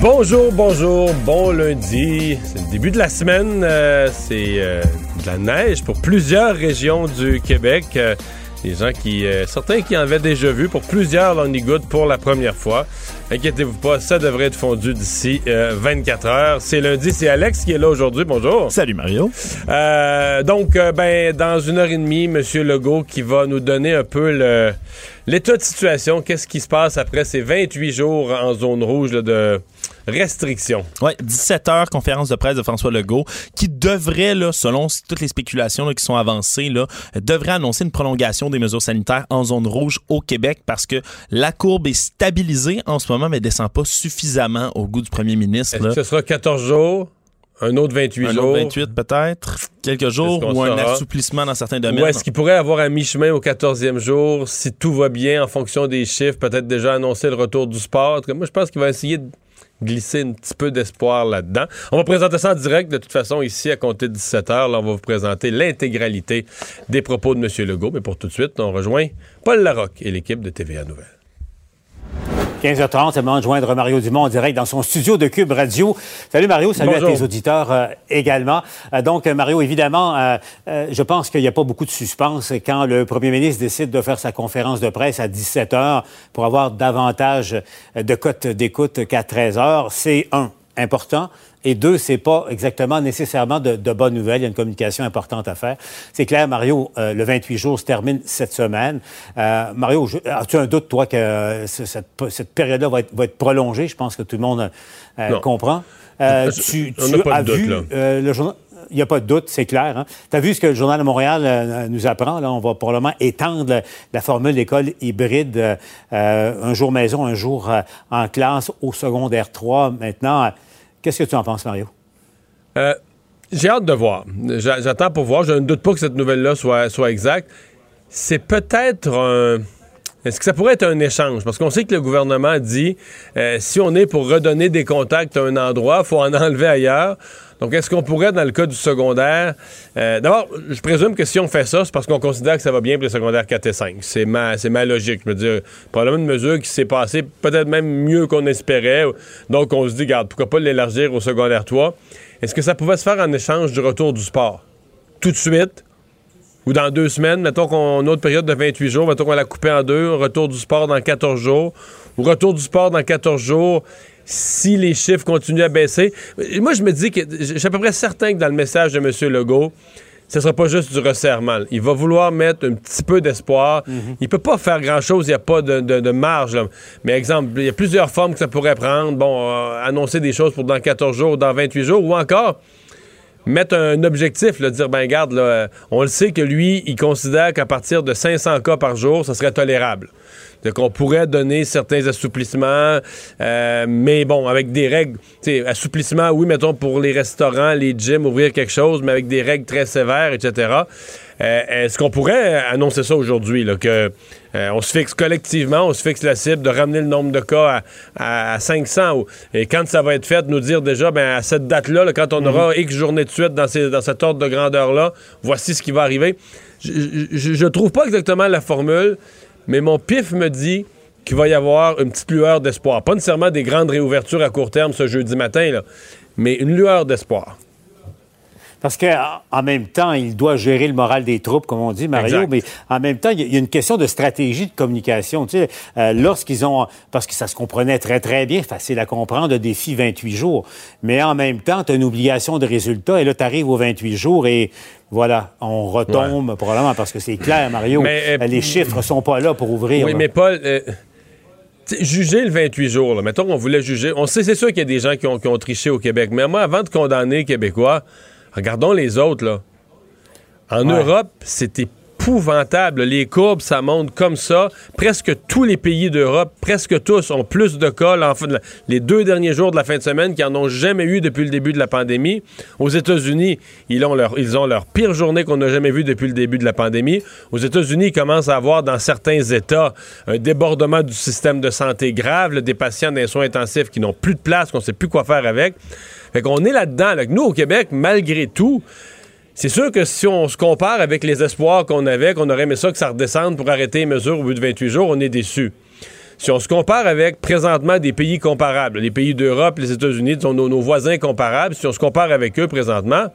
Bonjour, bonjour, bon lundi. C'est le début de la semaine. euh, c'est euh, de la neige pour plusieurs régions du Québec. Euh, des gens qui, euh, certains qui en avaient déjà vu, pour plusieurs, l'on y goûte pour la première fois. Inquiétez-vous pas, ça devrait être fondu d'ici euh, 24 heures. C'est lundi, c'est Alex qui est là aujourd'hui. Bonjour. Salut Mario. Euh, donc, ben, dans une heure et demie, M. Legault qui va nous donner un peu le l'état de situation. Qu'est-ce qui se passe après ces 28 jours en zone rouge là, de restriction? Ouais, 17 heures, conférence de presse de François Legault, qui devrait, là, selon toutes les spéculations là, qui sont avancées, là, devrait annoncer une prolongation des mesures sanitaires en zone rouge au Québec parce que la courbe est stabilisée en ce moment, mais descend pas suffisamment au goût du premier ministre. Est-ce que ce sera 14 jours? Un autre 28 Un jours? autre 28 peut-être, quelques jours, ou un saura? assouplissement dans certains domaines. Ou est-ce qu'il pourrait avoir un mi-chemin au 14e jour, si tout va bien en fonction des chiffres, peut-être déjà annoncer le retour du sport? Moi, je pense qu'il va essayer de glisser un petit peu d'espoir là-dedans. On va présenter ça en direct, de toute façon, ici, à compter de 17 h. Là, on va vous présenter l'intégralité des propos de M. Legault. Mais pour tout de suite, on rejoint Paul Larocque et l'équipe de TVA Nouvelles. 15h30, c'est le moment de joindre Mario Dumont en direct dans son studio de Cube Radio. Salut Mario, salut Bonjour. à tes auditeurs euh, également. Euh, donc euh, Mario, évidemment, euh, je pense qu'il n'y a pas beaucoup de suspense quand le premier ministre décide de faire sa conférence de presse à 17h pour avoir davantage de cotes d'écoute qu'à 13h. C'est un, important. Et deux, c'est pas exactement nécessairement de, de bonnes nouvelles. Il y a une communication importante à faire. C'est clair, Mario, euh, le 28 jours se termine cette semaine. Euh, Mario, as-tu un doute, toi, que euh, ce- cette, cette période-là va être, va être prolongée? Je pense que tout le monde euh, comprend. Euh, Je- tu on tu pas as de doute, vu là. euh, le journal... Il n'y a pas de doute, c'est clair. Tu as vu ce que le Journal de Montréal euh, nous apprend. Là, on va probablement étendre la, la formule d'école hybride, euh, euh, un jour maison, un jour euh, en classe au secondaire 3. Maintenant, euh, qu'est-ce que tu en penses, Mario? Euh, J'ai hâte de voir. J'a- J'attends pour voir. Je ne doute pas que cette nouvelle-là soit, soit exacte. C'est peut-être un. Est-ce que ça pourrait être un échange? Parce qu'on sait que le gouvernement dit euh, si on est pour redonner des contacts à un endroit, il faut en enlever ailleurs. Donc, est-ce qu'on pourrait, dans le cas du secondaire, euh, d'abord, je présume que si on fait ça, c'est parce qu'on considère que ça va bien pour les secondaires 4 et 5. C'est ma, ma logique. Je veux dire, probablement une mesure qui s'est passée peut-être même mieux qu'on espérait. Donc, on se dit, regarde, pourquoi pas l'élargir au secondaire 3? Est-ce que ça pouvait se faire en échange du retour du sport? Tout de suite? Ou dans deux semaines, mettons qu'on a une autre période de 28 jours, mettons qu'on l'a coupé en deux, retour du sport dans 14 jours, ou retour du sport dans 14 jours, si les chiffres continuent à baisser. Moi, je me dis que je suis à peu près certain que dans le message de M. Legault, ce sera pas juste du resserrement. Il va vouloir mettre un petit peu d'espoir. Il peut pas faire grand-chose, il n'y a pas de, de- de marge. là. Mais exemple, il y a plusieurs formes que ça pourrait prendre. Bon, euh, annoncer des choses pour dans 14 jours, dans 28 jours, ou encore mettre un objectif, là, dire, ben garde, là, euh, on le sait que lui, il considère qu'à partir de 500 cas par jour, ça serait tolérable. Donc, on pourrait donner certains assouplissements, euh, mais bon, avec des règles, assouplissements, oui, mettons, pour les restaurants, les gyms, ouvrir quelque chose, mais avec des règles très sévères, etc. Euh, Est-ce qu'on pourrait annoncer ça aujourd'hui, que euh, on se fixe collectivement, on se fixe la cible de ramener le nombre de cas à, à- à 500, ou- et quand ça va être fait, nous dire déjà, ben, à cette date-là, là, quand on aura X journées de suite dans, ces- dans cet ordre de grandeur-là, voici ce qui va arriver. Je, je trouve pas exactement la formule, mais mon pif me dit qu'il va y avoir une petite lueur d'espoir. Pas nécessairement des grandes réouvertures à court terme ce jeudi matin, mais une lueur d'espoir. Parce qu'en même temps, il doit gérer le moral des troupes, comme on dit, Mario, Exact. mais en même temps, il y a- une question de stratégie de communication. Tu sais, euh, lorsqu'ils ont... Parce que ça se comprenait très, très bien, facile à comprendre, le défi 28 jours. Mais en même temps, tu as une obligation de résultat, et là, tu arrives aux 28 jours, et voilà, on retombe probablement, parce que c'est clair, Mario, Mais, euh, les chiffres sont pas là pour ouvrir. Oui, là. mais Paul, euh, juger le 28 jours, là, mettons qu'on voulait juger. On sait, c'est sûr qu'il y a des gens qui ont, qui ont triché au Québec, mais moi, avant de condamner les Québécois, regardons les autres, là. En Ouais. Europe, c'est Les courbes, ça monte comme ça. Presque tous les pays d'Europe, presque tous, ont plus de cas les deux derniers jours de la fin de semaine qu'ils n'en ont jamais eu depuis le début de la pandémie. Aux États-Unis, ils ont leur, ils ont leur pire journée qu'on n'a jamais vue depuis le début de la pandémie. Aux États-Unis, ils commencent à avoir dans certains États un débordement du système de santé grave, des patients les soins intensifs qui n'ont plus de place, qu'on ne sait plus quoi faire avec. Fait qu'on est là-dedans. Nous, au Québec, malgré tout, c'est sûr que si on se compare avec les espoirs qu'on avait, qu'on aurait aimé ça que ça redescende pour arrêter les mesures au bout de 28 jours, on est déçu. Si on se compare avec présentement des pays comparables, les pays d'Europe, les États-Unis, nos, nos voisins comparables, si on se compare avec eux présentement,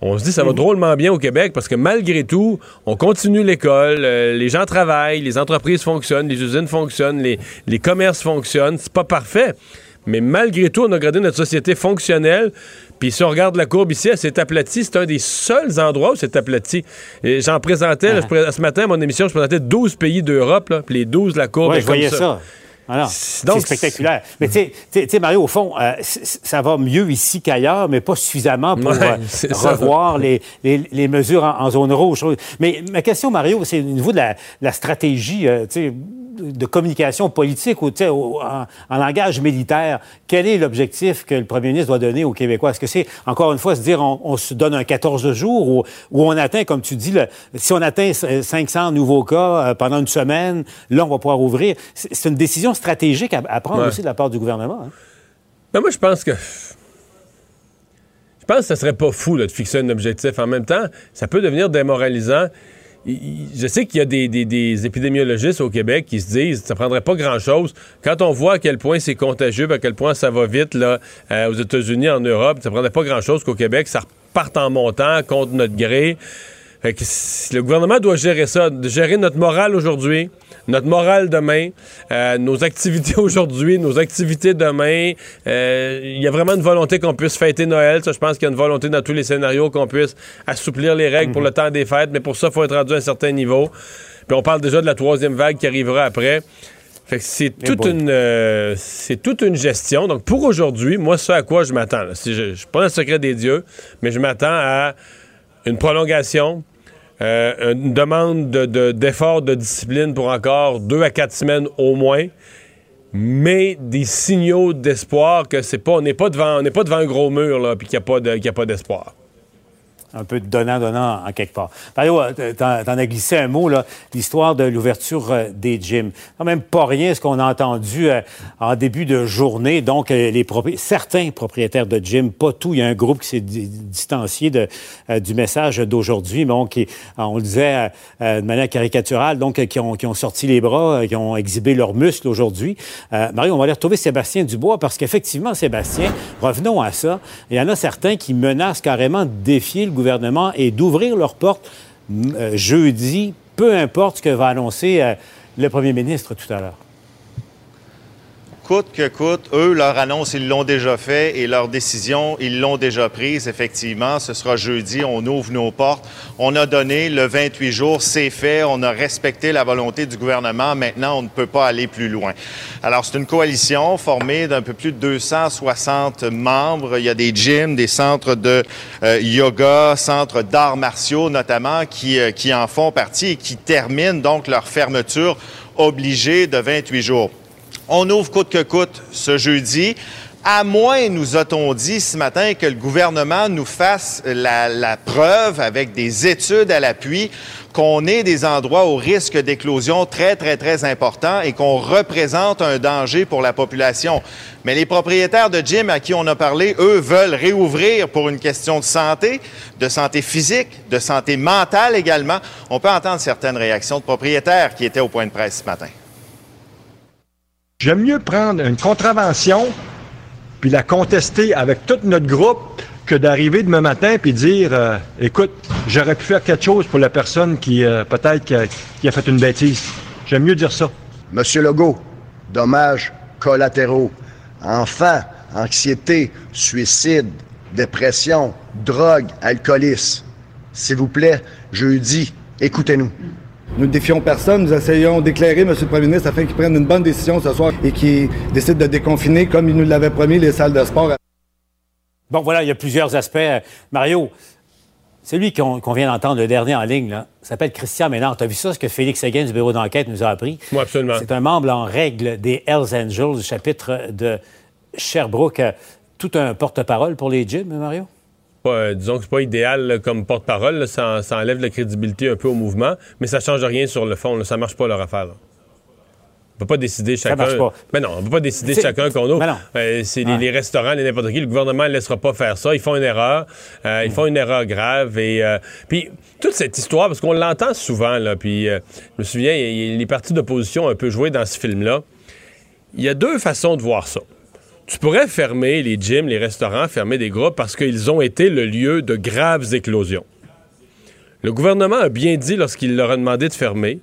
on se dit ça va drôlement bien au Québec parce que malgré tout, on continue l'école, euh, les gens travaillent, les entreprises fonctionnent, les usines fonctionnent, les, les commerces fonctionnent. C'est pas parfait. Mais malgré tout, on a gardé notre société fonctionnelle. Puis si on regarde la courbe ici, elle s'est aplatie. C'est un des seuls endroits où c'est aplati. J'en présentais, ah. ce matin, à mon émission, je présentais 12 pays d'Europe. Puis les 12, la courbe est je voyais ça. Ah c'est spectaculaire. Mais tu sais, Mario, au fond, euh, ça va mieux ici qu'ailleurs, mais pas suffisamment pour euh, revoir les, les, mesures en, zone rouge. Mais ma question, Mario, c'est au niveau de la, la stratégie. Euh, sais de communication politique ou en, en, langage militaire, quel est l'objectif que le premier ministre doit donner aux Québécois? Est-ce que c'est, encore une fois, se dire on, se donne un 14 jours ou, on atteint, comme tu dis, le, si on atteint 500 nouveaux cas euh, pendant une semaine, là, on va pouvoir ouvrir. C'est une décision stratégique à, prendre aussi de la part du gouvernement. Hein? Ben moi, je pense que je pense que ce serait pas fou de fixer un objectif. En même temps, ça peut devenir démoralisant je sais qu'il y a des, épidémiologistes au Québec qui se disent ça prendrait pas grand-chose. Quand on voit à quel point c'est contagieux, à quel point ça va vite euh, aux États-Unis, en Europe, ça prendrait pas grand-chose qu'au Québec, ça reparte en montant contre notre gré. Le gouvernement doit gérer ça, gérer notre morale aujourd'hui, notre morale demain, euh, nos activités aujourd'hui, nos activités demain. Euh, il y a vraiment une volonté qu'on puisse fêter Noël. Ça, je pense qu'il y a une volonté dans tous les scénarios qu'on puisse assouplir les règles pour le temps des fêtes, mais pour ça, il faut être rendu à un certain niveau. Puis on parle déjà de la troisième vague qui arrivera après. Fait que c'est toute une euh, c'est toute une gestion. Donc pour aujourd'hui, moi ce à quoi je m'attends, je, je suis pas le secret des dieux, mais je m'attends à une prolongation euh, une demande d'effort de, de, discipline pour encore deux à quatre semaines au moins, mais des signaux d'espoir que c'est pas, on n'est pas devant, on n'est pas devant un gros mur là, puis qu'il n'y a pas d'espoir un peu de donnant-donnant en quelque part. Mario, euh, t'en as glissé un mot, là, l'histoire de l'ouverture euh, des gyms. Quand même pas rien ce qu'on a entendu euh, en début de journée. Donc, les certains propriétaires de gyms, pas tout, il y a un groupe qui s'est distancié du message d'aujourd'hui, bon, qui, on le disait de manière caricaturale, donc qui ont, qui ont sorti les bras, qui ont exhibé leurs muscles aujourd'hui. Mario, on va aller retrouver Sébastien Dubois parce qu'effectivement, Sébastien, revenons à ça, il y en a certains qui menacent carrément de défier le et d'ouvrir leurs portes euh, jeudi, peu importe ce que va annoncer euh, le premier ministre tout à l'heure coûte que coûte, eux, leur annonce, ils l'ont déjà fait et leur décision, ils l'ont déjà prise. Effectivement, ce sera jeudi, on ouvre nos portes. On a donné le 28 jours, c'est fait, on a respecté la volonté du gouvernement. Maintenant, on ne peut pas aller plus loin. Alors, c'est une coalition formée d'un peu plus de 260 membres. Il y a des gyms, des centres de euh, yoga, centres d'arts martiaux notamment, euh, qui en font partie et qui terminent donc leur fermeture obligée de 28 jours. On ouvre coûte que coûte ce jeudi. À moins, nous a-t-on dit ce matin, que le gouvernement nous fasse la, preuve avec des études à l'appui qu'on ait des endroits au risque d'éclosion très, très, très important et qu'on représente un danger pour la population. Mais les propriétaires de gym à qui on a parlé, eux, veulent réouvrir pour une question de santé, de santé physique, de santé mentale également. On peut entendre certaines réactions de propriétaires qui étaient au point de presse ce matin. J'aime mieux prendre une contravention puis la contester avec tout notre groupe que d'arriver demain matin puis dire euh, écoute, j'aurais pu faire quelque chose pour la personne qui euh, peut-être qui a, fait une bêtise. J'aime mieux dire ça. Monsieur Legault, dommages collatéraux, enfants, anxiété, suicide, dépression, drogue, alcoolisme. S'il vous plaît, jeudi, écoutez-nous. Nous ne défions personne. Nous essayons d'éclairer M. le Premier ministre afin qu'il prenne une bonne décision ce soir et qu'il décide de déconfiner, comme il nous l'avait promis, les salles de sport. Bon, voilà, il y a plusieurs aspects. Mario, Celui qu'on qu'on vient d'entendre, le dernier en ligne, là, s'appelle Christian Ménard. Tu as vu ça, ce que Félix Seguin du bureau d'enquête nous a appris? Oui, absolument. C'est un membre en règle des Hells Angels, du chapitre de Sherbrooke. Euh, Tout un porte-parole pour les gyms, Mario? Pas, euh, disons que c'est pas idéal là, comme porte-parole. là. Ça, ça enlève la crédibilité un peu au mouvement, mais ça change rien sur le fond. Là. Ça marche pas leur affaire. On peut pas décider chacun. marche pas. Mais non, on peut pas décider C'est- chacun qu'on ouvre. Euh, c'est les, Ouais. les restaurants, les n'importe qui. Le gouvernement ne laissera pas faire ça. Ils font une erreur. Euh, Ils font une erreur grave. Et euh, puis toute cette histoire, parce qu'on l'entend souvent là. Puis je me souviens, y les partis d'opposition ont un peu joué dans ce film-là. Il y a deux façons de voir ça. Tu pourrais fermer les gyms, les restaurants, fermer des groupes parce qu'ils ont été le lieu de graves éclosions. Le gouvernement a bien dit lorsqu'il leur a demandé de fermer,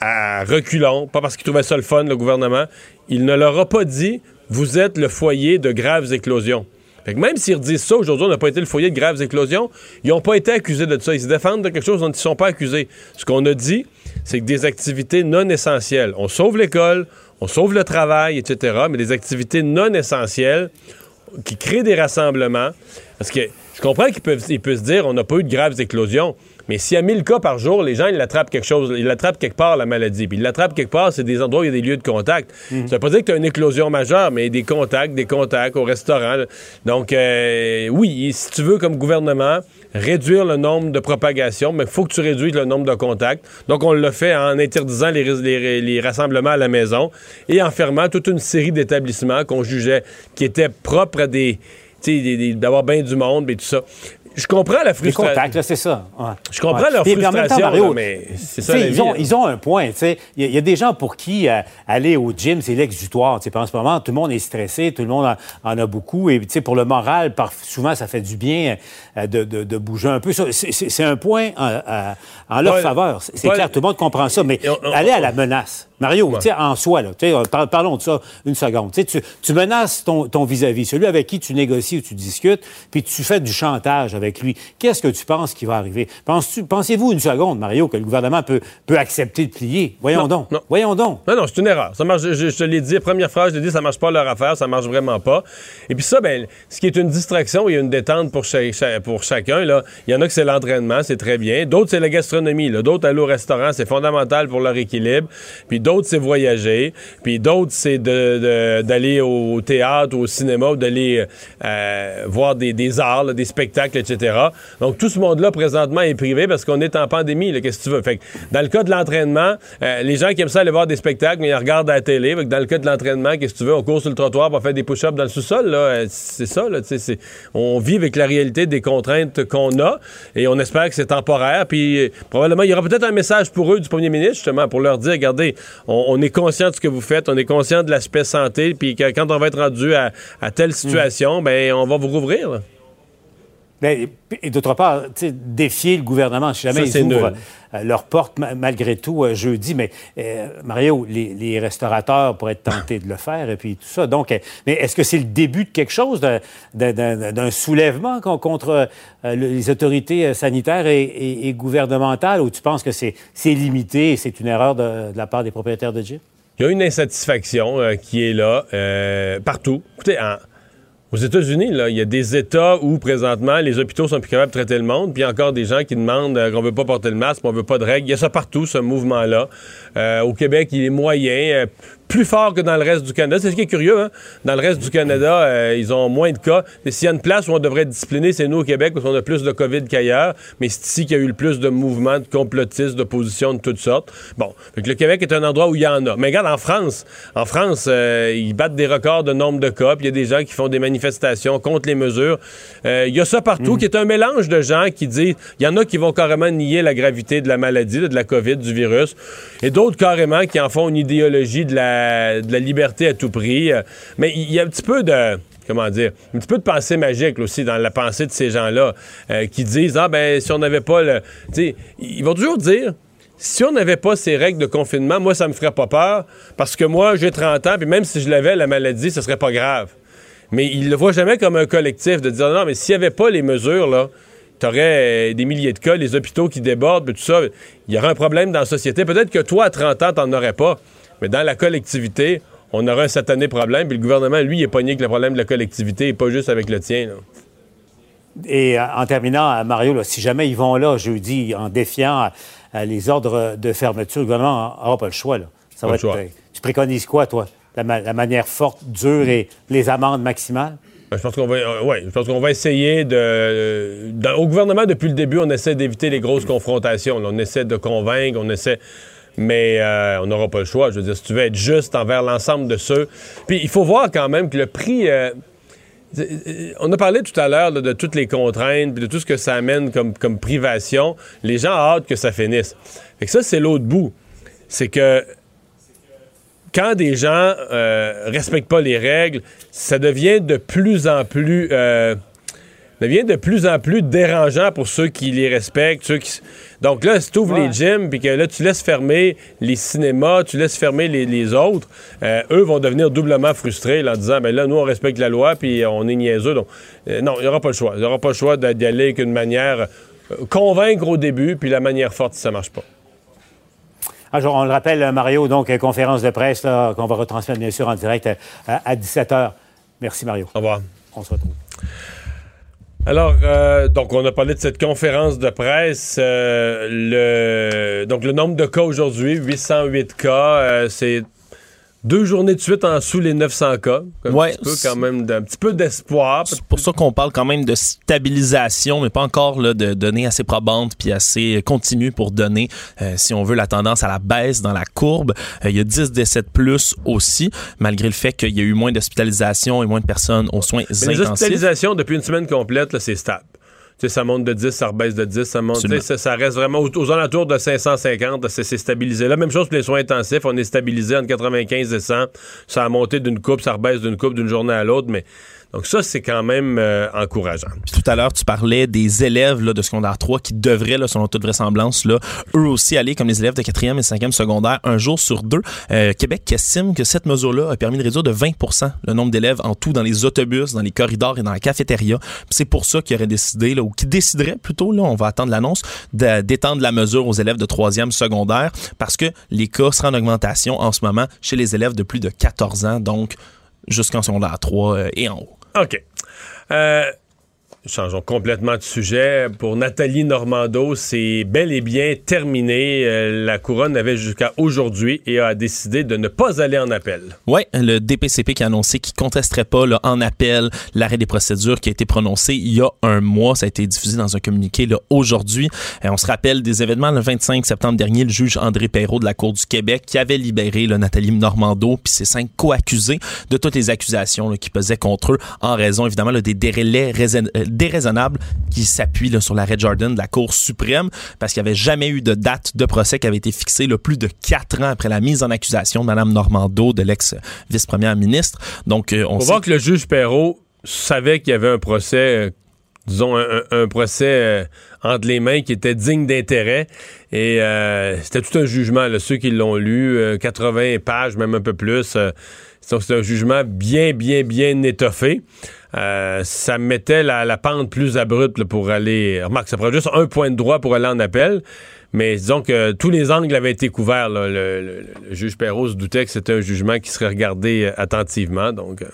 à reculons, pas parce qu'il trouvait ça le fun, le gouvernement, il ne leur a pas dit vous êtes le foyer de graves éclosions. Fait que même s'ils redisent ça, aujourd'hui, on n'a pas été le foyer de graves éclosions, ils n'ont pas été accusés de ça. Ils se défendent de quelque chose dont ils ne sont pas accusés. Ce qu'on a dit, c'est que des activités non essentielles, on sauve l'école, on sauve le travail, etc., mais des activités non essentielles qui créent des rassemblements, parce que je comprends qu'ils peuvent, se dire on n'a pas eu de graves éclosions, mais s'il y a 1000 cas par jour, les gens, ils l'attrapent quelque chose, ils l'attrapent quelque part, la maladie. Puis ils l'attrapent quelque part, c'est des endroits où il y a des lieux de contact. Ça veut pas dire que tu as une éclosion majeure, mais des contacts, des contacts au restaurant. là. Donc, euh, oui, si tu veux, comme gouvernement, réduire le nombre de propagations, mais il faut que tu réduises le nombre de contacts. Donc, on l'a fait en interdisant les, les- les rassemblements à la maison et en fermant toute une série d'établissements qu'on jugeait qui étaient propres à des- d'avoir bien du monde et tout ça. Je comprends la Les frustration. contacts, là, c'est ça. Ouais. Je comprends Ouais. leur même temps, frustration, Mario, là, mais c'est ça ils, vie, ont, ils ont un point. tu sais. Il y, a- il y a des gens pour qui euh, aller au gym, c'est l'exutoire. tu sais. Puis En ce moment, tout le monde est stressé, tout le monde en, en a beaucoup. Et tu sais, pour le moral, par- souvent, ça fait du bien euh, de, de- de bouger un peu. C'est un point en, en- leur faveur. C'est clair, tout le monde comprend ça. Mais Et on- on- aller à la menace. Mario, tu sais, en soi, là, par- parlons de ça une seconde. Tu menaces ton vis-à-vis, celui avec qui tu négocies ou tu discutes, puis tu fais du chantage avec lui. Qu'est-ce que tu penses qui va arriver? Penses-tu, pensez-vous une seconde, Mario, que le gouvernement peut, peut accepter de plier? Voyons Non, donc. non. Voyons donc. Non, non, c'est une erreur. Ça marche, je, je te l'ai dit, première phrase, je l'ai dit, ça marche pas leur affaire, ça marche vraiment pas. Et puis ça, ben, ce qui est une distraction et une détente pour, cha- cha- pour chacun, là, il y en a que c'est l'entraînement, c'est très bien. D'autres, c'est la gastronomie. D'autres, aller au restaurant, c'est fondamental pour leur équilibre. Puis d'autres, c'est voyager. Puis d'autres, c'est d'aller au théâtre ou au cinéma ou d'aller euh, voir des, arts, des spectacles, etc. Donc tout ce monde-là, présentement, est privé parce qu'on est en pandémie. Qu'est-ce que tu veux? Fait que, dans le cas de l'entraînement, euh, les gens qui aiment ça aller voir des spectacles, mais ils regardent à la télé. Dans le cas de l'entraînement, qu'est-ce que tu veux? On court sur le trottoir pour faire des push-ups dans le sous-sol. Euh, C'est ça. On vit avec la réalité des contraintes qu'on a et on espère que c'est temporaire. Puis probablement, il y aura peut-être un message pour eux du premier ministre, justement, pour leur dire, regardez, on, on est conscient de ce que vous faites, on est conscient de l'aspect santé, puis que quand on va être rendu à, à telle situation, ben on va vous rouvrir. Ben, et d'autre part, défier le gouvernement, si jamais Ça, ils ouvrent nul. euh, leurs portes ma- malgré tout euh, jeudi. Mais euh, Mario, les, les restaurateurs pourraient être tentés de le faire et puis tout ça. Donc, mais est-ce que c'est le début de quelque chose, d'un- soulèvement con- contre le- les autorités sanitaires et, et- et gouvernementales ou tu penses que c'est c'est limité et c'est une erreur de, de la part des propriétaires de gym? Il y a une insatisfaction euh, qui est là euh, partout. Écoutez, en- aux États-Unis, il y a des États où présentement les hôpitaux sont plus capables de traiter le monde, puis encore des gens qui demandent euh, qu'on veut pas porter le masque, qu'on veut pas de règles. Il y a ça partout, ce mouvement-là. Euh, au Québec, il est moyen, euh, plus fort que dans le reste du Canada. C'est ce qui est curieux. Hein? Dans le reste du Canada, euh, ils ont moins de cas. Et S'il y a une place où on devrait être discipliné, c'est nous au Québec, parce qu'on a plus de COVID qu'ailleurs. Mais c'est ici qu'il y a eu le plus de mouvements, de complotistes, d'opposition de toutes sortes. Bon, fait que le Québec est un endroit où il y en a. Mais regarde, en France, en France, euh, ils battent des records de nombre de cas. puis Il y a des gens qui font des manifestations contre les mesures. Euh, Il y a ça partout, qui est un mélange de gens qui disent... Il y en a qui vont carrément nier la gravité de la maladie, de la COVID, du virus. Et d'autres carrément qui en font une idéologie de la, de la liberté à tout prix. Euh, Mais il y a un petit peu de comment dire, un petit peu de pensée magique aussi dans la pensée de ces gens-là euh, qui disent ah ben si on n'avait pas le, tu ils vont toujours dire si on n'avait pas ces règles de confinement, moi ça me ferait pas peur parce que moi j'ai 30 ans puis même si je l'avais la maladie, ce serait pas grave. Mais ils le voient jamais comme un collectif de dire non mais s'il y avait pas les mesures là, T'aurais euh, des milliers de cas, les hôpitaux qui débordent, tout ça. Il y aurait un problème dans la société. Peut-être que toi, à 30 ans, t'en aurais pas. Mais dans la collectivité, on aurait un satané problème. Puis le gouvernement, lui, il est pogné avec le problème de la collectivité et pas juste avec le tien. là. Et en terminant, Mario, si jamais ils vont là jeudi en défiant les ordres de fermeture, le gouvernement n'aura pas le choix. Là. Ça va être, tu préconises quoi, toi? La, la, manière forte, dure et les amendes maximales? Ben, je pense qu'on va, euh, ouais, je pense qu'on va essayer de. au gouvernement, depuis le début, on essaie d'éviter les grosses confrontations. on essaie de convaincre, on essaie. Mais euh, on n'aura pas le choix. Je veux dire, si tu veux être juste envers l'ensemble de ceux. Puis il faut voir quand même que le prix. Euh, on a parlé tout à l'heure de toutes les contraintes, de tout ce que ça amène comme, comme privation. Les gens ont hâte que ça finisse. Fait que ça, c'est l'autre bout. C'est que quand des gens euh, respectent pas les règles, ça devient de plus en plus euh, devient de plus en plus dérangeant pour ceux qui les respectent, ceux qui... Donc là, si tu ouvres les gyms, puis que là, tu laisses fermer les cinémas, tu laisses fermer les, autres, euh, eux vont devenir doublement frustrés en disant, ben là, nous, on respecte la loi, puis on est niaiseux. Donc, euh, non, il n'y aura pas le choix. Il n'y aura pas le choix d'y aller avec une manière... convaincre au début, puis la manière forte si ça marche pas. Ah, on le rappelle, Mario, donc, conférence de presse qu'on va retransmettre, bien sûr, en direct euh, à, 17 h. Merci, Mario. Au revoir. On se retrouve. Alors, euh, donc, on a parlé de cette conférence de presse. Euh, le, donc, le nombre de cas aujourd'hui, 808 cas, c'est deux journées de suite en dessous les 900 cas. Ouais, un petit peu quand même d'un petit peu d'espoir. C'est pour ça qu'on parle quand même de stabilisation, mais pas encore là, de données assez probantes puis assez continues pour donner, euh, si on veut, la tendance à la baisse dans la courbe. Euh, il y a 10 décès de plus aussi, malgré le fait qu'il y a eu moins d'hospitalisations et moins de personnes aux soins mais Les hospitalisations depuis une semaine complète, c'est stable ça monte de 10, ça rebaisse de 10, ça monte. Ça, ça, reste vraiment aux, alentours de 550, c'est stabilisé. La même chose pour les soins intensifs, on est stabilisé entre 95 et 100. Ça a monté d'une coupe, ça rebaisse d'une coupe d'une journée à l'autre, mais donc ça, c'est quand même euh, encourageant. tout à l'heure, tu parlais des élèves là, de secondaire 3 qui devraient, là, selon toute vraisemblance, là, eux aussi aller comme les élèves de 4e et 5e secondaire un jour sur deux. Euh, Québec estime que cette mesure-là a permis de réduire de 20% le nombre d'élèves en tout dans les autobus, dans les corridors et dans la cafétéria. C'est pour ça qu'il aurait décidé, là, ou qui déciderait plutôt, là, on va attendre l'annonce, d'étendre la mesure aux élèves de 3e secondaire parce que les cas seraient en augmentation en ce moment chez les élèves de plus de 14 ans, donc jusqu'en secondaire 3 euh, et en haut. OK. Euh, Changeons complètement de sujet. Pour Nathalie Normando, c'est bel et bien terminé. Euh, la couronne avait jusqu'à aujourd'hui et a décidé de ne pas aller en appel. Oui, le DPCP qui a annoncé qu'il contesterait pas là, en appel l'arrêt des procédures qui a été prononcé il y a un mois. Ça a été diffusé dans un communiqué aujourd'hui. Euh, on se rappelle des événements le 25 septembre dernier. Le juge André Perrault de la Cour du Québec qui avait libéré Nathalie Normando puis ses cinq co-accusés de toutes les accusations qui pesaient contre eux en raison évidemment des délais euh, déraisonnable qui s'appuie sur l'arrêt Jordan de la Cour suprême parce qu'il n'y avait jamais eu de date de procès qui avait été fixée le plus de quatre ans après la mise en accusation de Mme Normando, de l'ex-vice-première ministre. Donc, euh, on voit que le juge Perrault savait qu'il y avait un procès euh, disons, un, procès euh, entre les mains qui était digne d'intérêt. Et c'était tout un jugement. ceux qui l'ont lu, 80 pages, même un peu plus. C'est un jugement bien, bien, bien étoffé. Euh, ça mettait la, pente plus abrupte pour aller. Remarque, ça prend juste un point de droit pour aller en appel. Mais disons que tous les angles avaient été couverts. Le, juge Perrault se doutait que c'était un jugement qui serait regardé euh, attentivement. Donc.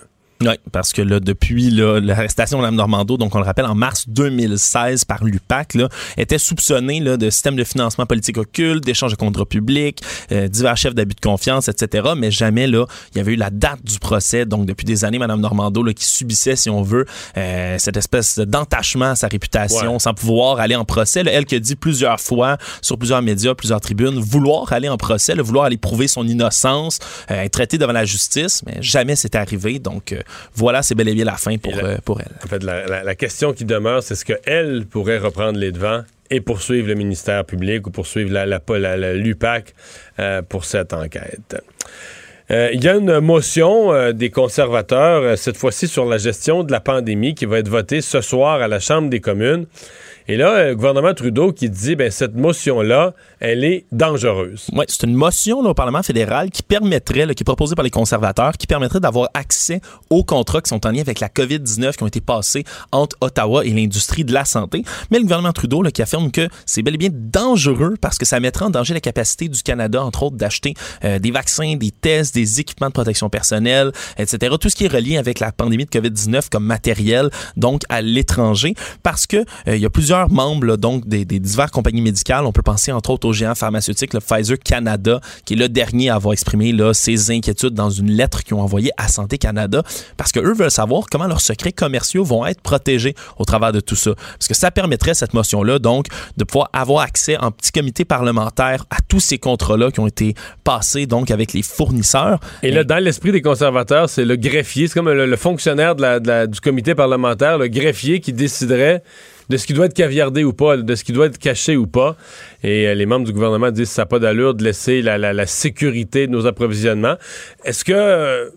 Euh, oui, parce que là, depuis l'arrestation de Mme Normando, donc on le rappelle, en mars 2016 par l'UPAC, là, était soupçonné là, de système de financement politique occulte, d'échange de contrats publics, euh, divers chefs d'abus de confiance, etc. Mais jamais, là, il y avait eu la date du procès. Donc, depuis des années, Mme Normando, là, qui subissait, si on veut, euh, cette espèce d'entachement à sa réputation, sans pouvoir aller en procès. elle qui a dit plusieurs fois, sur plusieurs médias, plusieurs tribunes, vouloir aller en procès, vouloir aller prouver son innocence, euh, être traité devant la justice, mais jamais c'est arrivé. Donc, voilà, c'est bel et bien la fin pour, euh, pour elle. En fait, la, question qui demeure, c'est ce qu'elle pourrait reprendre les devants et poursuivre le ministère public ou poursuivre la, l'UPAC euh, pour cette enquête. Euh, il y a une motion des conservateurs, cette fois-ci sur la gestion de la pandémie, qui va être votée ce soir à la Chambre des communes. Et là, le gouvernement Trudeau qui dit, ben cette motion-là, elle est dangereuse. Oui, c'est une motion là, au Parlement fédéral qui permettrait, qui est proposée par les conservateurs, qui permettrait d'avoir accès aux contrats qui sont en lien avec la COVID-19 qui ont été passés entre Ottawa et l'industrie de la santé. Mais le gouvernement Trudeau là, qui affirme que c'est bel et bien dangereux parce que ça mettrait en danger la capacité du Canada, entre autres, d'acheter euh, des vaccins, des tests, des équipements de protection personnelle, etc. Tout ce qui est relié avec la pandémie de COVID-19 comme matériel, donc à l'étranger, parce que euh, il y a plusieurs membres donc des, des diverses compagnies médicales. On peut penser entre autres au géant pharmaceutique, le Pfizer Canada, qui est le dernier à avoir exprimé là, ses inquiétudes dans une lettre qu'ils ont envoyée à Santé Canada, parce que eux veulent savoir comment leurs secrets commerciaux vont être protégés au travers de tout ça. Parce que ça permettrait cette motion-là, donc, de pouvoir avoir accès en petit comité parlementaire à tous ces contrats-là qui ont été passés donc avec les fournisseurs. Et là, dans l'esprit des conservateurs, c'est le greffier, c'est comme le, fonctionnaire du comité parlementaire, le greffier qui déciderait de ce qui doit être caviardé ou pas, de ce qui doit être caché ou pas. Et euh, les membres du gouvernement disent que ça n'a pas d'allure de laisser la, sécurité de nos approvisionnements. Est-ce que... euh,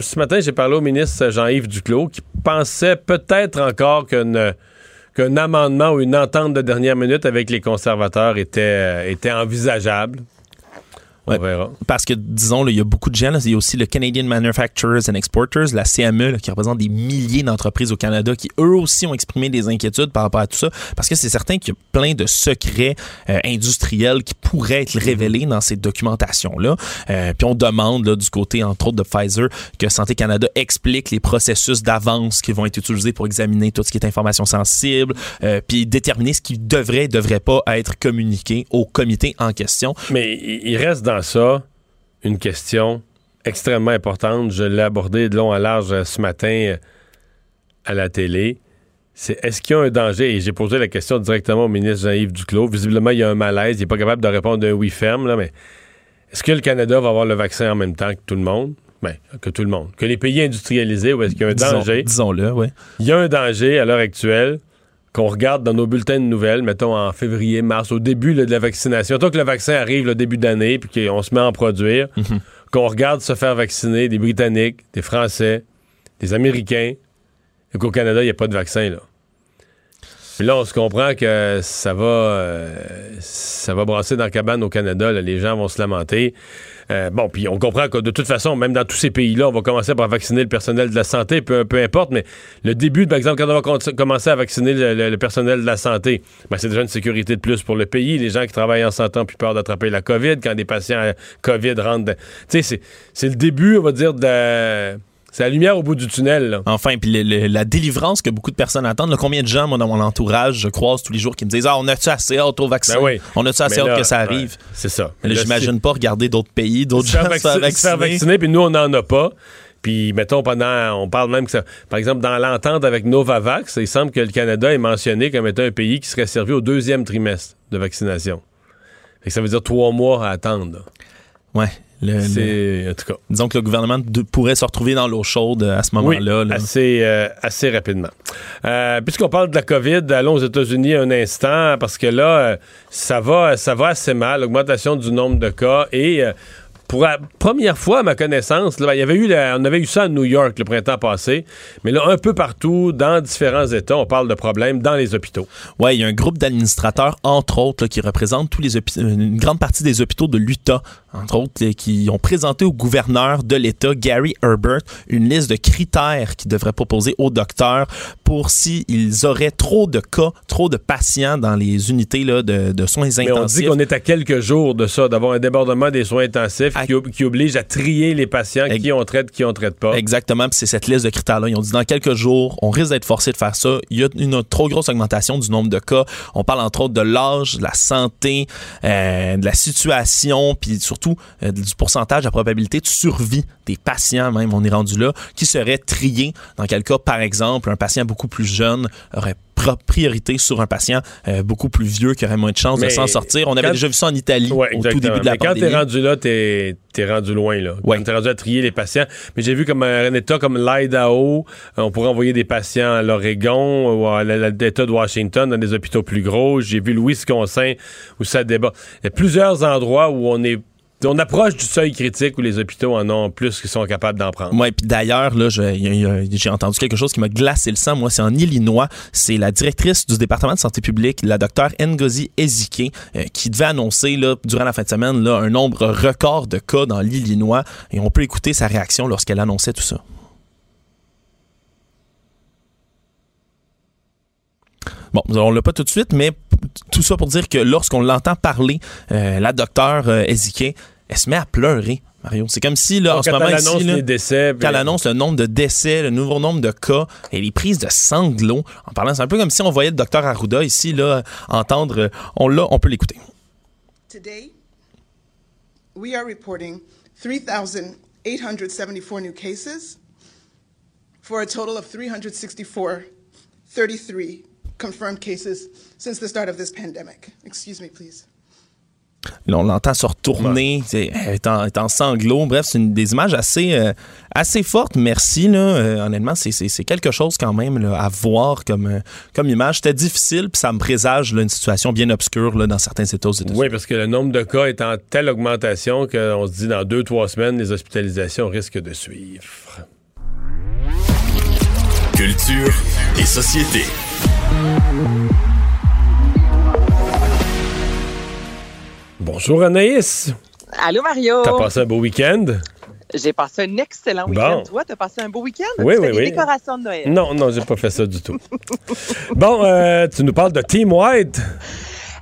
ce matin, j'ai parlé au ministre Jean-Yves Duclos qui pensait peut-être encore qu'un amendement ou une entente de dernière minute avec les conservateurs était, euh, était envisageable. Ouais. On verra. Parce que, disons, là, il y a beaucoup de gens. là, Il y a aussi le Canadian Manufacturers and Exporters, la CME, là, qui représente des milliers d'entreprises au Canada, qui eux aussi ont exprimé des inquiétudes par rapport à tout ça. Parce que c'est certain qu'il y a plein de secrets euh, industriels qui pourraient être révélés dans ces documentations-là. Euh, puis on demande, là, du côté, entre autres, de Pfizer, que Santé Canada explique les processus d'avance qui vont être utilisés pour examiner tout ce qui est information sensible, euh, puis déterminer ce qui devrait et devrait pas être communiqué au comité en question. Mais il reste dans ça une question extrêmement importante. Je l'ai abordée de long à large ce matin euh, à la télé. C'est est-ce qu'il y a un danger? Et j'ai posé la question directement au ministre Jean-Yves Duclos. Visiblement, il y a un malaise. Il n'est pas capable de répondre d'un oui ferme, là, mais est-ce que le Canada va avoir le vaccin en même temps que tout le monde? Ben, que tout le monde. Que les pays industrialisés, ou est-ce qu'il y a un Disons- danger? Disons-le, oui. Il y a un danger à l'heure actuelle qu'on regarde dans nos bulletins de nouvelles, mettons en février, mars, au début là, de la vaccination. Tant que le vaccin arrive le début d'année, puis qu'on se met à en produire, qu'on regarde se faire vacciner des Britanniques, des Français, des Américains, et qu'au Canada, il n'y a pas de vaccin. Là. Puis là, on se comprend que ça va, euh, ça va brasser dans la cabane au Canada. là. Les gens vont se lamenter. Euh, bon, puis on comprend que de toute façon, même dans tous ces pays-là, on va commencer par vacciner le personnel de la santé, peu, peu importe, mais le début, par exemple, quand on va commencer à vacciner le, personnel de la santé, ben, c'est déjà une sécurité de plus pour le pays. Les gens qui travaillent en santé ont plus peur d'attraper la COVID quand des patients euh, COVID rentrent. dans- Tu sais, c'est- le début, on va dire, de c'est la lumière au bout du tunnel. là. Enfin, puis la délivrance que beaucoup de personnes attendent. là, combien de gens, moi, dans mon entourage, je croise tous les jours qui me disent Ah, on a-tu assez hâte au vaccin? Ben oui. On a-tu assez hâte que ça ouais, arrive? c'est ça. Mais là, Là, j'imagine pas regarder d'autres pays, d'autres gens faire, se faire vacciner, se faire vacciner. vacciner, puis nous, on n'en a pas. Puis, mettons, pendant, on parle même que ça, par exemple, dans l'entente avec Novavax, il semble que le Canada est mentionné comme étant un pays qui serait servi au deuxième trimestre de vaccination. Fait que ça veut dire trois mois à attendre. là. Ouais. Le- le- C'est, en tout cas, disons que le gouvernement de- pourrait se retrouver dans l'eau chaude à ce oui, moment-là. là. assez, euh, assez rapidement. Euh, Puisqu'on parle de la COVID, allons aux États-Unis un instant, parce que là, euh, ça va, ça va assez mal, l'augmentation du nombre de cas et... euh, pour la première fois, à ma connaissance, là, il y avait eu la- on avait eu ça à New York le printemps passé, mais là, un peu partout, dans différents États, on parle de problèmes dans les hôpitaux. Ouais, il y a un groupe d'administrateurs, entre autres, là, qui représentent tous les une grande partie des hôpitaux de l'Utah, entre autres, qui ont présenté au gouverneur de l'État, Gary Herbert, une liste de critères qu'ils devraient proposer aux docteurs pour s'ils auraient trop de cas, trop de patients dans les unités là, de, de soins Mais on intensifs. dit qu'on est à quelques jours de ça, d'avoir un débordement des soins intensifs qui, ob- qui oblige à trier les patients, Ex- qui on traite, qui on traite pas. Exactement, c'est cette liste de critères-là. Ils ont dit dans quelques jours, on risque d'être forcé de faire ça. Il y a une trop grosse augmentation du nombre de cas. On parle entre autres de l'âge, de la santé, euh, de la situation, puis surtout euh, du pourcentage de la probabilité de survie des patients, même, on est rendu là, qui seraient triés. Dans quel cas, par exemple, un patient beaucoup plus jeune aurait priorité sur un patient euh, beaucoup plus vieux qui aurait moins de chances de s'en sortir. On avait quand- déjà vu ça en Italie Ouais, au tout début de la Mais quand pandémie. t'es rendu là, t'es es rendu loin. là. Ouais. Quand t'es rendu à trier les patients. Mais j'ai vu comme un État comme l'Idaho, euh, on pourrait envoyer des patients à l'Oregon ou à l'État de Washington dans des hôpitaux plus gros. J'ai vu le Wisconsin où ça débat. Il y a plusieurs endroits où on est on approche du seuil critique où les hôpitaux en ont plus qu'ils sont capables d'en prendre. Oui, puis d'ailleurs, j'ai entendu quelque chose qui m'a glacé le sang. Moi, c'est en Illinois. C'est la directrice du département de santé publique, la docteure Ngozi Ezike, euh, qui devait annoncer durant la fin de semaine un nombre record de cas dans l'Illinois. Et on peut écouter sa réaction lorsqu'elle annonçait tout ça. Bon, on l'a pas tout de suite, mais tout ça pour dire que lorsqu'on l'entend parler, euh, la docteure euh, Ezike, elle se met à pleurer. Mario. C'est comme si, là, en ce moment, ici, les décès, quand elle annonce le nombre de décès, le nouveau nombre de cas, et les prises de sanglots, en parlant, c'est un peu comme si on voyait le docteur Arruda ici, là, entendre, euh, on l'a, on peut l'écouter. Today, we are reporting 3,874 new cases for a total of 364, 33 confirmed cases since the start of this pandemic. Excuse me, please. on l'entend se retourner, est en, est en sanglots. Bref, c'est des images assez, euh, assez fortes. Merci. Là. Euh, honnêtement, c'est quelque chose quand même à voir comme, euh, comme image. C'était difficile, puis ça me présage une situation bien obscure là, dans certains États aux États-Unis. Oui, parce que le nombre de cas est en telle augmentation qu'on se dit dans deux, trois semaines, les hospitalisations risquent de suivre. Culture et société. Bonjour Anaïs. Allô Mario. T'as passé un beau week-end? J'ai passé un excellent week-end. Toi, t'as passé un beau week-end? Oui, oui, oui. décorations de Noël? Non, non, j'ai pas fait ça du tout. bon, euh, tu nous parles de Team White.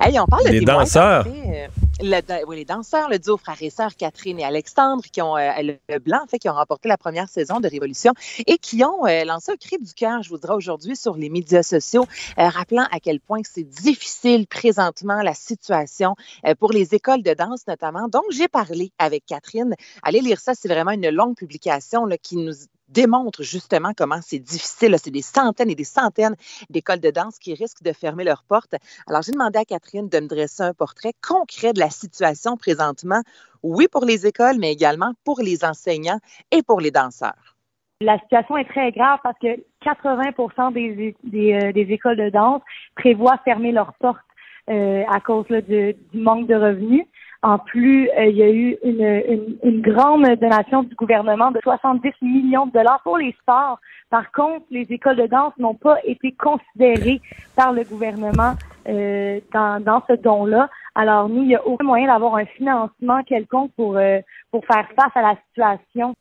Hey, on parle Les danseurs. Euh, le, oui, les danseurs, le duo frère et sœur Catherine et Alexandre, qui ont euh, le blanc, en fait, qui ont remporté la première saison de Révolution et qui ont euh, lancé un cri du cœur, je vous dirais aujourd'hui, sur les médias sociaux, rappelant à quel point c'est difficile présentement la situation pour les écoles de danse notamment. Donc, j'ai parlé avec Catherine. Allez lire ça, c'est vraiment une longue publication là, qui nous démontre justement comment c'est difficile. C'est des centaines et des centaines d'écoles de danse qui risquent de fermer leurs portes. Alors, j'ai demandé à Catherine de me dresser un portrait concret de la situation présentement, oui pour les écoles, mais également pour les enseignants et pour les danseurs. La situation est très grave parce que 80 des, euh, des, écoles de danse prévoient fermer leurs portes euh, à cause du manque de revenus. En plus, euh, il y a eu une, une, grande donation du gouvernement de 70 millions de dollars pour les sports. Par contre, les écoles de danse n'ont pas été considérées par le gouvernement euh, dans, dans ce don-là. Alors, nous, il n'y a aucun moyen d'avoir un financement quelconque pour, euh, pour faire face à la situation.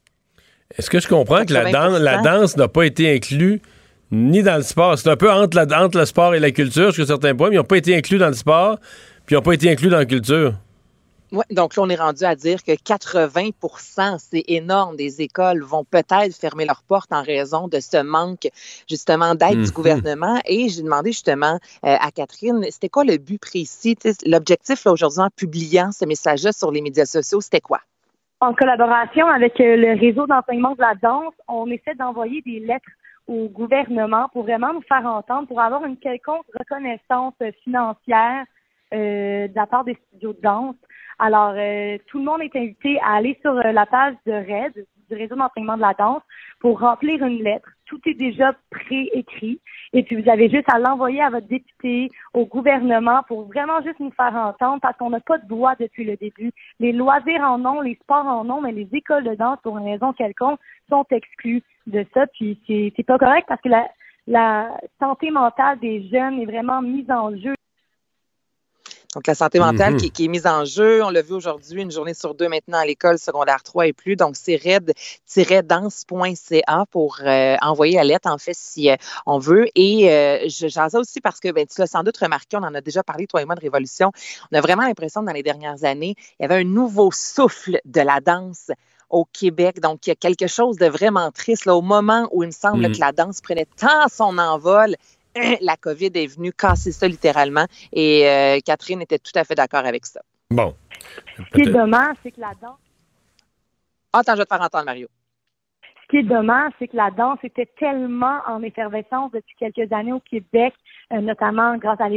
Est-ce que je comprends que la, danse, la danse n'a pas été inclue ni dans le sport? C'est un peu entre, la, entre le sport et la culture jusqu'à certains points, mais ils n'ont pas été inclus dans le sport, puis ils n'ont pas été inclus dans la culture. Oui, donc là, on est rendu à dire que 80% c'est énorme, des écoles vont peut-être fermer leurs portes en raison de ce manque, justement, d'aide du mhm. gouvernement. Et j'ai demandé justement euh, à Catherine, c'était quoi le but précis? L'objectif, aujourd'hui, en publiant ce message-là sur les médias sociaux, c'était quoi? En collaboration avec euh, le réseau d'enseignement de la danse, on essaie d'envoyer des lettres au gouvernement pour vraiment nous faire entendre, pour avoir une quelconque reconnaissance financière euh, de la part des studios de danse. Alors, euh, tout le monde est invité à aller sur euh, la page de RAID, du réseau d'enseignement de la danse, pour remplir une lettre. Tout est déjà préécrit. Et puis, vous avez juste à l'envoyer à votre député, au gouvernement, pour vraiment juste nous faire entendre, parce qu'on n'a pas de voix depuis le début. Les loisirs en ont, les sports en ont, mais les écoles de danse, pour une raison quelconque, sont exclues de ça. Puis, c'est pas correct parce que la, la santé mentale des jeunes est vraiment mise en jeu. Donc, la santé mentale mhm. qui, est mise en jeu. On l'a vu aujourd'hui, une journée sur deux maintenant à l'école secondaire 3 et plus. Donc, c'est red-danse.ca pour euh, envoyer la lettre, en fait, si euh, on veut. Et euh, j'en sais aussi parce que ben, tu l'as sans doute remarqué, on en a déjà parlé, toi et moi, de Révolution. On a vraiment l'impression dans les dernières années, il y avait un nouveau souffle de la danse au Québec. Donc, il y a quelque chose de vraiment triste là, au moment où il me semble mhm. que la danse prenait tant son envol la COVID est venue casser ça littéralement. Et euh, Catherine était tout à fait d'accord avec ça. Bon. Ce qui est dommage, c'est que la danse. Attends, je vais te faire entendre, Mario. Ce qui est dommage, c'est que la danse était tellement en effervescence depuis quelques années au Québec, euh, notamment grâce à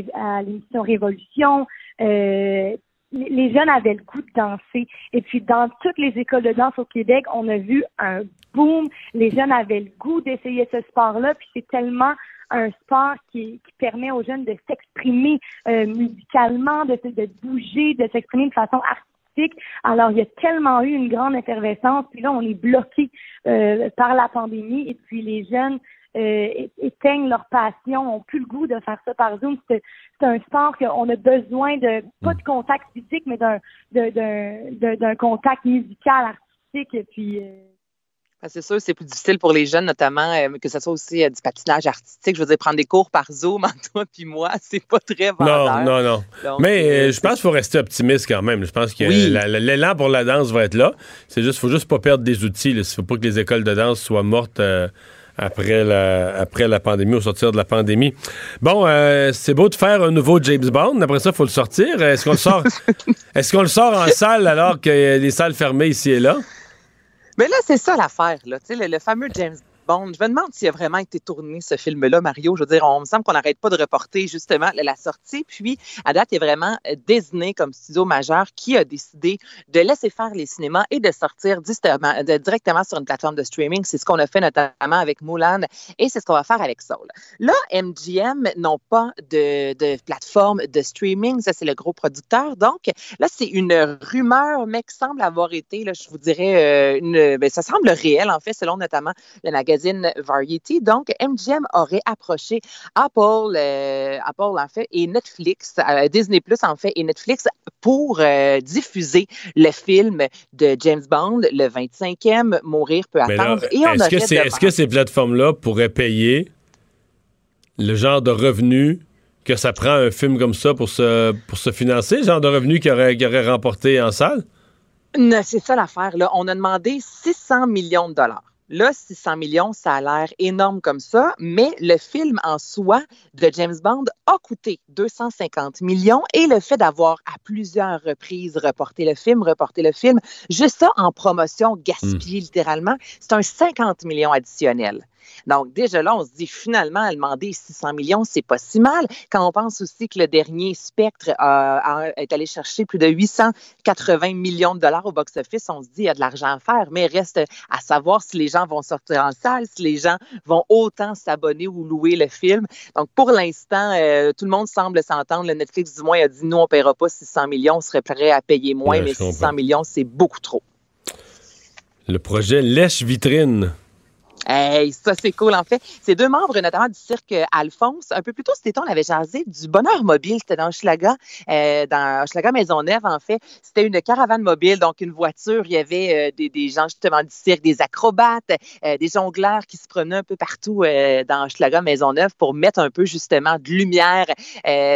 l'émission Révolution. Euh, les jeunes avaient le goût de danser. Et puis, dans toutes les écoles de danse au Québec, on a vu un boom. Les jeunes avaient le goût d'essayer ce sport-là. Puis, c'est tellement un sport qui, qui permet aux jeunes de s'exprimer euh, musicalement, de, de bouger, de s'exprimer de façon artistique. Alors, il y a tellement eu une grande effervescence, puis là, on est bloqué euh, par la pandémie, et puis les jeunes euh, éteignent leur passion, ont plus le goût de faire ça par Zoom. C'est un sport qu'on a besoin de, pas de contact physique, mais d'un d'un contact musical, artistique, puis... Euh, c'est sûr, c'est plus difficile pour les jeunes, notamment euh, que ce soit aussi euh, du patinage artistique. Je veux dire, prendre des cours par Zoom entre toi puis moi, c'est pas très vendeur. Non, non, non. Mais euh, je pense qu'il faut rester optimiste quand même. Je pense que l'élan pour la danse va être là. C'est juste, faut juste pas perdre des outils. Il faut pas que les écoles de danse soient mortes. après la, après la pandémie, au sortir de la pandémie. Bon, c'est beau de faire un nouveau James Bond. Après ça, il faut le sortir. Est-ce qu'on le sort? Est-ce qu'on le sort en salle alors que les salles fermées ici et là? Mais là, c'est ça l'affaire, là. Tu sais, le, fameux James Bond. Je me demande s'il a vraiment été tourné, ce film-là, Mario. Je veux dire, on me semble qu'on n'arrête pas de reporter justement la sortie. Puis, à date, il est vraiment euh, désigné comme studio majeur qui a décidé de laisser faire les cinémas et de sortir directement sur une plateforme de streaming. C'est ce qu'on a fait notamment avec Mulan et c'est ce qu'on va faire avec Soul. Là, MGM n'ont pas de, plateforme de streaming. Ça, c'est le gros producteur. Donc, là, c'est une rumeur, mais qui semble avoir été, là, je vous dirais, euh, ben, ça semble réel, en fait, selon notamment le magazine Variety. Donc, MGM aurait approché Apple, euh, Apple en fait, et Netflix, euh, Disney Plus en fait, et Netflix pour euh, diffuser le film de James Bond, le 25e, Mourir peut attendre. Est-ce que, ces plateformes-là pourraient payer le genre de revenus que ça prend un film comme ça pour se, pour se financer, le genre de revenus qu'il aurait, aurait remporté en salle? C'est ça l'affaire. On a demandé 600 millions de dollars. Là, 600 millions, ça a l'air énorme comme ça, mais le film en soi de James Bond a coûté 250 millions et le fait d'avoir à plusieurs reprises reporté le film, reporté le film, juste ça en promotion, gaspillé hmm. littéralement, c'est un 50 millions additionnel. Donc, déjà là, on se dit finalement, à demander 600 millions, c'est pas si mal. Quand on pense aussi que le dernier Spectre est allé chercher plus de 880 millions de dollars au box-office, on se dit, il y a de l'argent à faire, mais reste à savoir si les gens vont sortir en salle, si les gens vont autant s'abonner ou louer le film. Donc, pour l'instant, euh, tout le monde semble s'entendre. Le Netflix, du moins, a dit, nous, on ne paiera pas 600 millions, on serait prêt à payer moins, mais 600 millions, c'est beaucoup trop. Le projet Lèche Vitrine. Hey, ça, c'est cool. En fait, ces deux membres, notamment du cirque Alphonse, un peu plus tôt été, on avait jasé du bonheur mobile. C'était dans Schlaga, euh, dans Schlaga Maisonneuve, en fait. C'était une caravane mobile, donc une voiture. Il y avait euh, des, gens, justement, du cirque, des acrobates, euh, des jongleurs qui se prenaient un peu partout euh, dans Schlaga Maisonneuve pour mettre un peu, justement, de lumière,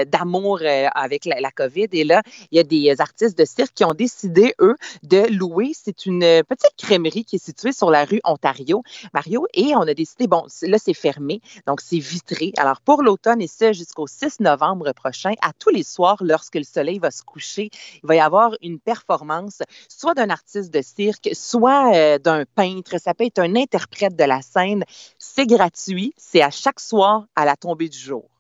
d'amour avec la, la, COVID. Et là, il y a des artistes de cirque qui ont décidé, eux, de louer. C'est une petite crèmerie qui est située sur la rue Ontario. Mario, et on a décidé, bon, là, c'est fermé, donc c'est vitré. Alors, pour l'automne et ce, jusqu'au 6 novembre prochain, à tous les soirs, lorsque le soleil va se coucher, il va y avoir une performance, soit d'un artiste de cirque, soit euh, d'un peintre. Ça peut être un interprète de la scène. C'est gratuit. C'est à chaque soir à la tombée du jour.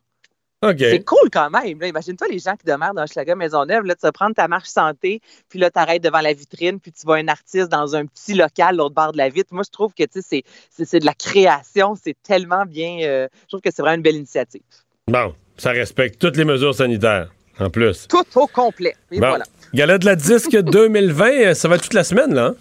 C'est cool quand même. Imagine-toi les gens qui demeurent dans Schlager Maisonneuve. Là, tu vas prendre ta marche santé, puis là, tu arrêtes devant la vitrine, puis tu vois un artiste dans un petit local l'autre bord de la vitre. Moi, je trouve que c'est, c'est, de la création. C'est tellement bien. Euh, je trouve que c'est vraiment une belle initiative. Bon, ça respecte toutes les mesures sanitaires, en plus. Tout au complet. Et voilà. Gala de la disque 2020, ça va toute la semaine, là?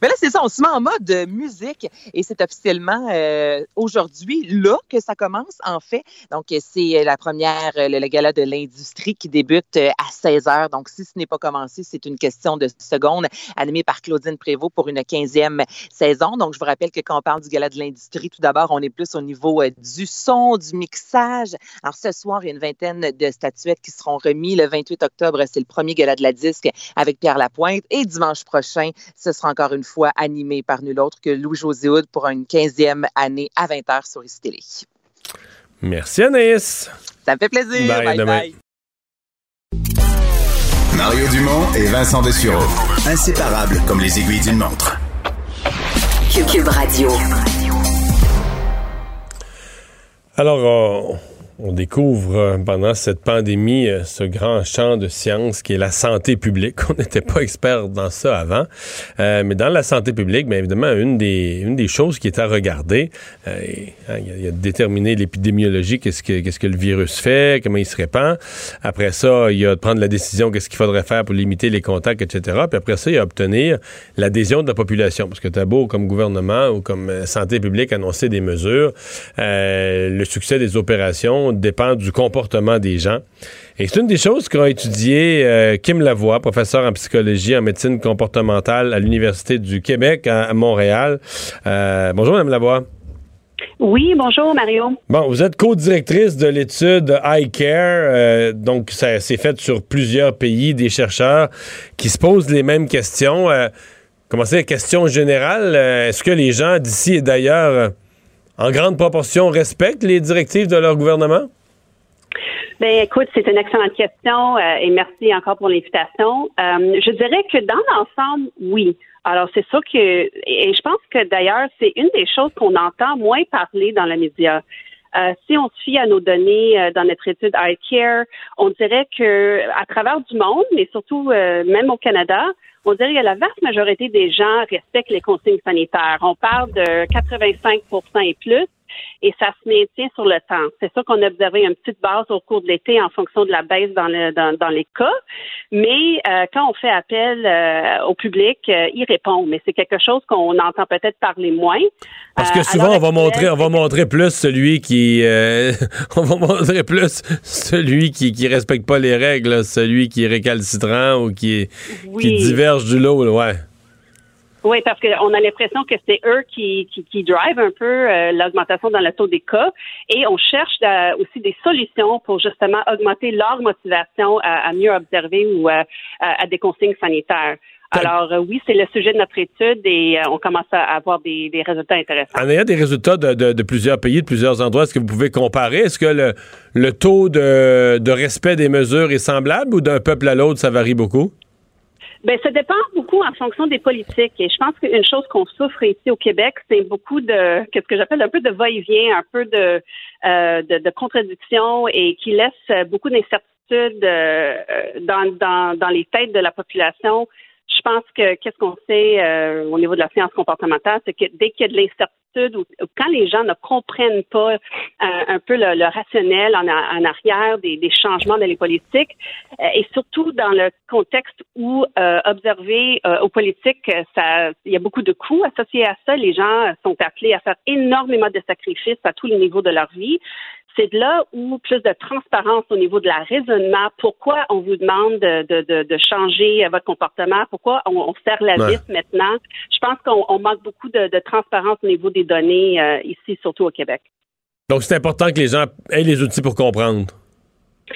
Mais là, c'est ça, on se met en mode musique et c'est officiellement euh, aujourd'hui, là, que ça commence, en fait. Donc, c'est la première, le, gala de l'industrie qui débute euh, à 16 h. Donc, si ce n'est pas commencé, c'est une question de secondes, animée par Claudine Prévost pour une 15e saison. Donc, je vous rappelle que quand on parle du gala de l'industrie, tout d'abord, on est plus au niveau euh, du son, du mixage. Alors, ce soir, il y a une vingtaine de statuettes qui seront remises. Le 28 octobre, c'est le premier gala de la disque avec Pierre Lapointe. Et dimanche prochain, ce sera encore une fois animé par nul autre que Louis-José Houd pour une 15e année à 20h sur Télé. Merci Anaïs. Ça me fait plaisir. Bye bye. Mario Dumont et Vincent Dessureau. Inséparables comme les aiguilles d'une montre. Cube Radio. Alors, on découvre euh, pendant cette pandémie euh, ce grand champ de science qui est la santé publique. On n'était pas expert dans ça avant. Euh, mais dans la santé publique, bien évidemment, une des, une des choses qui est à regarder, hein, il y, a de déterminer l'épidémiologie, qu'est-ce que, qu'est-ce que le virus fait, comment il se répand. Après ça, il y a de prendre la décision, qu'est-ce qu'il faudrait faire pour limiter les contacts, etc. Puis après ça, il y a obtenir l'adhésion de la population. Parce que tu as beau, comme gouvernement ou comme santé publique, annoncer des mesures, le succès des opérations dépend du comportement des gens. Et c'est une des choses qu'a étudié euh, Kim Lavoie, professeur en psychologie en médecine comportementale à l'Université du Québec à, Montréal. Euh, bonjour, Mme Lavoie. Oui, bonjour Mario. Bon, vous êtes co-directrice de l'étude iCare, euh, donc ça s'est fait sur plusieurs pays, des chercheurs qui se posent les mêmes questions. comment c'est, question générale, est-ce que les gens d'ici et d'ailleurs en grande proportion, respectent les directives de leur gouvernement? Ben, écoute, c'est une excellente question euh, et merci encore pour l'invitation. Euh, je dirais que dans l'ensemble, oui. Alors, c'est sûr que, et je pense que d'ailleurs, c'est une des choses qu'on entend moins parler dans les médias. Euh, si on se fie à nos données dans notre étude iCare, on dirait que à travers du monde, mais surtout même au Canada, on dirait que la vaste majorité des gens respectent les consignes sanitaires. On parle de 85% et plus et ça se maintient sur le temps. C'est ça qu'on a observé une petite base au cours de l'été en fonction de la baisse dans, le, dans, les cas. Mais euh, quand on fait appel euh, au public, euh, il répond. Mais c'est quelque chose qu'on entend peut-être parler moins. Parce que souvent, on va montrer, on va montrer plus celui qui, on va montrer plus celui qui, qui respecte pas les règles, celui qui est récalcitrant ou qui, qui diverge du lot, ouais. Oui, parce qu'on a l'impression que c'est eux qui, qui, qui drive un peu euh, l'augmentation dans le taux des cas et on cherche euh, aussi des solutions pour justement augmenter leur motivation à, mieux observer ou à, des consignes sanitaires. Alors euh, oui, c'est le sujet de notre étude et on commence à avoir des, des, résultats intéressants. En ayant des résultats de, de, de, plusieurs pays, de plusieurs endroits, est-ce que vous pouvez comparer? Est-ce que le, le taux de, de respect des mesures est semblable ou d'un peuple à l'autre, ça varie beaucoup? Ben, ça dépend beaucoup en fonction des politiques. Et je pense qu'une chose qu'on souffre ici au Québec, c'est beaucoup de, qu'est-ce que j'appelle un peu de va-et-vient, un peu de, euh, de, de contradiction et qui laisse beaucoup d'incertitudes euh, dans, dans, dans les têtes de la population. Je pense que qu'est-ce qu'on sait euh, au niveau de la science comportementale, c'est que dès qu'il y a de l'incertitude ou, quand les gens ne comprennent pas euh, un peu le, rationnel en, arrière des, changements dans les politiques, euh, et surtout dans le contexte où euh, observer aux politiques, ça, il y a beaucoup de coûts associés à ça. Les gens sont appelés à faire énormément de sacrifices à tous les niveaux de leur vie c'est de là où plus de transparence au niveau de la raisonnement. Pourquoi on vous demande de, changer votre comportement? Pourquoi on, serre la vis maintenant? Je pense qu'on manque beaucoup de, transparence au niveau des données euh, ici, surtout au Québec. Donc, c'est important que les gens aient les outils pour comprendre.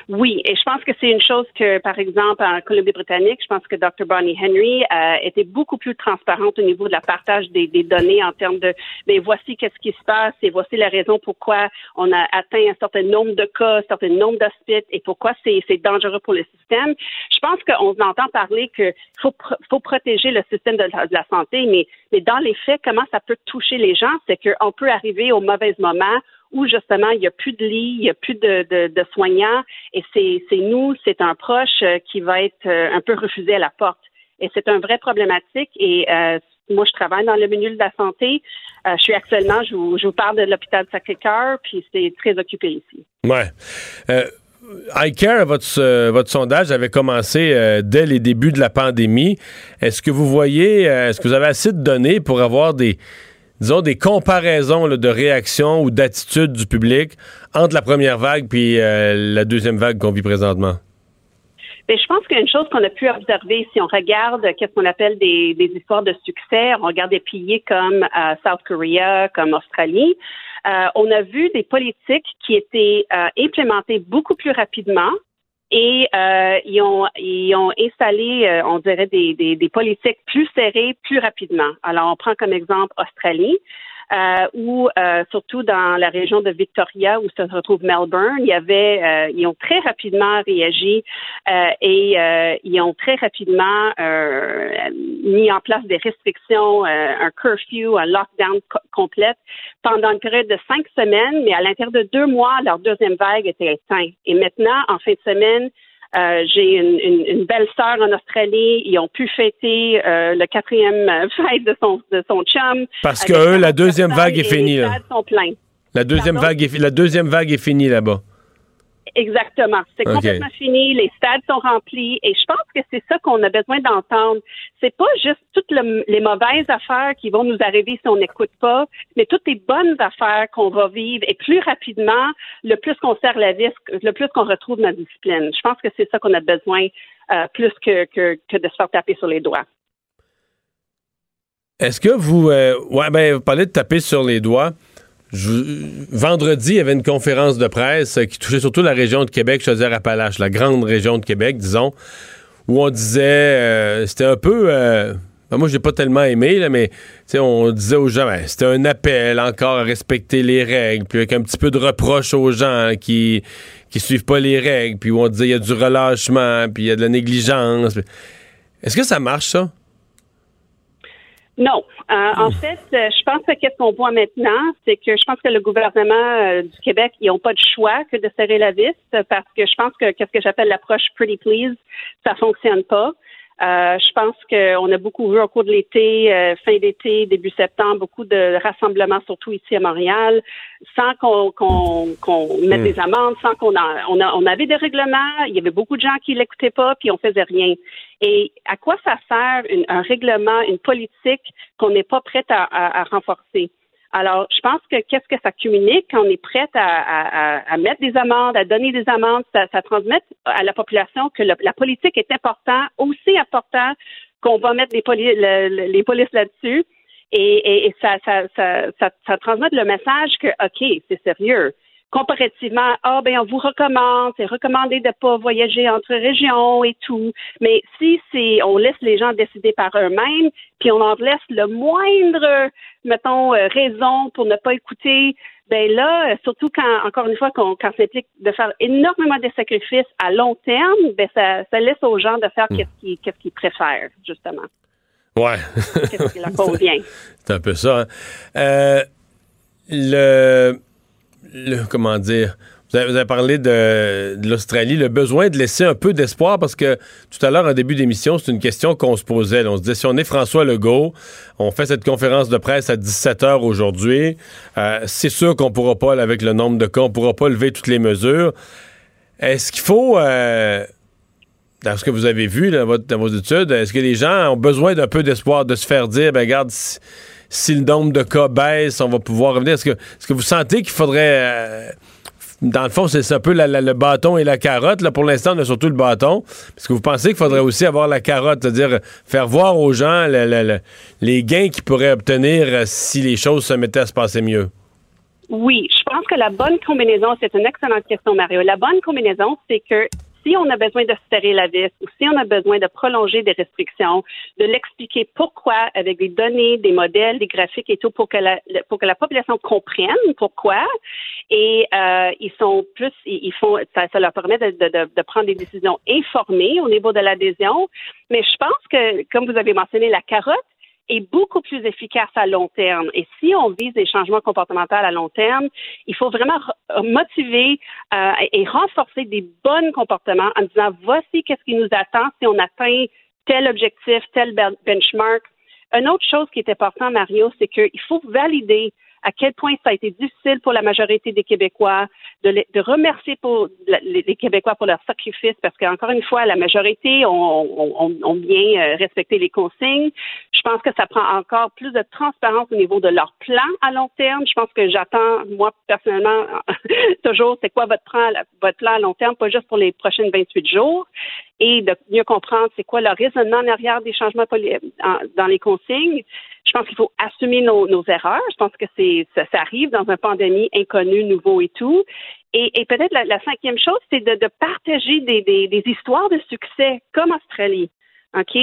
Oui, et je pense que c'est une chose que, par exemple, en Colombie-Britannique, je pense que Dr. Bonnie Henry euh, était beaucoup plus transparente au niveau de la partage des, données en termes de, mais ben, voici qu'est-ce qui se passe et voici la raison pourquoi on a atteint un certain nombre de cas, un certain nombre d'hospices et pourquoi c'est dangereux pour le système. Je pense qu'on entend parler qu'il faut, faut protéger le système de la, santé, mais, mais dans les faits, comment ça peut toucher les gens, c'est qu'on peut arriver au mauvais moment où justement il n'y a plus de lit, il n'y a plus de, soignants, et c'est nous, c'est un proche euh, qui va être euh, un peu refusé à la porte. Et c'est un vrai problématique. Et euh, moi, je travaille dans le milieu de la santé. je suis actuellement, je vous, parle de l'hôpital Sacré-Cœur, puis c'est très occupé ici. Ouais. iCare, votre, votre sondage avait commencé dès les débuts de la pandémie. Est-ce que vous voyez, est-ce que vous avez assez de données pour avoir des, disons, des comparaisons de réaction ou d'attitude du public entre la première vague puis euh, la deuxième vague qu'on vit présentement? Bien, je pense qu'une chose qu'on a pu observer, si on regarde qu'est-ce qu'on appelle des, histoires de succès, on regarde des pays comme euh, South Korea, comme Australie, euh, on a vu des politiques qui étaient implémentées beaucoup plus rapidement, et euh, ils, ont, ils ont installé, euh, on dirait, des, des, des, politiques plus serrées plus rapidement. Alors, on prend comme exemple Australie. Euh, où euh, surtout dans la région de Victoria où se retrouve Melbourne, il y avait, euh, ils ont très rapidement réagi et ils ont très rapidement mis en place des restrictions, un curfew, un lockdown complète pendant une période de cinq semaines, mais à l'intérieur de deux mois, leur deuxième vague était éteinte. Et maintenant, en fin de semaine, euh, j'ai une, belle sœur en Australie. Ils ont pu fêter euh, le quatrième euh, fête de son, de son chum. Parce que eux, la deuxième vague est finie. La deuxième vague est, la deuxième vague est finie là-bas. Exactement. C'est complètement fini. Les stades sont remplis. Et je pense que c'est ça qu'on a besoin d'entendre. C'est pas juste toutes les mauvaises affaires qui vont nous arriver si on n'écoute pas, mais toutes les bonnes affaires qu'on va vivre. Et plus rapidement, le plus qu'on serre la vis, le plus qu'on retrouve notre discipline. Je pense que c'est ça qu'on a besoin euh, plus que, que, que de se faire taper sur les doigts. Est-ce que vous, euh, ouais, ben, vous parlez de taper sur les doigts vendredi, il y avait une conférence de presse qui touchait surtout la région de Québec, Chaudière-Appalaches, la grande région de Québec, disons, où on disait, euh, c'était un peu, euh, ben, moi pas tellement aimé, mais on disait aux gens, ben, c'était un appel encore à respecter les règles, puis avec un petit peu de reproche aux gens qui qui suivent pas les règles, puis où on disait il y a du relâchement, puis il y a de la négligence. Est-ce que ça marche ça? Non. Euh, en fait, euh, je pense que qu'est-ce qu'on voit maintenant, c'est que je pense que le gouvernement euh, du Québec, ils n'ont pas de choix que de serrer la vis parce que je pense que qu'est-ce que j'appelle l'approche pretty please, ça fonctionne pas. Euh, je pense qu'on a beaucoup vu au cours de l'été, euh, fin d'été, début septembre, beaucoup de rassemblements, surtout ici à Montréal, sans qu'on mette hmm. des amendes, sans qu'on on, on avait des règlements. Il y avait beaucoup de gens qui l'écoutaient pas, puis on faisait rien. Et à quoi ça sert un règlement, une politique qu'on n'est pas prête à renforcer? Alors, je pense que qu'est-ce que ça communique quand on est prête à, mettre des amendes, à donner des amendes, ça, transmet à la population que la politique est important, aussi important qu'on va mettre les, les polices là-dessus. Et, ça, ça, ça, ça transmet le message que, OK, c'est sérieux comparativement, ah ben on vous recommande, c'est recommandé de pas voyager entre régions et tout. Mais si c'est, on laisse les gens décider par eux-mêmes, puis on en laisse le moindre, mettons, euh, raison pour ne pas écouter, ben là, surtout quand, encore une fois, quand, quand ça implique de faire énormément de sacrifices à long terme, ben ça, ça laisse aux gens de faire hmm. qu'est-ce qu'ils, qu'est-ce qu'ils préfèrent, justement. Ouais. qu'est-ce qui leur convient. C'est un peu ça. Hein. Euh, le comment dire, vous avez, parlé de, l'Australie, le besoin de laisser un peu d'espoir parce que tout à l'heure, en début d'émission, c'est une question qu'on se posait. On se disait, si on est François Legault, on fait cette conférence de presse à 17 h aujourd'hui, euh, c'est sûr qu'on pourra pas, avec le nombre de cas, on pourra pas lever toutes les mesures. Est-ce qu'il faut, euh, dans ce que vous avez vu dans, vos études, est-ce que les gens ont besoin d'un peu d'espoir, de se faire dire, ben regarde, si le nombre de cas baisse, on va pouvoir revenir. Est-ce que, vous sentez qu'il faudrait. Euh, dans le fond, c'est un peu le bâton et la carotte. Là, pour l'instant, on a surtout le bâton. Est-ce que vous pensez qu'il faudrait aussi avoir la carotte, c'est-à-dire faire voir aux gens les gains qu'ils pourraient obtenir euh, si les choses se mettaient à se passer mieux? Oui, je pense que la bonne combinaison, c'est une excellente question, Mario. La bonne combinaison, c'est que si on a besoin de serrer la vis ou si on a besoin de prolonger des restrictions, de l'expliquer pourquoi avec des données, des modèles, des graphiques et tout pour que la, pour que la population comprenne pourquoi. Et euh, ils sont plus, ils font, ça, leur permet de, de, de, prendre des décisions informées au niveau de l'adhésion. Mais je pense que, comme vous avez mentionné, la carotte, est beaucoup plus efficace à long terme. Et si on vise des changements comportementaux à long terme, il faut vraiment motiver euh, et renforcer des bons comportements en disant voici qu'est-ce qui nous attend si on atteint tel objectif, tel benchmark. Une autre chose qui est importante, Mario, c'est qu'il faut valider à quel point ça a été difficile pour la majorité des Québécois, de, de remercier pour les, Québécois pour leur sacrifice, parce qu'encore une fois, la majorité ont, ont, bien euh, respecté les consignes. Je pense que ça prend encore plus de transparence au niveau de leur plan à long terme. Je pense que j'attends, moi, personnellement, toujours, c'est quoi votre plan, à long terme, pas juste pour les prochaines 28 jours et de mieux comprendre c'est quoi le raisonnement en arrière des changements dans les consignes. Je pense qu'il faut assumer nos, erreurs. Je pense que c'est ça, arrive dans une pandémie inconnue, nouveau et tout. Et, peut-être la, cinquième chose, c'est de, partager des, histoires de succès comme Australie. OK?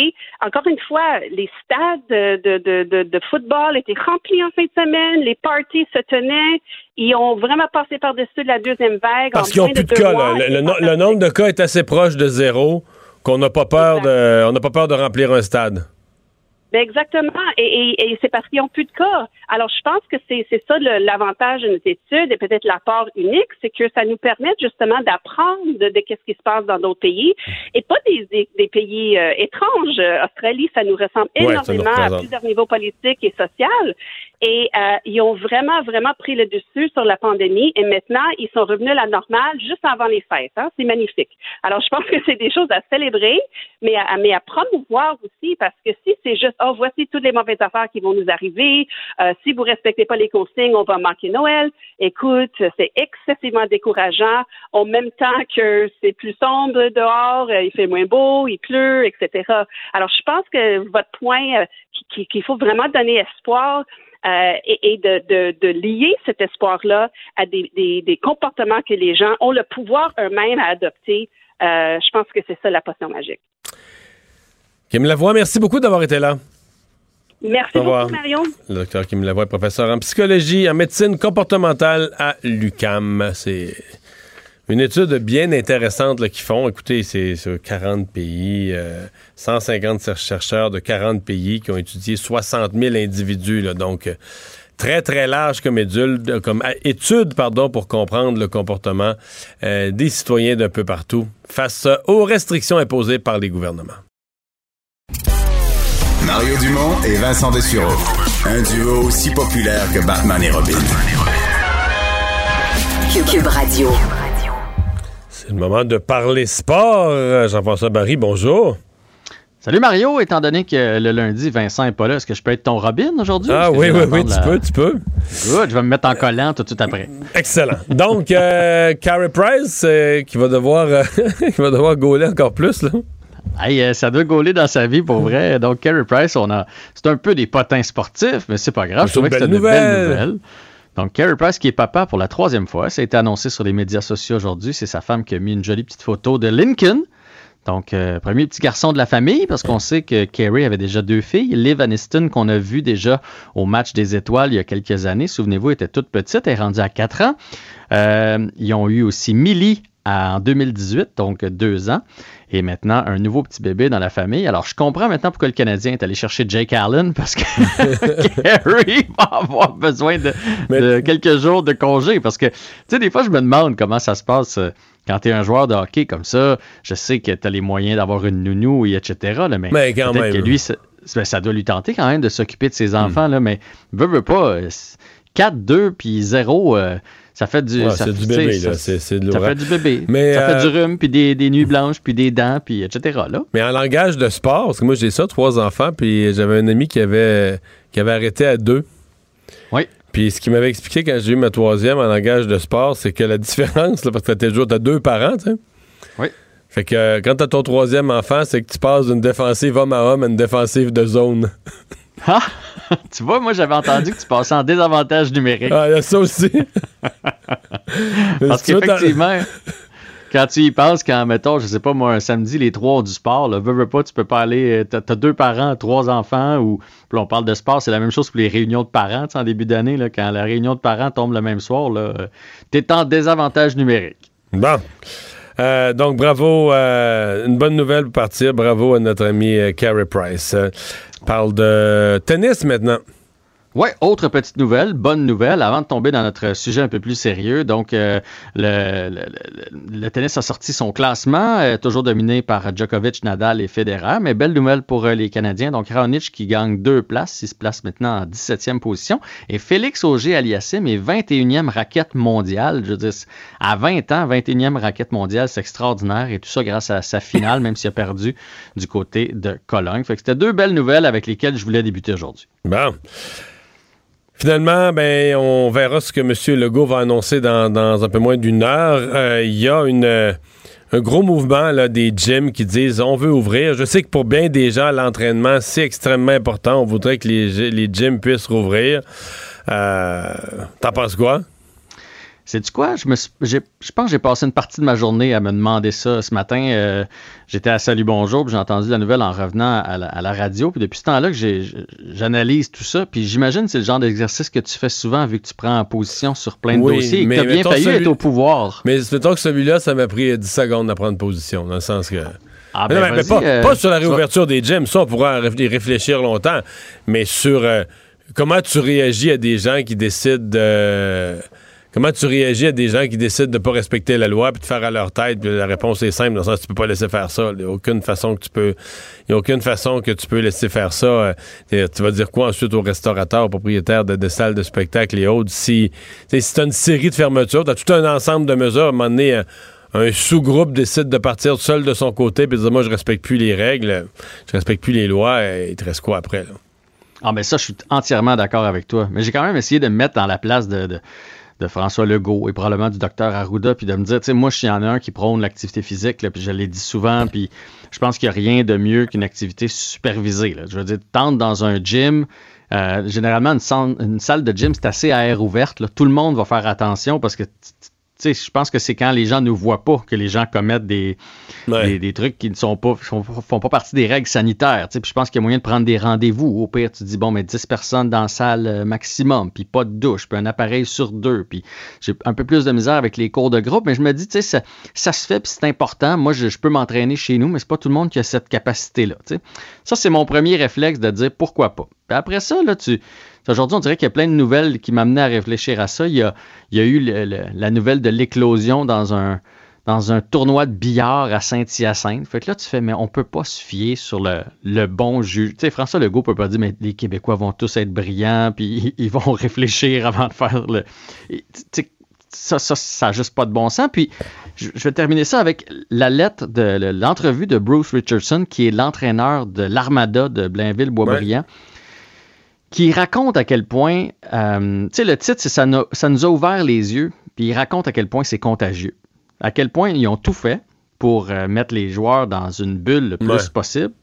Encore une fois, les stades de, de, de, de, football étaient remplis en fin de semaine, les parties se tenaient, ils ont vraiment passé par-dessus la deuxième vague. Parce qu'ils n'ont plus de, cas. Le, nombre de cas est assez proche de zéro qu'on n'a pas peur de, on n'a pas peur de remplir un stade. Ben exactement. Et, et, c'est parce qu'ils n'ont plus de cas. Alors, je pense que c'est, c'est ça l'avantage de notre étude et peut-être l'apport unique, c'est que ça nous permet justement d'apprendre de, de ce qui se passe dans d'autres pays et pas des, des, pays euh, étranges. Australie, ça nous ressemble énormément à plusieurs niveaux politiques et sociaux. Et euh, ils ont vraiment, vraiment pris le dessus sur la pandémie et maintenant, ils sont revenus à la normale juste avant les fêtes. Hein? C'est magnifique. Alors, je pense que c'est des choses à célébrer, mais à, mais à promouvoir aussi parce que si c'est juste oh, voici toutes les mauvaises affaires qui vont nous arriver. Euh, si vous respectez pas les consignes, on va manquer Noël. Écoute, c'est excessivement décourageant. En même temps que c'est plus sombre dehors, euh, il fait moins beau, il pleut, etc. Alors, je pense que votre point, euh, qu'il faut vraiment donner espoir, et, de, lier cet espoir-là à des, des, comportements que les gens ont le pouvoir eux-mêmes à adopter. je pense que c'est ça la potion magique. Kim Lavoie, merci beaucoup d'avoir été là. Merci beaucoup, Marion. Le docteur Kim Lavoie, professeur en psychologie, en médecine comportementale à l'UCAM. C'est une étude bien intéressante qu'ils font. Écoutez, c'est sur 40 pays, 150 euh, chercheurs de 40 pays qui ont étudié 60 000 individus. donc, euh, très, très large comme, étude, comme étude pardon, pour comprendre le comportement euh, des citoyens d'un peu partout face aux restrictions imposées par les gouvernements. Mario Dumont et Vincent Dessureau. Un duo aussi populaire que Batman et Robin. Cube Radio. Le moment de parler sport. Jean-François Barry, bonjour. Salut Mario, étant donné que le lundi, Vincent n'est pas là, est-ce que je peux être ton Robin aujourd'hui? Ah oui, oui, oui, tu peux, tu peux. Good, je vais me mettre en collant tout de suite après. Excellent. Donc, euh, Carey Price, euh, qui va devoir euh, qui va devoir gauler encore plus, là. Hey, euh, ça doit gauler dans sa vie pour vrai. Donc, Carey Price, on a, c'est un peu des potins sportifs, mais c'est pas grave. Je trouvais que c'était de belles nouvelles. Donc, Carey Price, qui est papa pour la troisième fois, ça a été annoncé sur les médias sociaux aujourd'hui. C'est sa femme qui a mis une jolie petite photo de Lincoln. Donc, euh, premier petit garçon de la famille, parce qu'on sait que Carey avait déjà deux filles. Liv Aniston, qu'on a vu déjà au match des étoiles il y a quelques années, souvenez-vous, était toute petite, elle est rendue à 4 ans. Euh, ils ont eu aussi Millie en 2018, donc deux ans et maintenant un nouveau petit bébé dans la famille. Alors, je comprends maintenant pourquoi le Canadien est allé chercher Jake Allen parce que Gary va avoir besoin de, quelques jours de congé. Parce que, tu sais, des fois, je me demande comment ça se passe euh, quand tu es un joueur de hockey comme ça. Je sais que tu as les moyens d'avoir une nounou, et etc. mais, mais quand même. que lui, ben, ça, doit lui tenter quand même de s'occuper de ses hmm. enfants. Là, mais veut, veut pas. 4, euh, 2 puis 0 ça fait du, ça, du bébé, là. C'est, de Ça fait du bébé. Mais, ça fait du euh, rhume, puis des, des, nuits blanches, puis des dents, puis etc. Là. Mais en langage de sport, parce que moi j'ai ça, trois enfants, puis j'avais un ami qui avait, qui avait arrêté à deux. Oui. Puis ce qu'il m'avait expliqué quand j'ai eu ma troisième en langage de sport, c'est que la différence, là, parce que t'as toujours as deux parents, tu sais. Oui. Fait que euh, quand t'as ton troisième enfant, c'est que tu passes d'une défensive homme à homme à une défensive de zone. Ah! tu vois, moi, j'avais entendu que tu passais en désavantage numérique. Ah, il y a ça aussi. Parce qu'effectivement, quand tu y penses, quand, mettons, je sais pas, moi, un samedi, les trois ont du sport, là, veux, veux pas, tu peux pas aller, t'as as deux parents, trois enfants, ou, puis on parle de sport, c'est la même chose pour les réunions de parents, en début d'année, là, quand la réunion de parents tombe le même soir, là, t'es en désavantage numérique. Bon. Euh, donc, bravo. Euh, une bonne nouvelle pour partir. Bravo à notre ami euh, Carey Price parle de tennis maintenant. Oui, autre petite nouvelle, bonne nouvelle, avant de tomber dans notre sujet un peu plus sérieux. Donc, euh, le, tennis a sorti son classement, euh, toujours dominé par Djokovic, Nadal et Federer, mais belle nouvelle pour euh, les Canadiens. Donc, Raonic qui gagne deux places, il se place maintenant en 17e position. Et Félix Auger-Aliassime est 21e raquette mondiale. Je dis, à 20 ans, 21e raquette mondiale, c'est extraordinaire. Et tout ça grâce à sa finale, même s'il a perdu du côté de Cologne. Fait que c'était deux belles nouvelles avec lesquelles je voulais débuter aujourd'hui. Bon. Finalement, ben, on verra ce que M. Legault va annoncer dans, un peu moins d'une heure. Euh, il y a une, un gros mouvement là, des gyms qui disent on veut ouvrir. Je sais que pour bien des gens, l'entraînement, c'est extrêmement important. On voudrait que les, les gyms puissent rouvrir. Euh, T'en penses quoi? C'est du quoi? Je, me je pense que j'ai passé une partie de ma journée à me demander ça. Ce matin, euh, j'étais à Salut Bonjour, puis j'ai entendu la nouvelle en revenant à la, radio. Puis depuis ce temps-là que j'analyse tout ça. Puis j'imagine que c'est le genre d'exercice que tu fais souvent vu que tu prends en position sur plein de dossiers et que tu as bien failli être au pouvoir. Mais mettons que celui-là, ça m'a pris 10 secondes à prendre position, dans le sens que... Ah, ben euh, pas, sur la réouverture des gyms, ça on pourra y réfléchir longtemps, mais sur euh, comment tu réagis à des gens qui décident de Comment tu réagis à des gens qui décident de ne pas respecter la loi puis de faire à leur tête? la réponse est simple, dans le sens tu peux pas laisser faire ça. Il n'y a aucune façon que tu peux. Il a aucune façon que tu peux laisser faire ça. Euh, tu vas dire quoi ensuite aux restaurateurs, aux propriétaires de, salles de spectacle et autres? Si, tu as une série de fermetures, tu as tout un ensemble de mesures, à un moment donné, un, sous-groupe décide de partir seul de son côté puis de dire moi je respecte plus les règles, je respecte plus les lois, et il te reste quoi après? Ah, mais ça, je suis entièrement d'accord avec toi. Mais j'ai quand même essayé de me mettre dans la place de François Legault et probablement du docteur Arruda, puis de me dire, tu sais, moi, je y en un qui prône l'activité physique, puis je l'ai dit souvent, puis je pense qu'il n'y a rien de mieux qu'une activité supervisée. Je veux dire, tente dans un gym, euh, généralement, une, une, salle de gym, c'est assez à air ouverte. Tout le monde va faire attention parce que je pense que c'est quand les gens ne voient pas que les gens commettent des, des, trucs qui ne sont pas, font, pas partie des règles sanitaires. Puis je pense qu'il y a moyen de prendre des rendez-vous. Au pire, tu dis, bon, mais 10 personnes dans la salle euh, maximum, puis pas de douche, puis un appareil sur deux. Puis j'ai un peu plus de misère avec les cours de groupe, mais je me dis, tu sais, ça, ça, se fait, puis c'est important. Moi, je, peux m'entraîner chez nous, mais c'est pas tout le monde qui a cette capacité-là. Ça, c'est mon premier réflexe de dire pourquoi pas. Puis après ça, là, tu Aujourd'hui, on dirait qu'il y a plein de nouvelles qui m'amenaient à réfléchir à ça. Il y a, eu la nouvelle de l'éclosion dans un, tournoi de billard à Saint-Hyacinthe. Fait que là, tu fais, mais on peut pas se fier sur le, bon juge. Tu sais, François Legault peut pas dire, mais les Québécois vont tous être brillants, puis ils, vont réfléchir avant de faire le. ça, ça, n'a juste pas de bon sens. Puis, je, vais terminer ça avec la lettre de l'entrevue de Bruce Richardson, qui est l'entraîneur de l'Armada de Blainville-Boisbriand qui raconte à quel point, euh, tu sais, le titre, c'est ça, ça nous a ouvert les yeux, puis il raconte à quel point c'est contagieux. À quel point ils ont tout fait pour euh, mettre les joueurs dans une bulle le plus possible,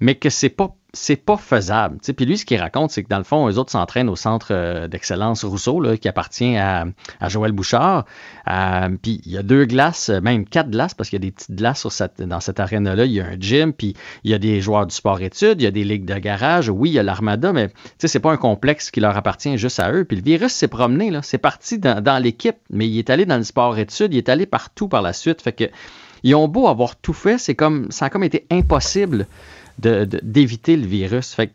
mais que c'est pas c'est pas faisable. Puis lui, ce qu'il raconte, c'est que dans le fond, eux autres s'entraînent au centre euh, d'excellence Rousseau, qui appartient à, Joël Bouchard. Euh, puis il y a deux glaces, euh, même quatre glaces, parce qu'il y a des petites glaces sur dans cette arène-là. Il y a un gym, puis il y a des joueurs du sport-études, il y a des ligues de garage. Oui, il y a l'Armada, mais c'est pas un complexe qui leur appartient juste à eux. Puis le virus s'est promené, là. C'est parti dans, dans l'équipe, mais il est allé dans le sport-études, il est allé partout par la suite. Fait que ils ont beau avoir tout fait, c'est comme ça a comme été impossible d'éviter le virus. Fait, que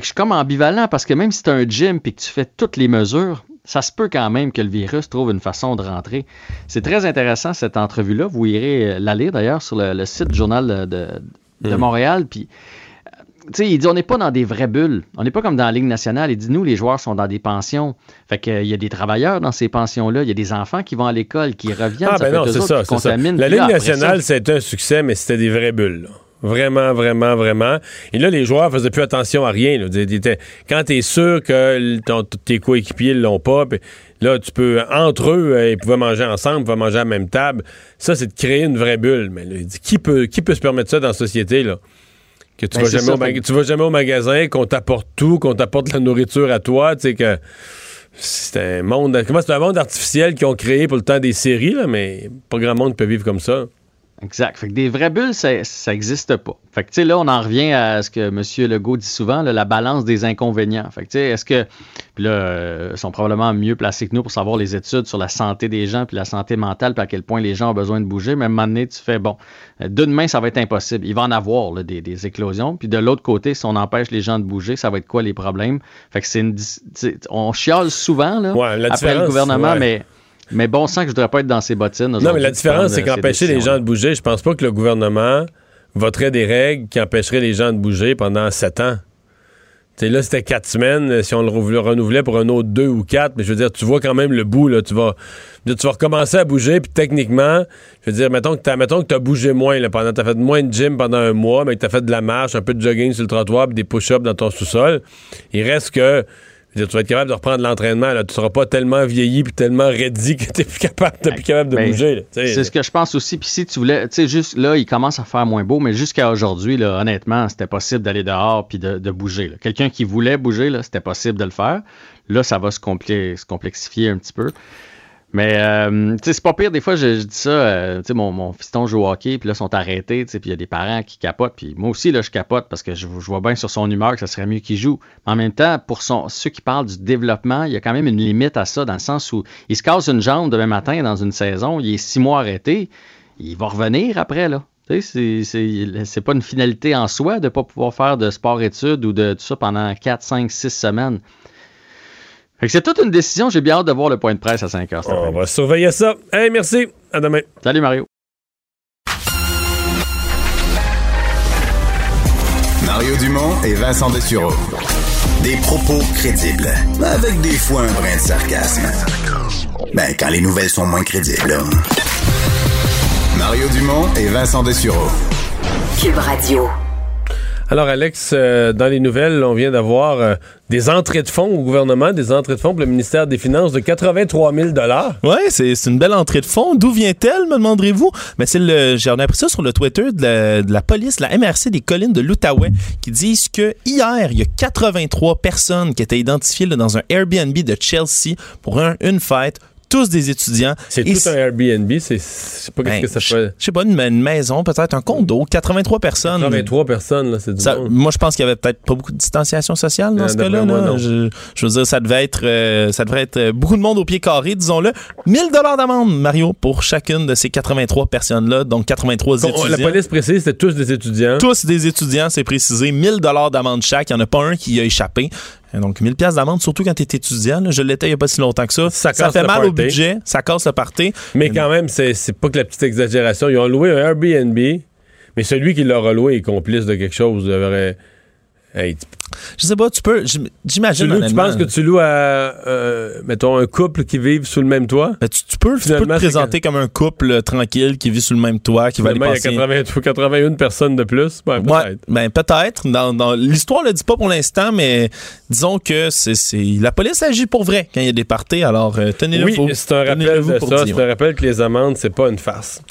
je suis comme ambivalent parce que même si tu as un gym et que tu fais toutes les mesures, ça se peut quand même que le virus trouve une façon de rentrer. C'est très intéressant cette entrevue-là. Vous irez euh, la lire d'ailleurs sur le, site du Journal de, mm. Montréal. Puis, euh, il dit on n'est pas dans des vraies bulles. On n'est pas comme dans la Ligue nationale. Il dit nous, les joueurs sont dans des pensions. Fait qu'il y a des travailleurs dans ces pensions-là. Il y a des enfants qui vont à l'école, qui reviennent. Ah, ben non, c'est ça, ça. La Ligue nationale, c'était un succès, mais c'était des vraies bulles. Vraiment, vraiment, vraiment. Et là, les joueurs faisaient plus attention à rien. Quand tu es sûr que tes coéquipiers ne l'ont pas, là, tu peux, entre eux, euh, ils pouvaient manger ensemble, ils pouvaient manger à la même table. Ça, c'est de créer une vraie bulle. Mais qui, peut, qui peut se permettre ça dans la société, là? Que tu, ben, vas jamais tu vas jamais au magasin, qu'on t'apporte tout, qu'on t'apporte la nourriture à toi, tu sais que c'est un monde, comment c'est un monde artificiel qu'ils ont créé pour le temps des séries, là, mais pas grand monde peut vivre comme ça. Exact. Fait que des vraies bulles, ça n'existe pas. Fait que, tu sais, là, on en revient à ce que M. Legault dit souvent, la balance des inconvénients. Fait que, tu sais, est-ce que. Puis là, euh, ils sont probablement mieux placés que nous pour savoir les études sur la santé des gens, puis la santé mentale, puis à quel point les gens ont besoin de bouger. Mais à un moment donné, tu fais, bon, euh, d'une main, ça va être impossible. Il va en avoir des, éclosions. Puis de l'autre côté, si on empêche les gens de bouger, ça va être quoi les problèmes? Fait que c'est une. On chiale souvent, là, après le gouvernement, mais mais bon sang que je voudrais pas être dans ces bottines. Non, mais la différence, c'est qu'empêcher les gens de bouger, je pense pas que le gouvernement voterait des règles qui empêcheraient les gens de bouger pendant sept ans. là, c'était quatre semaines. Si on le renouvelait pour un autre deux ou quatre, mais je veux dire, tu vois quand même le bout. Là, tu, vas, tu vas recommencer à bouger, puis techniquement, je veux dire, mettons que tu as, bougé moins. Là, pendant, as fait moins de gym pendant un mois, mais que tu as fait de la marche, un peu de jogging sur le trottoir, puis des push-ups dans ton sous-sol. Il reste que tu vas être capable de reprendre l'entraînement. Tu ne seras pas tellement vieilli puis tellement ready que tu n'es plus capable, plus capable de ben, bouger. C'est ce que je pense aussi. Puis si tu voulais, tu sais, juste là, il commence à faire moins beau, mais jusqu'à aujourd'hui, honnêtement, c'était possible d'aller dehors puis de, bouger. Quelqu'un qui voulait bouger, c'était possible de le faire. Là, ça va se, se complexifier un petit peu. Mais, euh, c'est pas pire. Des fois, je, dis ça, euh, mon, mon, fiston joue au hockey, puis là, ils sont arrêtés, puis il y a des parents qui capotent. Puis moi aussi, là, je capote parce que je, vois bien sur son humeur que ça serait mieux qu'il joue. Mais en même temps, pour ceux qui parlent du développement, il y a quand même une limite à ça, dans le sens où il se casse une jambe demain matin dans une saison, il est six mois arrêté, il va revenir après, là. C'est pas une finalité en soi de ne pas pouvoir faire de sport-études ou de tout ça pendant 4, 5, 6 semaines c'est toute une décision. J'ai bien hâte de voir le point de presse à 5 heures. On va surveiller ça. Hey, merci. À demain. Salut, Mario. Mario Dumont et Vincent Dessureau. Des propos crédibles, avec des fois un brin de sarcasme. Ben, quand les nouvelles sont moins crédibles. Mario Dumont et Vincent Dessureau. Cube Radio. Alors, Alex, euh, dans les nouvelles, on vient d'avoir euh, des entrées de fonds au gouvernement, des entrées de fonds pour le ministère des Finances de 83 000 Oui, c'est une belle entrée de fonds. D'où vient-elle, me demanderez-vous? Mais c'est le, j'ai appris ça sur le Twitter de la, police, la MRC des collines de l'Outaouais, qui disent que hier, il y a 83 personnes qui étaient identifiées dans un Airbnb de Chelsea pour une fête tous des étudiants. C'est tout un Airbnb, c'est je sais pas qu'est-ce ben, que ça fait. Je sais pas une, maison, peut-être un condo, 83 personnes. 83 personnes là, c'est du Moi je pense qu'il y avait peut-être pas beaucoup de distanciation sociale dans ce cas-là. Je, veux dire ça devait être euh, ça devrait être euh, beaucoup de monde au pied carré, disons-le. 1000 dollars d'amende Mario pour chacune de ces 83 personnes là, donc 83 étudiants. La police précise c'est tous des étudiants. Tous des étudiants, c'est précisé, 1000 dollars d'amende chaque, il n'y en a pas un qui a échappé. Donc, 1000 pièces d'amende, surtout quand tu es étudiant. je l'étais il n'y a pas si longtemps que ça. Ça, fait mal au budget, ça casse le party. Mais quand même, c'est pas que la petite exagération. Ils ont loué un Airbnb, mais celui qui l'aura loué est complice de quelque chose. Il devrait je sais pas, tu peux. J'imagine. Tu, penses que tu loues à, euh, mettons, un couple qui vit sous le même toit? Ben, tu, peux, tu peux te présenter comme un couple tranquille qui vit sous le même toit, qui va aller passer... Il y a 80, 81 personnes de plus. Ben, peut-être. ben, peut-être. Dans, L'histoire le dit pas pour l'instant, mais disons que c'est la police agit pour vrai quand il y a des parties. Alors, euh, tenez-le Oui, c'est un rappel de ça. C'est un rappel que les amendes, c'est pas une farce.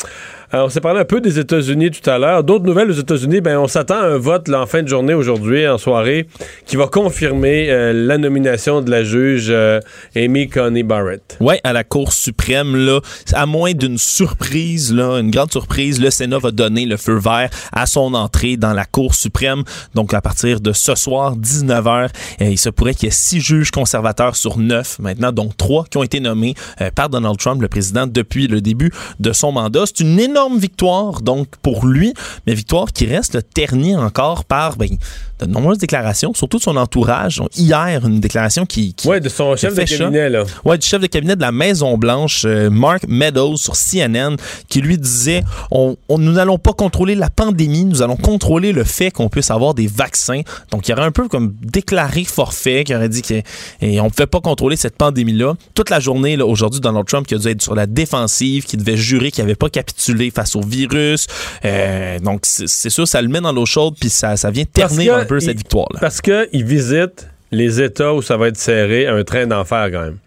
Euh, on s'est parlé un peu des États-Unis tout à l'heure. D'autres nouvelles aux États-Unis, ben, on s'attend à un vote en fin de journée aujourd'hui, en soirée, qui va confirmer euh, la nomination de la juge euh, Amy Coney Barrett. Oui, à la Cour suprême, là, à moins d'une surprise, là, une grande surprise, le Sénat va donner le feu vert à son entrée dans la Cour suprême. Donc, à partir de ce soir, 19h, il se pourrait qu'il y ait six juges conservateurs sur neuf maintenant, donc trois qui ont été nommés par Donald Trump, le président, depuis le début de son mandat. C'est une énorme victoire, donc, pour lui, mais victoire qui reste ternie encore par ben, de nombreuses déclarations, surtout de son entourage. hier, une déclaration qui. qui ouais, de son chef de cabinet, là. Ouais, du chef de cabinet de la Maison-Blanche, euh, Mark Meadows, sur CNN, qui lui disait on, Nous n'allons pas contrôler la pandémie, nous allons contrôler le fait qu'on puisse avoir des vaccins. Donc, il y aurait un peu comme déclaré forfait, qui aurait dit qu'on ne pouvait pas contrôler cette pandémie-là. Toute la journée, là, aujourd'hui, Donald Trump qui a dû être sur la défensive, qui devait jurer qu'il n'avait pas capitulé face au virus. Euh, donc, c'est sûr, ça le met dans l'eau chaude, puis ça, ça vient ternir cette victoire-là. Parce qu'il visite les États où ça va être serré, un train d'enfer quand même.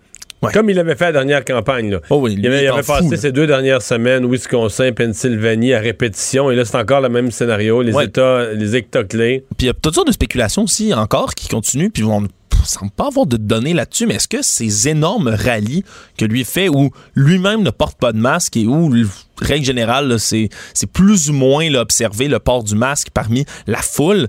Comme il avait fait la dernière campagne. Là. Oh oui, il avait, passé ces deux dernières semaines, Wisconsin, Pennsylvanie, à répétition. Et là, c'est encore le même scénario. Les États les États clés. Puis il y a toutes sortes de spéculations aussi encore qui continuent. Puis on ne semble pas avoir de données là-dessus. Mais est-ce que ces énormes rallyes que lui fait où lui-même ne porte pas de masque et où, règle générale, c'est plus ou moins observé le port du masque parmi la foule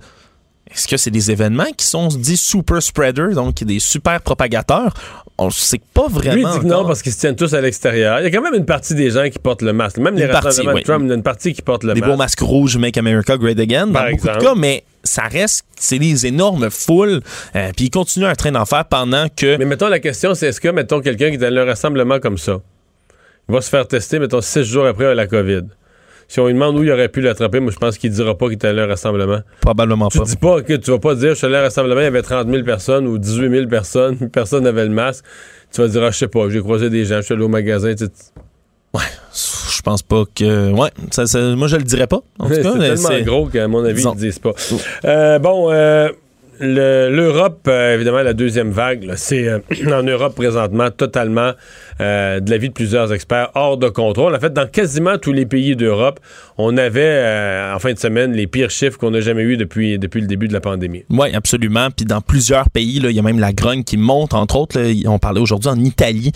est-ce que c'est des événements qui sont dits super spreaders, donc des super propagateurs? On ne sait pas vraiment. Lui, il dit que non parce qu'ils se tiennent tous à l'extérieur. Il y a quand même une partie des gens qui portent le masque. Même les rassemblements de Trump, il y a une partie qui porte le masque. Des beaux masques rouges, Make America Great Again, Par dans exemple. beaucoup de cas, mais ça reste, c'est des énormes foules. Euh, puis ils continuent un train d'enfer pendant que. Mais mettons, la question, c'est est-ce que, mettons, quelqu'un qui est dans un rassemblement comme ça, va se faire tester, mettons, six jours après à la COVID? Si on lui demande où il aurait pu l'attraper, moi, je pense qu'il dira pas qu'il était allé à un rassemblement. Probablement pas. Tu dis pas que tu vas pas dire, je suis allé à un rassemblement, il y avait 30 000 personnes ou 18 000 personnes, personne n'avait le masque. Tu vas dire, ah, je sais pas, j'ai croisé des gens, je suis allé au magasin, tu Ouais, je pense pas que. Ouais, ça, moi je le dirais pas. En tout cas, c'est tellement gros qu'à mon avis, ils le disent pas. Euh, bon, euh, L'Europe, euh, évidemment, la deuxième vague, c'est euh, en Europe présentement totalement, euh, de l'avis de plusieurs experts, hors de contrôle. En fait, dans quasiment tous les pays d'Europe, on avait en fin de semaine les pires chiffres qu'on n'a jamais eu depuis, depuis le début de la pandémie. Oui, absolument. Puis dans plusieurs pays, il y a même la grogne qui monte. Entre autres, on parlait aujourd'hui en Italie,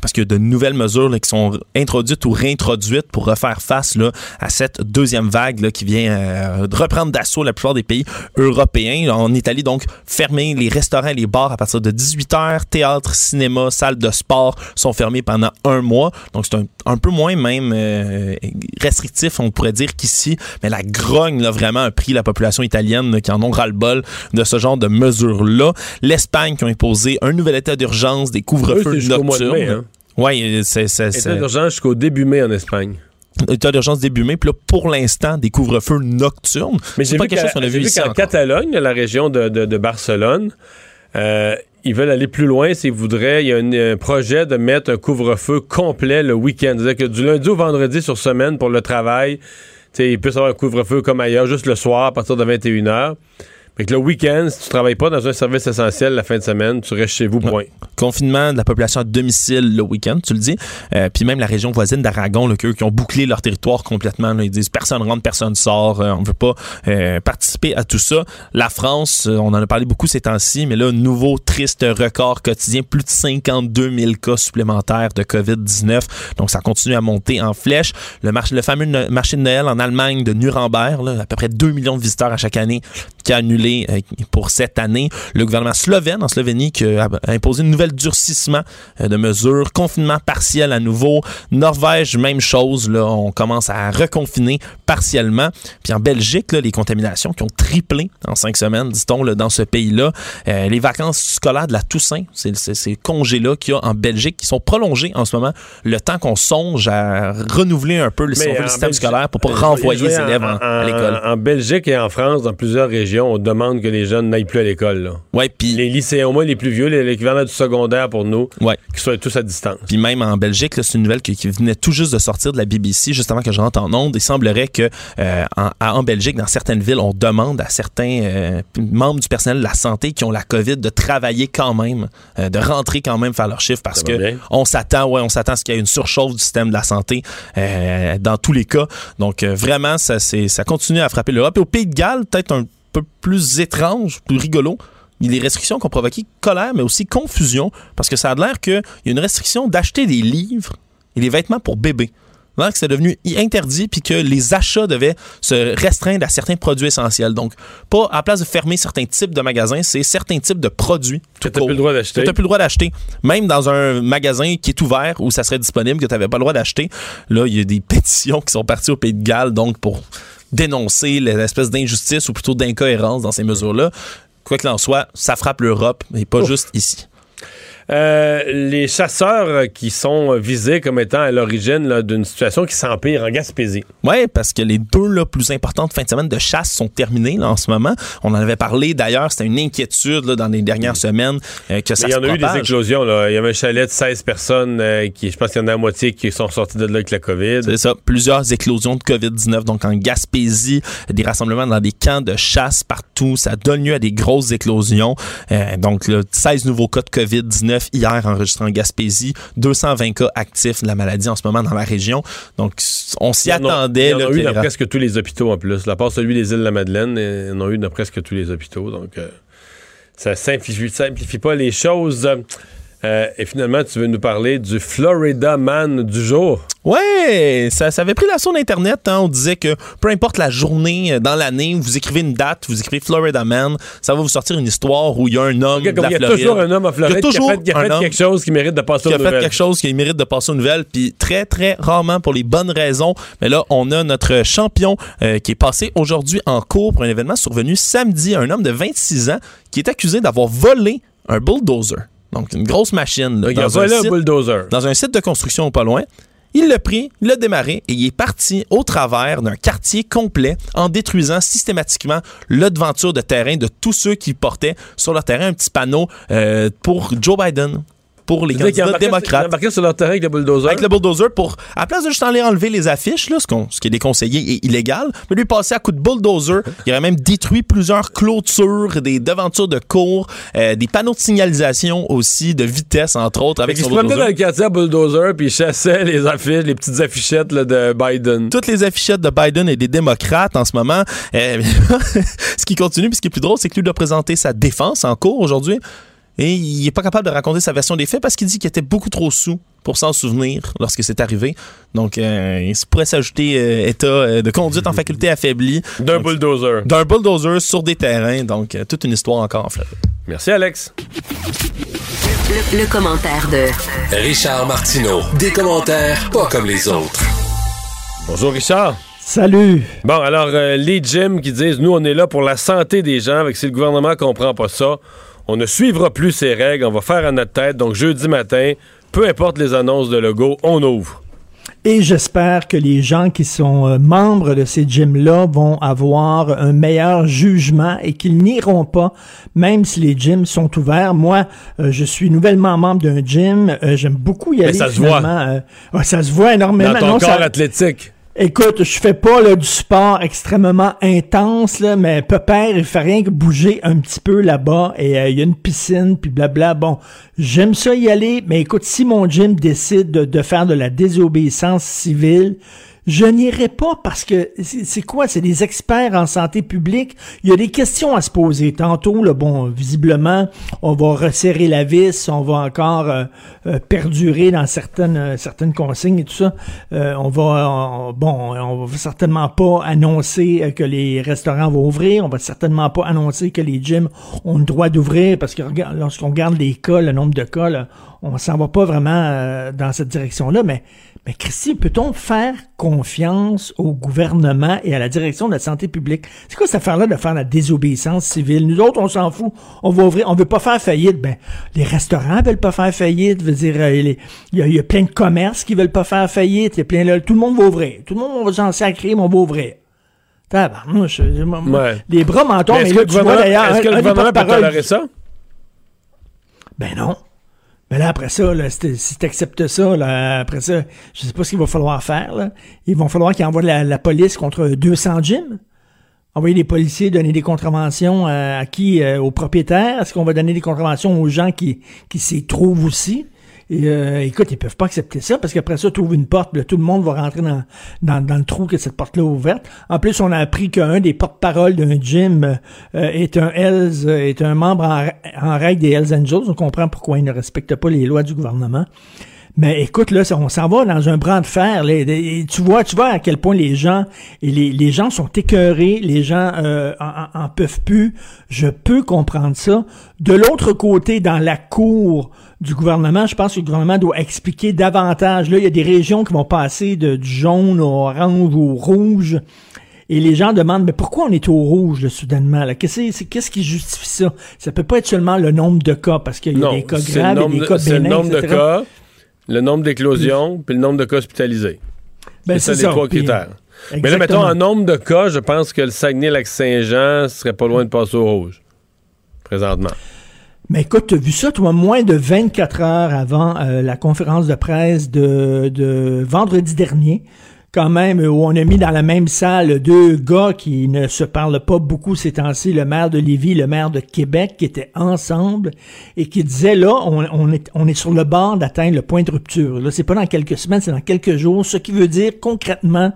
parce qu'il y a de nouvelles mesures qui sont introduites ou réintroduites pour refaire face à cette deuxième vague qui vient reprendre d'assaut la plupart des pays européens. En Italie, donc, fermer les restaurants et les bars à partir de 18 h. Théâtre, cinéma, salles de sport sont fermés pendant un mois. Donc, c'est un, peu moins même euh, restrictif, on pourrait dire qu'ici. Mais la grogne, là, vraiment, a pris la population italienne qui en ont ras-le-bol de ce genre de mesures-là. L'Espagne qui ont imposé un nouvel état d'urgence, des couvre-feux nocturnes. Hein. Oui, c'est... État d'urgence jusqu'au début mai en Espagne état d'urgence début mai. Puis là, pour l'instant, des couvre-feux nocturnes. Mais c'est pas quelque chose qu'on a vu, ici. En Catalogne, la région de, Barcelone, euh, ils veulent aller plus loin s'ils voudraient. Il y a un, projet de mettre un couvre-feu complet le week-end. C'est-à-dire que du lundi au vendredi sur semaine pour le travail, il peut y avoir un couvre-feu comme ailleurs, juste le soir à partir de 21h. Fait que le week-end, si tu travailles pas dans un service essentiel la fin de semaine, tu restes chez vous, point. Confinement de la population à domicile le week-end, tu le dis. Euh, puis même la région voisine d'Aragon, le qui ont bouclé leur territoire complètement. ils disent personne rentre, personne sort, euh, on veut pas euh, participer à tout ça. La France, on en a parlé beaucoup ces temps-ci, mais là, nouveau triste record quotidien, plus de 52 000 cas supplémentaires de COVID-19. Donc ça continue à monter en flèche. Le, marché, le fameux marché de Noël en Allemagne de Nuremberg, à peu près 2 millions de visiteurs à chaque année, qui a annulé euh, pour cette année. Le gouvernement slovène en Slovénie qui a imposé un nouvel durcissement euh, de mesures, confinement partiel à nouveau. Norvège, même chose, là, on commence à reconfiner partiellement. Puis en Belgique, là, les contaminations qui ont triplé en cinq semaines, dit-on, dans ce pays-là. Euh, les vacances scolaires de la Toussaint, c'est ces congés-là qu'il y a en Belgique qui sont prolongés en ce moment, le temps qu'on songe à renouveler un peu le, système scolaire pour pas renvoyer les élèves à l'école. En Belgique et en France, dans plusieurs régions, on demande que les jeunes n'aillent plus à l'école. Ouais, puis les lycéens, au moins les plus vieux, l'équivalent du secondaire pour nous, ouais. qui soient tous à distance. Puis même en Belgique, c'est une nouvelle qui, venait tout juste de sortir de la BBC, juste avant que je rentre en onde. Il semblerait que euh, en, Belgique, dans certaines villes, on demande à certains euh, membres du personnel de la santé qui ont la COVID de travailler quand même, euh, de rentrer quand même faire leur chiffre parce que on s'attend, ouais, on s'attend à ce qu'il y ait une surchauffe du système de la santé dans tous les cas. Donc vraiment, ça, ça continue à frapper l'Europe. Et au Pays de Galles, peut-être un peu plus étrange, plus rigolo. Il y a des restrictions qui ont provoqué colère, mais aussi confusion, parce que ça a l'air qu'il y a une restriction d'acheter des livres et des vêtements pour bébés. que c'est devenu interdit puis que les achats devaient se restreindre à certains produits essentiels. Donc, pas à place de fermer certains types de magasins, c'est certains types de produits. Tu n'as plus le droit d'acheter. Tu n'as plus le droit d'acheter. Même dans un magasin qui est ouvert où ça serait disponible, que tu n'avais pas le droit d'acheter. Là, il y a des pétitions qui sont parties au Pays de Galles, donc pour dénoncer l'espèce d'injustice ou plutôt d'incohérence dans ces mesures-là. Quoi qu'il en soit, ça frappe l'Europe, mais pas juste ici. Euh, les chasseurs qui sont visés comme étant à l'origine d'une situation qui s'empire en Gaspésie. Oui, parce que les deux là, plus importantes fins de semaine de chasse sont terminées en ce moment. On en avait parlé d'ailleurs, c'était une inquiétude dans les dernières semaines euh, que ça Il y en a eu des éclosions. Là. Il y avait un chalet de 16 personnes euh, qui, je pense qu'il y en a la moitié qui sont sorties de là avec la COVID. C'est ça, plusieurs éclosions de COVID-19. Donc en Gaspésie, des rassemblements dans des camps de chasse partout. Ça donne lieu à des grosses éclosions. donc 16 nouveaux cas de COVID-19 hier enregistré en Gaspésie, 220 cas actifs de la maladie en ce moment dans la région. Donc, on s'y attendait. Il y en a eu dans presque tous les hôpitaux en plus. À part celui des îles de la Madeleine, il y en a eu dans presque tous les hôpitaux. Donc, euh, ça simplifie, simplifie pas les choses. Euh, et finalement, tu veux nous parler du Florida Man du jour? Ouais, ça, ça avait pris l'assaut d'Internet. Hein. On disait que peu importe la journée euh, dans l'année, vous écrivez une date, vous écrivez Florida Man, ça va vous sortir une histoire où il y a un homme de la Il y a toujours un homme à Floride qui a fait, qui a fait quelque chose qui mérite de passer aux nouvelles. Qui a fait quelque chose qui mérite de passer aux nouvelles, puis très, très rarement pour les bonnes raisons. Mais là, on a notre champion euh, qui est passé aujourd'hui en cours pour un événement survenu samedi. Un homme de 26 ans qui est accusé d'avoir volé un bulldozer. Donc, une grosse machine. Là, dans, un site, bulldozer. dans un site de construction pas loin. Il l'a pris, il l'a démarré et il est parti au travers d'un quartier complet en détruisant systématiquement le devanture de terrain de tous ceux qui portaient sur leur terrain un petit panneau euh, pour Joe Biden. Pour les candidats démocrates. Sur leur terrain avec le bulldozer. Avec le bulldozer pour, à la place de juste aller enlever les affiches, là, ce, ce qui est déconseillé et illégal, mais lui passer à coup de bulldozer. Il aurait même détruit plusieurs clôtures, des devantures de cours, euh, des panneaux de signalisation aussi, de vitesse, entre autres, avec son bulldozer. Il se dans le quartier à bulldozer puis il chassait les affiches, les petites affichettes là, de Biden. Toutes les affichettes de Biden et des démocrates en ce moment. Euh, ce qui continue, puis ce qui est plus drôle, c'est que lui doit présenter sa défense en cours aujourd'hui. Et il est pas capable de raconter sa version des faits parce qu'il dit qu'il était beaucoup trop sous pour s'en souvenir lorsque c'est arrivé. Donc, euh, il pourrait s'ajouter euh, état euh, de conduite en faculté affaibli. D'un bulldozer. D'un bulldozer sur des terrains. Donc, toute une histoire encore en fait. Merci, Alex. Le, commentaire de Richard Martineau. Des commentaires pas comme les autres. Bonjour, Richard. Salut. Bon, alors, les gyms qui disent, nous, on est là pour la santé des gens, avec si le gouvernement comprend pas ça, on ne suivra plus ces règles, on va faire à notre tête. Donc, jeudi matin, peu importe les annonces de logo, on ouvre. Et j'espère que les gens qui sont euh, membres de ces gyms-là vont avoir un meilleur jugement et qu'ils n'iront pas, même si les gyms sont ouverts. Moi, euh, je suis nouvellement membre d'un gym. Euh, j'aime beaucoup y aller. Mais ça se voit. ça se voit énormément. Dans ton corps athlétique. Écoute, je fais pas là, du sport extrêmement intense, là, mais père, il fait rien que bouger un petit peu là-bas et euh, il y a une piscine, puis blabla. Bon, j'aime ça y aller, mais écoute, si mon gym décide de faire de la désobéissance civile, je n'irai pas parce que c'est quoi? C'est des experts en santé publique. Il y a des questions à se poser. Tantôt, là, bon, visiblement, on va resserrer la vis, on va encore euh, euh, perdurer dans certaines euh, certaines consignes et tout ça. on va bon, on va certainement pas annoncer que les restaurants vont ouvrir. On va certainement pas annoncer que les gyms ont le droit d'ouvrir parce que lorsqu'on regarde les cas, le nombre de cas, là, on s'en va pas vraiment dans cette direction-là, mais mais Christy, peut-on faire confiance au gouvernement et à la direction de la santé publique? C'est quoi cette affaire-là de faire la désobéissance civile? Nous autres, on s'en fout. On va ouvrir, on veut pas faire faillite. Ben, les restaurants veulent pas faire faillite. Veut dire, euh, il y, a, plein de commerces qui veulent pas faire faillite. Il y a plein, là, tout le monde va ouvrir. Tout le monde va s'en sacrer, mais on va ouvrir. Tabarnouche, les bras m'en mais, là, tu vois d'ailleurs... Est-ce que le gouvernement peut tolérer ça? Ben non. Mais là, après ça, si tu acceptes ça, là, après ça, je sais pas ce qu'il va falloir faire. Là. Il va falloir qu'ils envoient la, police contre 200 gyms. Envoyer des policiers donner des contraventions euh, à, qui? Euh, aux propriétaires? Est-ce qu'on va donner des contraventions aux gens qui, qui s'y trouvent aussi? Euh, écoute, ils peuvent pas accepter ça parce qu'après ça, tu ouvres une porte, tout le monde va rentrer dans, dans, le trou que cette porte-là est ouverte. En plus, on a appris qu'un des porte-paroles d'un gym euh, est un Hells, est un membre en, règle des Hells Angels. On comprend pourquoi il ne respecte pas les lois du gouvernement. Mais écoute, là, on s'en va dans un bras de fer. tu vois, tu vois à quel point les gens les, gens sont écœurés, les gens euh, en, peuvent plus. Je peux comprendre ça. De l'autre côté, dans la cour du gouvernement, je pense que le gouvernement doit expliquer davantage. Là, il y a des régions qui vont passer de, du jaune au orange au rouge. Et les gens demandent, mais pourquoi on est au rouge, soudainement? Qu'est-ce, qui justifie ça? Ça peut pas être seulement le nombre de cas, parce qu'il y a des cas graves et des cas bénins, C'est le nombre de cas le nombre d'éclosions, puis le nombre de cas hospitalisés. Ben, c'est ça les trois critères. Mais là, mettons, en nombre de cas, je pense que le Saguenay-Lac-Saint-Jean serait pas loin de passer au rouge, présentement. Mais écoute, tu as vu ça, toi, moins de 24 heures avant euh, la conférence de presse de, de vendredi dernier, quand même, où on a mis dans la même salle deux gars qui ne se parlent pas beaucoup ces temps-ci, le maire de Lévis, le maire de Québec, qui étaient ensemble et qui disaient, là, on, est, on est sur le bord d'atteindre le point de rupture. Là, c'est pas dans quelques semaines, c'est dans quelques jours, ce qui veut dire concrètement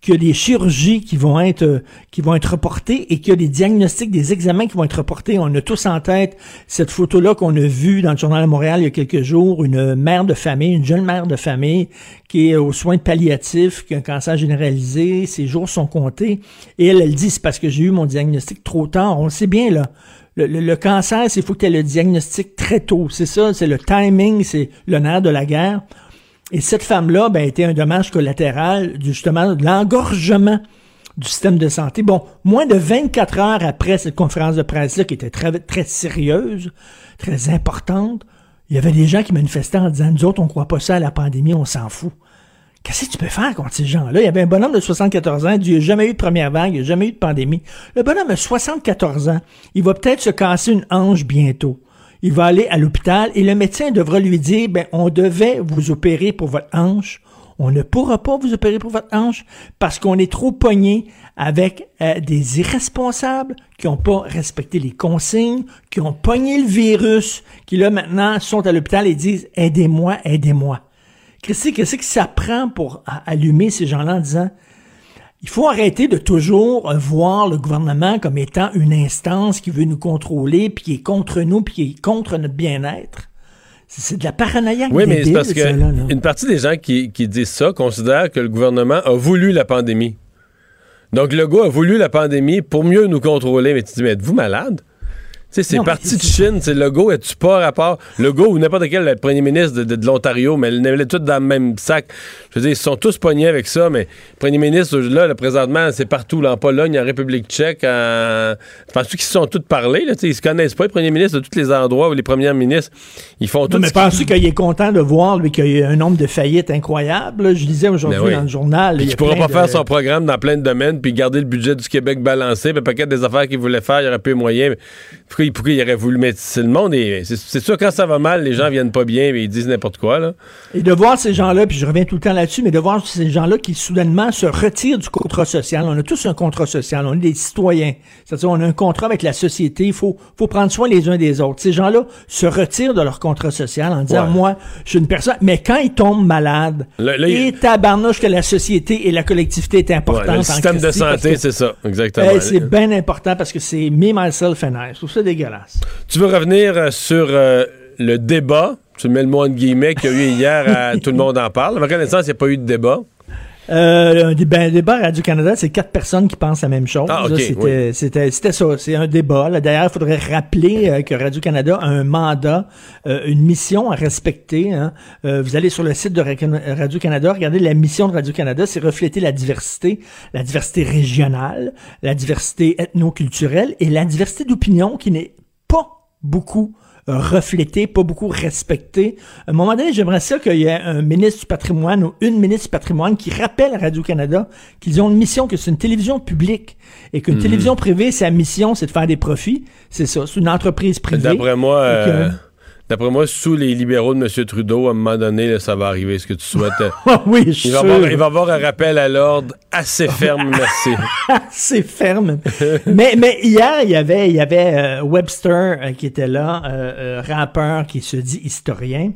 qu'il y des chirurgies qui vont être euh, qui vont être reportées et qu'il y des diagnostics, des examens qui vont être reportés. On a tous en tête cette photo-là qu'on a vue dans le journal de Montréal il y a quelques jours, une mère de famille, une jeune mère de famille qui est aux soins palliatifs, qui a un cancer généralisé, ses jours sont comptés. Et elle, elle dit, c'est parce que j'ai eu mon diagnostic trop tard. On le sait bien, là. Le, cancer, c'est faut que tu le diagnostic très tôt. C'est ça, c'est le timing, c'est nerf de la guerre. Et cette femme-là ben, était un dommage collatéral justement de l'engorgement du système de santé. Bon, moins de 24 heures après cette conférence de presse-là, qui était très, très sérieuse, très importante, il y avait des gens qui manifestaient en disant, nous autres, on croit pas ça à la pandémie, on s'en fout. Qu'est-ce que tu peux faire contre ces gens-là? Il y avait un bonhomme de 74 ans, il n'y a jamais eu de première vague, il n'y a jamais eu de pandémie. Le bonhomme a 74 ans, il va peut-être se casser une hanche bientôt. Il va aller à l'hôpital et le médecin devra lui dire, ben, on devait vous opérer pour votre hanche. On ne pourra pas vous opérer pour votre hanche parce qu'on est trop pogné avec euh, des irresponsables qui n'ont pas respecté les consignes, qui ont pogné le virus, qui là maintenant sont à l'hôpital et disent aidez-moi, aidez-moi. Qu'est-ce que ça prend pour allumer ces gens-là en disant il faut arrêter de toujours voir le gouvernement comme étant une instance qui veut nous contrôler, puis qui est contre nous, puis qui est contre notre bien-être. C'est de la paranoïa. Oui, mais c'est parce que une partie des gens qui, qui disent ça considèrent que le gouvernement a voulu la pandémie. Donc, le gars a voulu la pandémie pour mieux nous contrôler. Mais tu te dis, mais êtes-vous malade? C'est parti de Chine. C'est le go, es-tu pas rapport? Le go ou n'importe quel premier ministre de, l'Ontario, mais ils est tous dans le même sac. Je veux dire, ils sont tous pognés avec ça, mais le premier ministre, là, le présentement, c'est partout, là, en Pologne, en République tchèque, en... Je pense qu'ils se sont tous parlé, là, ils se connaissent pas, les premiers ministres de tous les endroits où les premiers ministres, ils font tout. mais penses-tu qu'il est content de voir, lui, qu'il y a un nombre de faillites incroyable? Je disais aujourd'hui ben dans le journal. il pourra pas faire son programme dans plein de domaines, puis garder le budget du Québec balancé, puis paquet des affaires qu'il voulait faire, il y aurait plus de moyens pourquoi, il aurait voulu mettre le monde c'est sûr quand ça va mal les gens viennent pas bien et ils disent n'importe quoi là. et de voir ces gens-là puis je reviens tout le temps là-dessus mais de voir ces gens-là qui soudainement se retirent du contrat social. On a tous un contrat social on est des citoyens. C'est-à-dire on a un contrat avec la société il faut faut prendre soin les uns des autres. Ces gens-là se retirent de leur contrat social en disant moi je suis une personne mais quand ils tombent malades et tabarnouche que la société et la collectivité est importante le système de santé c'est ça exactement. Eh, c'est bien important parce que c'est me myself and I dégueulasse. Tu veux revenir euh, sur euh, le débat, tu mets le mot en guillemets, qu'il y a eu hier à Tout le monde en parle. À ma connaissance, il n'y a pas eu de débat. Euh, un débat à Radio-Canada, c'est quatre personnes qui pensent la même chose. Ah, c'était, ça, c'est un débat. D'ailleurs, il faudrait rappeler que Radio-Canada a un mandat, une mission à respecter. Hein. vous allez sur le site de Radio-Canada, regardez la mission de Radio-Canada, c'est refléter la diversité, la diversité régionale, la diversité ethno-culturelle et la diversité d'opinion qui n'est pas beaucoup reflété, pas beaucoup respecté. À un moment donné, j'aimerais ça qu'il y ait un ministre du patrimoine ou une ministre du patrimoine qui rappelle à Radio-Canada qu'ils ont une mission, que c'est une télévision publique et qu'une mhm. télévision privée, sa mission, c'est de faire des profits. C'est ça, c'est une entreprise privée. D'après moi... D'après moi, sous les libéraux de M. Trudeau, à un moment donné, ça va arriver, ce que tu souhaites. Ah oui, je il, va avoir, il va avoir un rappel à l'ordre assez ferme, merci. assez ferme. mais, mais hier, il y avait, il y avait euh, Webster euh, qui était là, euh, rappeur qui se dit historien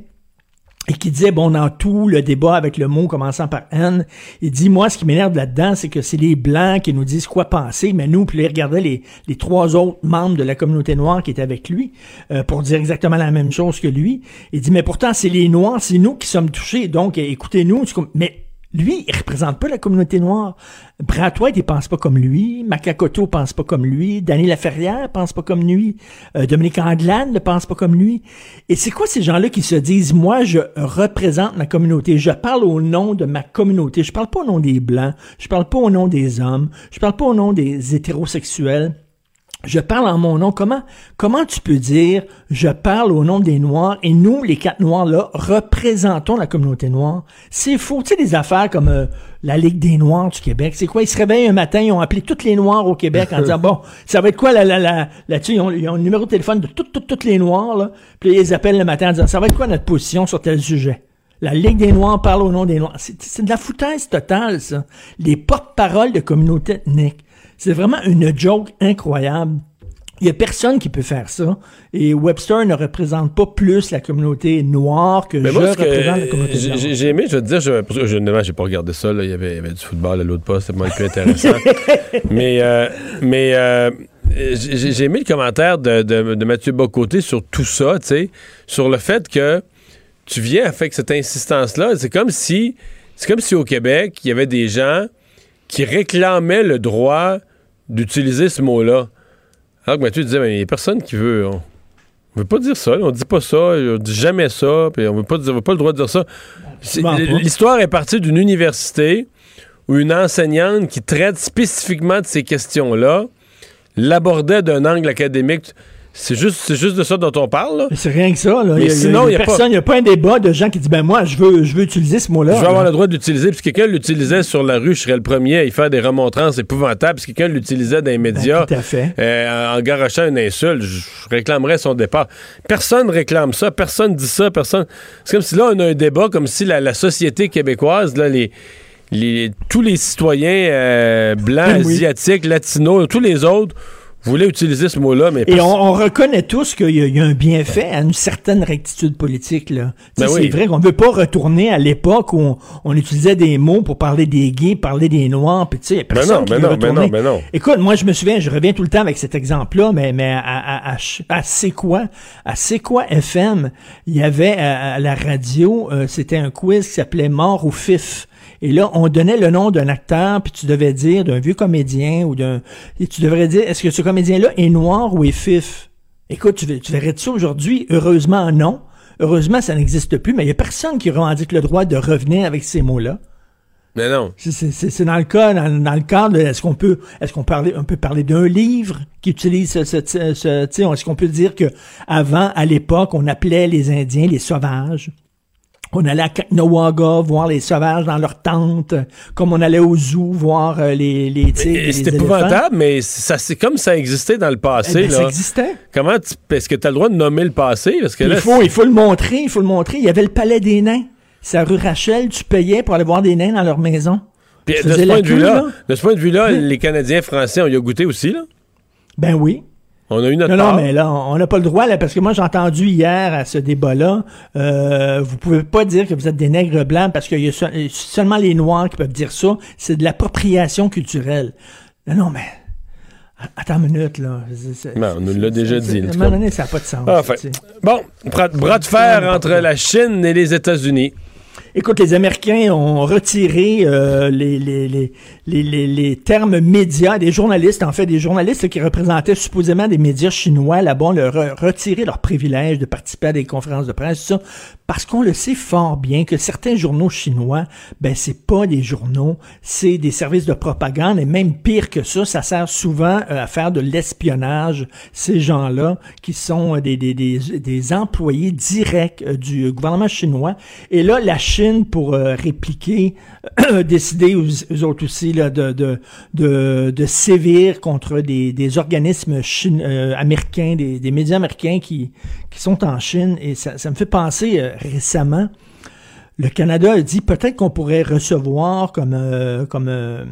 et qui disait, bon, dans tout le débat avec le mot commençant par N, il dit, moi, ce qui m'énerve là-dedans, c'est que c'est les Blancs qui nous disent quoi penser, mais nous, puis il regardait les, trois autres membres de la communauté noire qui étaient avec lui euh, pour dire exactement la même chose que lui. Il dit, mais pourtant, c'est les Noirs, c'est nous qui sommes touchés, donc écoutez-nous. Mais lui, il représente pas la communauté noire. Bratois, il pense pas comme lui. Macacoto pense pas comme lui. Danny Laferrière pense pas comme lui. Euh, Dominique Anglade ne pense pas comme lui. Et c'est quoi ces gens-là qui se disent, moi, je représente ma communauté? Je parle au nom de ma communauté. Je parle pas au nom des Blancs. Je parle pas au nom des hommes. Je parle pas au nom des hétérosexuels je parle en mon nom. Comment, comment tu peux dire je parle au nom des Noirs et nous, les quatre Noirs là, représentons la communauté noire? C'est faux. Tu sais, des affaires comme euh, la Ligue des Noirs du Québec. C'est quoi? Ils se réveillent un matin, ils ont appelé tous les Noirs au Québec en disant bon, ça va être quoi la, la, la, là-dessus? Ils ont, ils ont, le numéro de téléphone de toutes, toutes, toutes les Noirs, là. Puis ils appellent le matin en disant ça va être quoi notre position sur tel sujet? La Ligue des Noirs parle au nom des Noirs. C'est de la foutaise totale, ça. Les porte-paroles de communauté ethnique. C'est vraiment une joke incroyable. Il n'y a personne qui peut faire ça. Et Webster ne représente pas plus la communauté noire que je représente la communauté noire. J'ai aimé, je veux te dire, je, je n'ai pas regardé ça. Là. Il, y avait, du football à l'autre poste, c'était moins plus intéressant. mais euh, mais euh, j'ai aimé le commentaire de, de, Mathieu Bocoté sur tout ça, tu sais, sur le fait que tu viens avec cette insistance-là. C'est comme si c'est comme si au Québec, il y avait des gens qui réclamaient le droit d'utiliser ce mot-là. Alors que Mathieu disait, il n'y a personne qui veut. On ne veut pas dire ça, on dit pas ça, on dit jamais ça, puis on veut pas, veut pas le droit de dire ça. L'histoire est partie d'une université où une enseignante qui traite spécifiquement de ces questions-là l'abordait d'un angle académique. C'est juste, juste de ça dont on parle. C'est rien que ça. Là. Mais sinon, il n'y a, personne, il n'y a pas un débat de gens qui disent ben moi, je veux, je veux utiliser ce mot-là. Je veux avoir le droit d'utiliser. Puis si quelqu'un l'utilisait sur la rue, je serais le premier à y faire des remontrances épouvantables. Si quelqu'un l'utilisait dans les ben, médias, tout à fait. Euh, en garochant une insulte, je réclamerais son départ. Personne réclame ça. Personne dit ça. Personne. C'est comme si là on a un débat, comme si la, société québécoise, là, les les, tous les citoyens euh, blancs, ben asiatiques, latinos, tous les autres vous voulez utiliser ce mot-là, mais... Et on, reconnaît tous qu'il y, a un bienfait à une certaine rectitude politique. là. Ben c'est vrai qu'on ne veut pas retourner à l'époque où on, utilisait des mots pour parler des gays, parler des noirs, puis tu sais, personne ben non, ben non, ben non, Écoute, moi, je me souviens, je reviens tout le temps avec cet exemple-là, mais, mais à, à, C'est quoi? À C'est quoi FM, il y avait à, la radio, euh, c'était un quiz qui s'appelait Mort ou Fif. Et là, on donnait le nom d'un acteur, puis tu devais dire d'un vieux comédien ou d'un... Et tu devrais dire, est-ce que ce comédien-là est noir ou est fif? Écoute, tu, tu verrais ça aujourd'hui? Heureusement, non. Heureusement, ça n'existe plus, mais il n'y a personne qui revendique le droit de revenir avec ces mots-là. Mais non. C'est dans le cas, dans, le cadre, est-ce qu'on peut, est-ce qu'on parler, on peut parler d'un livre qui utilise ce, ce, ce est-ce qu'on peut dire que avant, à l'époque, on appelait les Indiens les sauvages? On allait à Kaknawaga voir les sauvages dans leur tente, comme on allait au zoo voir euh, les, les tigres. C'est épouvantable, mais ça, c'est comme ça existait dans le passé. Eh ben, ça existait. Comment est-ce que tu as le droit de nommer le passé? Parce que il, faut, il faut le montrer, il faut le montrer. Il y avait le palais des nains. C'est à rue Rachel, tu payais pour aller voir des nains dans leur maison. Puis, de, ce point de, vue-là, de ce point de vue-là, les Canadiens français ont y a goûté aussi, là? Ben oui. On a eu notre non, non, mais là, on n'a pas le droit, là, parce que moi, j'ai entendu hier à ce débat-là, euh, vous pouvez pas dire que vous êtes des nègres blancs parce qu'il y a seulement les Noirs qui peuvent dire ça. C'est de l'appropriation culturelle. Non, non, mais... Attends une minute, là. on nous l'a déjà dit. À un moment donné, ça n'a pas de sens. Enfin. Bon, bras de fer entre la Chine et les États-Unis. Écoute, les Américains ont retiré euh, les, les, les, les, les, termes médias, des journalistes, en fait, des journalistes qui représentaient supposément des médias chinois là-bas, leur retiré leur privilège de participer à des conférences de presse, ça, parce qu'on le sait fort bien que certains journaux chinois, ben c'est pas des journaux, c'est des services de propagande et même pire que ça, ça sert souvent euh, à faire de l'espionnage. Ces gens-là qui sont des, des, des, des employés directs euh, du gouvernement chinois. Et là, la Chine, pour euh, répliquer, a décidé eux, autres aussi là, de, de, de, sévir contre des, des organismes américains, des, des médias américains qui, qui sont en Chine. Et ça me fait penser récemment, le Canada a dit peut-être qu'on pourrait recevoir comme euh, comme euh,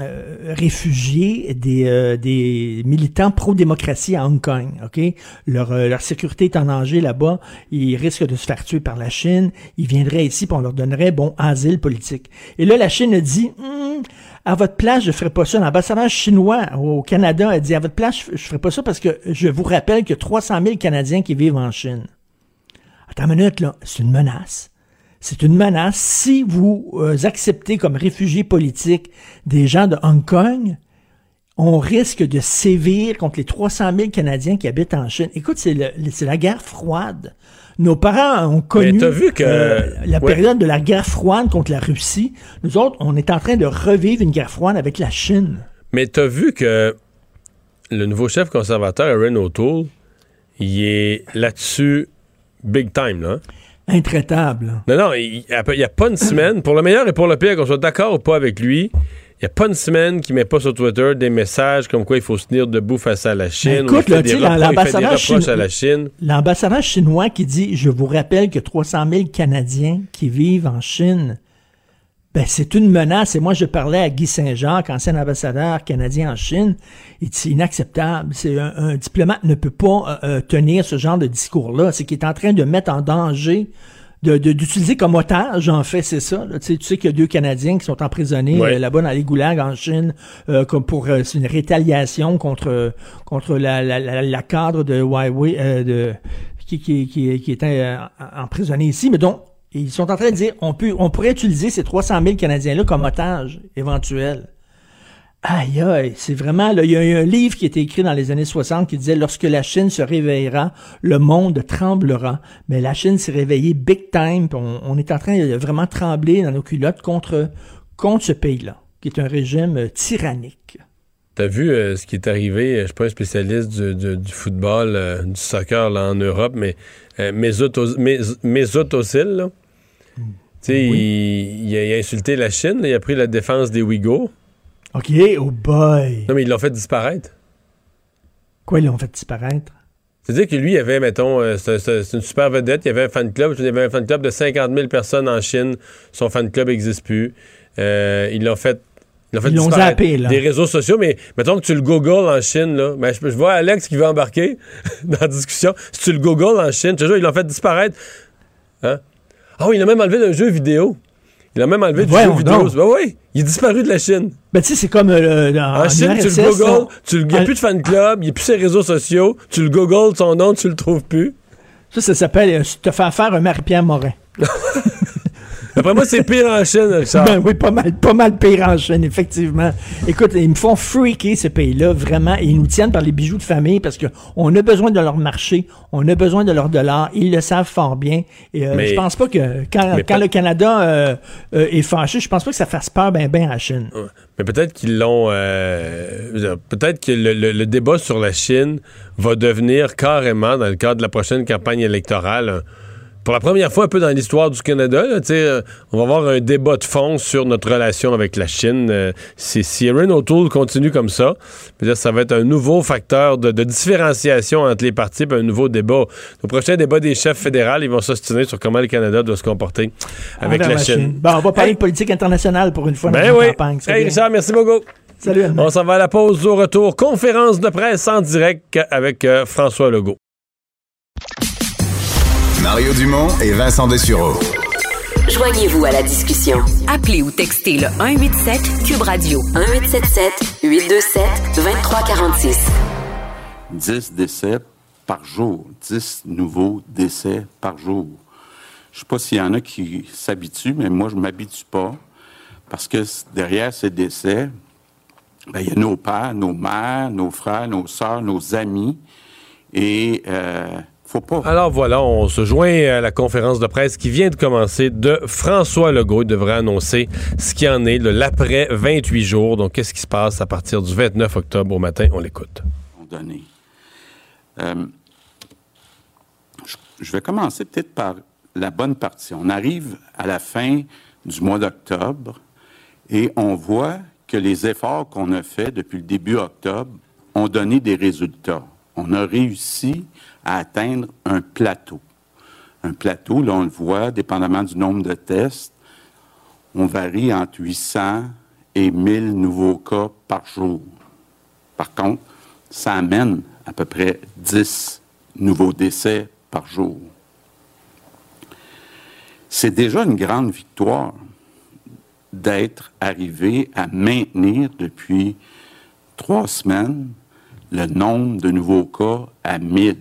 euh, réfugiés des, des militants pro-démocratie à Hong Kong. Ok, leur sécurité est en danger là-bas. Ils risquent de se faire tuer par la Chine. Ils viendraient ici, pour on leur donnerait bon asile politique. Et là, la Chine a dit. Hmm, à votre place, je ferai pas ça. L'ambassadeur chinois au Canada a dit à votre place, je, ferai pas ça parce que je vous rappelle que 300 000 Canadiens qui vivent en Chine. Attends une minute, là. C'est une menace. C'est une menace. Si vous euh, acceptez comme réfugiés politiques des gens de Hong Kong, on risque de sévir contre les 300 000 Canadiens qui habitent en Chine. Écoute, c'est la guerre froide. Nos parents ont connu vu que... Euh, la période de la guerre froide contre la Russie. Nous autres, on est en train de revivre une guerre froide avec la Chine. Mais tu as vu que le nouveau chef conservateur, Aaron O'Toole, il est là-dessus big time, là. Intraitable. Non, non, il n'y a, pas une semaine, pour le meilleur et pour le pire, qu'on soit d'accord ou pas avec lui, il n'y a pas une semaine qui met pas sur Twitter des messages comme quoi il faut se tenir debout face à la Chine. écoute, l'ambassadeur chinois, l'ambassadeur chinois qui dit, je vous rappelle que 300 000 Canadiens qui vivent en Chine ben, c'est une menace. Et moi, je parlais à Guy Saint-Jacques, ancien ambassadeur canadien en Chine. C'est inacceptable. C'est un, diplomate ne peut pas euh, euh, tenir ce genre de discours-là. C'est qu'il est en train de mettre en danger d'utiliser comme otage, en fait, c'est ça. Tu sais, tu sais qu'il y a deux Canadiens qui sont emprisonnés euh, là-bas dans les goulags en Chine comme pour c'est une rétaliation contre contre la, la, la, cadre de Huawei de qui, qui, qui, qui était emprisonné ici. Mais donc, ils sont en train de dire on peut, on pourrait utiliser ces 300 000 Canadiens-là comme otages éventuels. Aïe, aïe, c'est vraiment, là, il y a eu un livre qui a été écrit dans les années 60 qui disait lorsque la Chine se réveillera, le monde tremblera. Mais la Chine s'est réveillée big time, on, est en train de vraiment trembler dans nos culottes contre, contre ce pays-là, qui est un régime tyrannique. T'as vu euh, ce qui est arrivé? Je suis pas un spécialiste du, football, euh, du soccer là, en Europe, mais euh, Mesut Özil, là. Tu sais, il, a, insulté la Chine, il a pris la défense des Ouïghours. OK, oh boy! Non, mais ils l'ont fait disparaître. Quoi, ils l'ont fait disparaître? C'est-à-dire que lui, il avait, mettons, c'est une super vedette, il y avait un fan club, il y avait un fan club de 50 000 personnes en Chine, son fan club n'existe plus. ils l'ont fait ils l'ont zappé, là. Des réseaux sociaux, mais mettons que tu le googles en Chine, là. Ben, je, vois Alex qui veut embarquer dans la discussion. Si tu le googles en Chine, tu vois, ils l'ont fait disparaître. Hein? Ah oui, il a même enlevé d'un jeu vidéo. Il a même enlevé du jeu vidéo. Ben oui, il est disparu de la Chine. Ben tu sais, c'est comme euh, en, Chine, tu le googles, il n'y a plus de fan club, il n'y a plus ses réseaux sociaux, tu le googles, son nom, tu le trouves plus. Ça, ça s'appelle euh, te faire faire un Marie-Pierre Morin. Après moi, c'est pire en Chine, Richard. Ben oui, pas mal, pas mal pire en Chine, effectivement. Écoute, ils me font freaker, ces pays-là, vraiment. Ils nous tiennent par les bijoux de famille parce qu'on a besoin de leur marché, on a besoin de leur dollar. Ils le savent fort bien. Et euh, je pense pas que quand, quand le Canada euh, euh, est fâché, je pense pas que ça fasse peur ben ben à la Chine. Mais peut-être qu'ils l'ont. peut-être que le, débat sur la Chine va devenir carrément, dans le cadre de la prochaine campagne électorale, pour la première fois un peu dans l'histoire du Canada, euh, on va avoir un débat de fond sur notre relation avec la Chine. Euh, si, si Erin O'Toole continue comme ça, ça va être un nouveau facteur de, différenciation entre les partis, un nouveau débat. Au prochain débat des chefs fédéraux, ils vont s'ostiner sur comment le Canada doit se comporter avec la, Chine. on va parler de politique internationale pour une fois ben dans oui. campagne. Hey, Richard, merci beaucoup. Salut. On s'en va à la pause au retour. Conférence de presse en direct avec euh, François Legault. Mario Dumont et Vincent Dessureau. Joignez-vous à la discussion. Appelez ou textez le 187 Cube Radio 1877 827 2346. 10 décès par jour, 10 nouveaux décès par jour. Je sais pas s'il y en a qui s'habituent, mais moi je m'habitue pas parce que derrière ces décès, ben, il y a nos pères, nos mères, nos frères, nos sœurs, nos amis et euh, alors voilà, on se joint à la conférence de presse qui vient de commencer de François Legault. Il devrait annoncer ce qui en est de l'après 28 jours. Donc, qu'est-ce qui se passe à partir du 29 octobre au matin? On l'écoute. Euh, je vais commencer peut-être par la bonne partie. On arrive à la fin du mois d'octobre et on voit que les efforts qu'on a faits depuis le début octobre ont donné des résultats. On a réussi à atteindre un plateau. Un plateau, là, on le voit, dépendamment du nombre de tests, on varie entre 800 et 1000 nouveaux cas par jour. Par contre, ça amène à peu près 10 nouveaux décès par jour. C'est déjà une grande victoire d'être arrivé à maintenir depuis trois semaines le nombre de nouveaux cas à 1000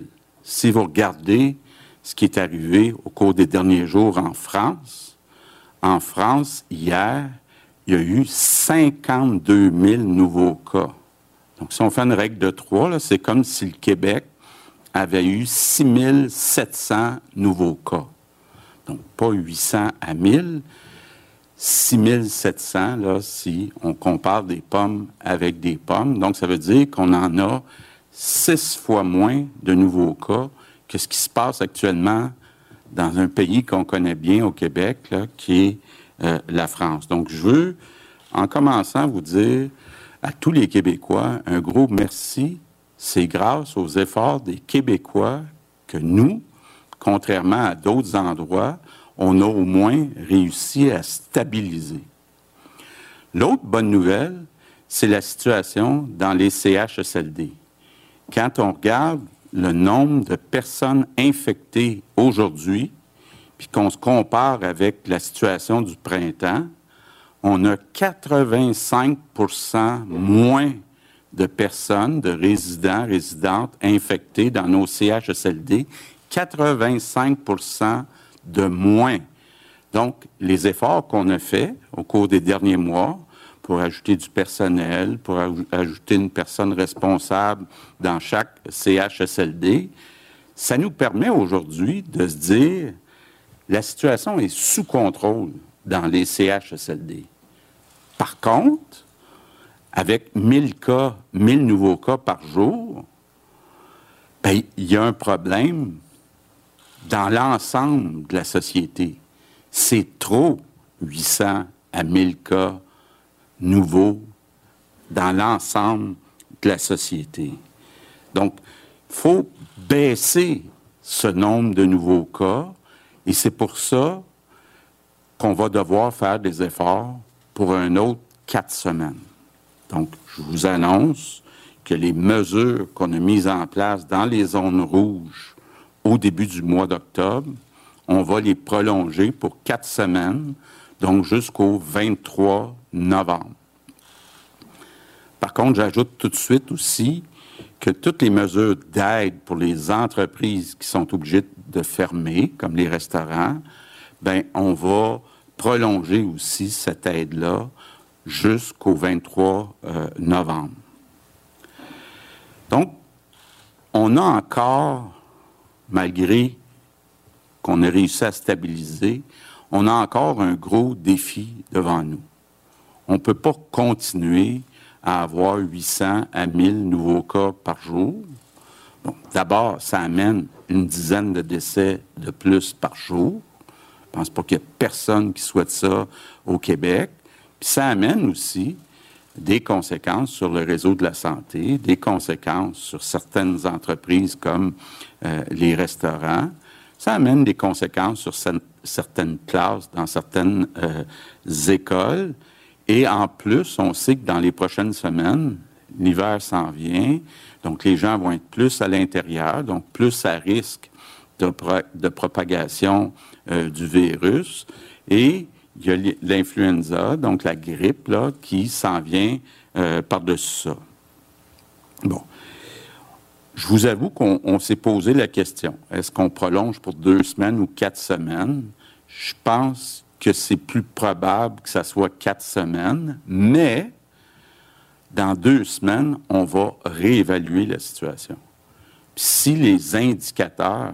si vous regardez ce qui est arrivé au cours des derniers jours en France, en France, hier, il y a eu 52 000 nouveaux cas. Donc, si on fait une règle de trois, c'est comme si le Québec avait eu 6 700 nouveaux cas. Donc, pas 800 à 1000, 6 700, là, si on compare des pommes avec des pommes. Donc, ça veut dire qu'on en a six fois moins de nouveaux cas que ce qui se passe actuellement dans un pays qu'on connaît bien au Québec, qui est euh, la France. Donc, je veux, en commençant, vous dire à tous les Québécois un gros merci. C'est grâce aux efforts des Québécois que nous, contrairement à d'autres endroits, on a au moins réussi à stabiliser. L'autre bonne nouvelle, c'est la situation dans les CHSLD quand on regarde le nombre de personnes infectées aujourd'hui, puis qu'on se compare avec la situation du printemps, on a 85% moins de personnes, de résidents, résidentes infectées dans nos CHSLD, 85% de moins. Donc, les efforts qu'on a faits au cours des derniers mois, pour ajouter du personnel, pour ajouter une personne responsable dans chaque CHSLD. Ça nous permet aujourd'hui de se dire la situation est sous contrôle dans les CHSLD. Par contre, avec 1000 cas, 1000 nouveaux cas par jour, ben, il y a un problème dans l'ensemble de la société. C'est trop 800 à 1000 cas nouveaux dans l'ensemble de la société. Donc, il faut baisser ce nombre de nouveaux cas et c'est pour ça qu'on va devoir faire des efforts pour un autre quatre semaines. Donc, je vous annonce que les mesures qu'on a mises en place dans les zones rouges au début du mois d'octobre, on va les prolonger pour quatre semaines, donc jusqu'au 23 novembre. Par contre, j'ajoute tout de suite aussi que toutes les mesures d'aide pour les entreprises qui sont obligées de fermer, comme les restaurants, ben on va prolonger aussi cette aide-là jusqu'au 23 euh, novembre. Donc, on a encore, malgré qu'on ait réussi à stabiliser, on a encore un gros défi devant nous. On ne peut pas continuer à avoir 800 à 1000 nouveaux cas par jour. Bon, D'abord, ça amène une dizaine de décès de plus par jour. Je pense pas qu'il y ait personne qui souhaite ça au Québec. Puis ça amène aussi des conséquences sur le réseau de la santé, des conséquences sur certaines entreprises comme euh, les restaurants. Ça amène des conséquences sur certaines classes dans certaines euh, écoles. Et en plus, on sait que dans les prochaines semaines, l'hiver s'en vient, donc les gens vont être plus à l'intérieur, donc plus à risque de, de propagation euh, du virus. Et il y a l'influenza, donc la grippe, là, qui s'en vient euh, par-dessus ça. Bon. Je vous avoue qu'on s'est posé la question. Est-ce qu'on prolonge pour deux semaines ou quatre semaines? Je pense que c'est plus probable que ça soit quatre semaines, mais dans deux semaines, on va réévaluer la situation. si les indicateurs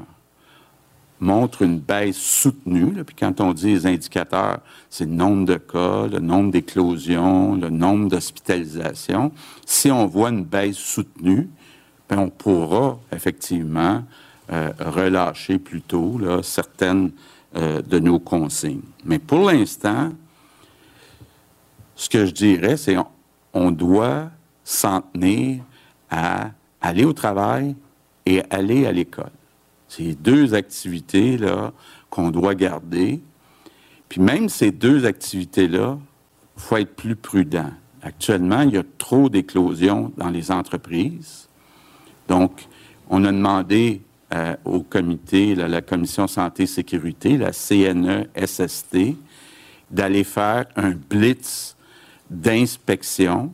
montre une baisse soutenue. puis quand on dit les indicateurs, c'est le nombre de cas, le nombre d'éclosions, le nombre d'hospitalisations. Si on voit une baisse soutenue, ben, on pourra effectivement euh, relâcher plutôt là, certaines euh, de nos consignes. Mais pour l'instant, ce que je dirais, c'est on, doit s'en tenir à aller au travail et aller à l'école. C'est deux activités-là qu'on doit garder. Puis même ces deux activités-là, il faut être plus prudent. Actuellement, il y a trop d'éclosions dans les entreprises. Donc, on a demandé euh, au comité, la Commission Santé-Sécurité, la CNE-SST, d'aller faire un blitz d'inspection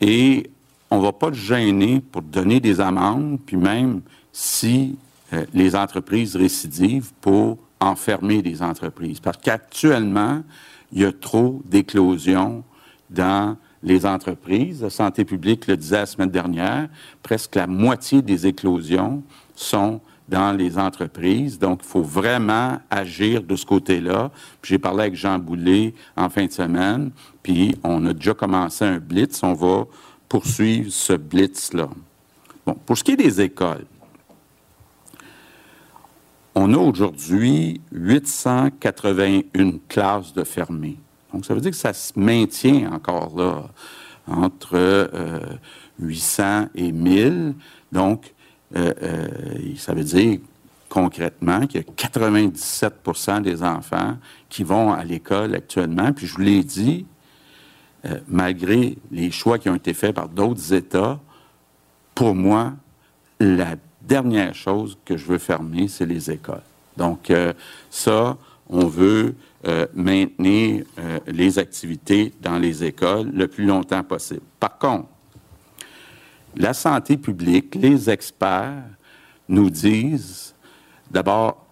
et on ne va pas le gêner pour donner des amendes, puis même si euh, les entreprises récidives pour enfermer les entreprises. Parce qu'actuellement, il y a trop d'éclosions dans les entreprises. La santé publique le disait la semaine dernière, presque la moitié des éclosions sont dans les entreprises. Donc, il faut vraiment agir de ce côté-là. J'ai parlé avec Jean Boulet en fin de semaine, puis on a déjà commencé un blitz. On va poursuivre ce blitz-là. Bon, pour ce qui est des écoles, on a aujourd'hui 881 classes de fermées. Donc, ça veut dire que ça se maintient encore là, entre 800 euh, et 1000. Donc, euh, euh, ça veut dire concrètement qu'il y a 97% des enfants qui vont à l'école actuellement. Puis je vous l'ai dit, malgré les choix qui ont été faits par d'autres États, pour moi, la dernière chose que je veux fermer, c'est les écoles. Donc, euh, ça, on veut euh, maintenir euh, les activités dans les écoles le plus longtemps possible. Par contre, la santé publique, les experts nous disent, d'abord,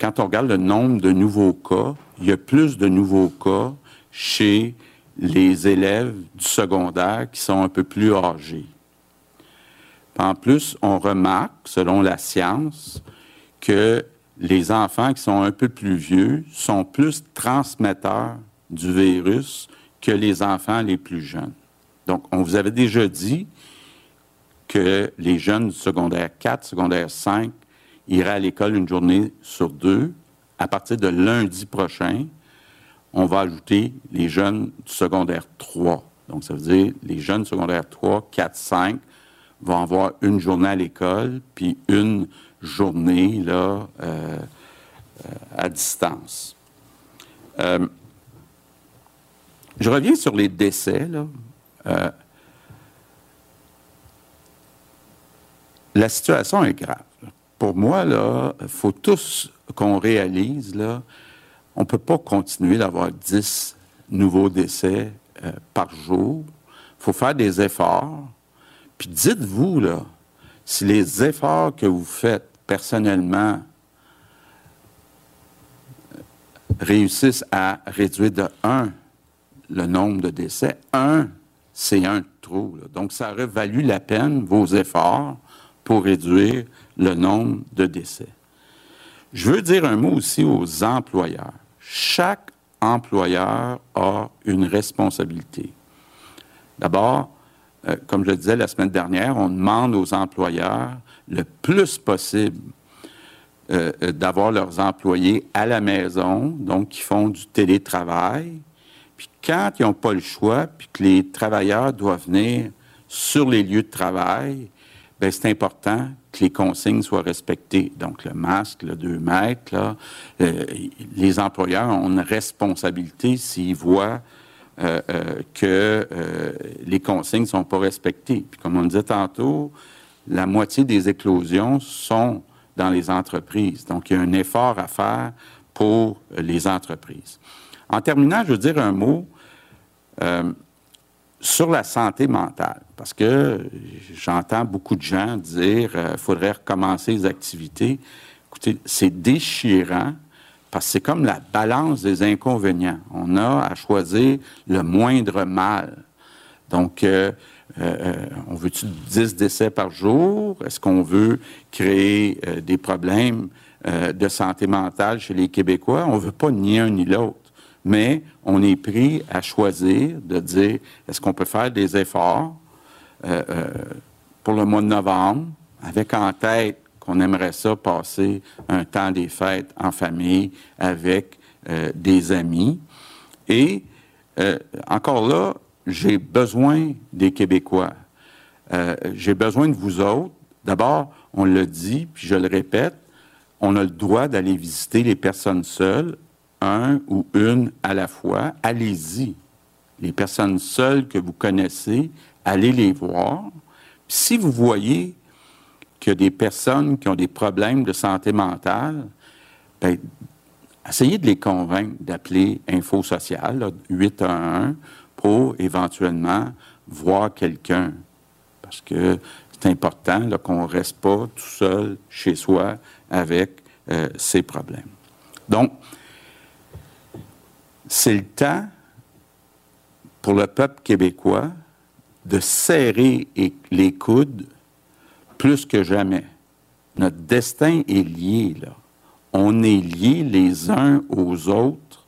quand on regarde le nombre de nouveaux cas, il y a plus de nouveaux cas chez les élèves du secondaire qui sont un peu plus âgés. En plus, on remarque, selon la science, que les enfants qui sont un peu plus vieux sont plus transmetteurs du virus que les enfants les plus jeunes. Donc, on vous avait déjà dit que les jeunes du secondaire 4, secondaire 5 iraient à l'école une journée sur deux. À partir de lundi prochain, on va ajouter les jeunes du secondaire 3. Donc, ça veut dire les jeunes secondaires 3, 4, 5 vont avoir une journée à l'école, puis une journée euh, euh, à distance. Euh, je reviens sur les décès. Là. La situation est grave. Pour moi, il faut tous qu'on réalise, là, on ne peut pas continuer d'avoir 10 nouveaux décès par jour. Il faut faire des efforts. Puis dites-vous, là, si les efforts que vous faites personnellement réussissent à réduire de 1 le nombre de décès, 1, c'est un trou. Donc, ça aurait valu la peine, vos efforts, pour réduire le nombre de décès. Je veux dire un mot aussi aux employeurs. Chaque employeur a une responsabilité. D'abord, euh, comme je le disais la semaine dernière, on demande aux employeurs le plus possible euh, euh, d'avoir leurs employés à la maison, donc qui font du télétravail. Puis quand ils n'ont pas le choix, puis que les travailleurs doivent venir sur les lieux de travail, c'est important que les consignes soient respectées. Donc, le masque, le 2 mètres, là, les employeurs ont une responsabilité s'ils voient euh, euh, que euh, les consignes ne sont pas respectées. Puis comme on le disait tantôt, la moitié des éclosions sont dans les entreprises. Donc, il y a un effort à faire pour les entreprises. En terminant, je veux dire un mot sur la santé mentale, parce que j'entends beaucoup de gens dire qu'il faudrait recommencer les activités. Écoutez, c'est déchirant parce que c'est comme la balance des inconvénients. On a à choisir le moindre mal. Donc, euh, euh, on veut-tu 10 décès par jour? Est-ce qu'on veut créer euh, des problèmes de santé mentale chez les Québécois? On ne veut pas ni un ni l'autre. Mais on est pris à choisir de dire, est-ce qu'on peut faire des efforts pour le mois de novembre, avec en tête on aimerait ça passer un temps des fêtes en famille avec euh, des amis. Et euh, encore là, j'ai besoin des Québécois. Euh, j'ai besoin de vous autres. D'abord, on le dit, puis je le répète, on a le droit d'aller visiter les personnes seules, un ou une à la fois. Allez-y. Les personnes seules que vous connaissez, allez les voir. Si vous voyez qu'il y a des personnes qui ont des problèmes de santé mentale, bien, essayez de les convaincre d'appeler Info Social, 811, pour éventuellement voir quelqu'un. Parce que c'est important qu'on ne reste pas tout seul chez soi avec euh, ces problèmes. Donc, c'est le temps pour le peuple québécois de serrer les coudes plus que jamais. Notre destin est lié, là. On est liés les uns aux autres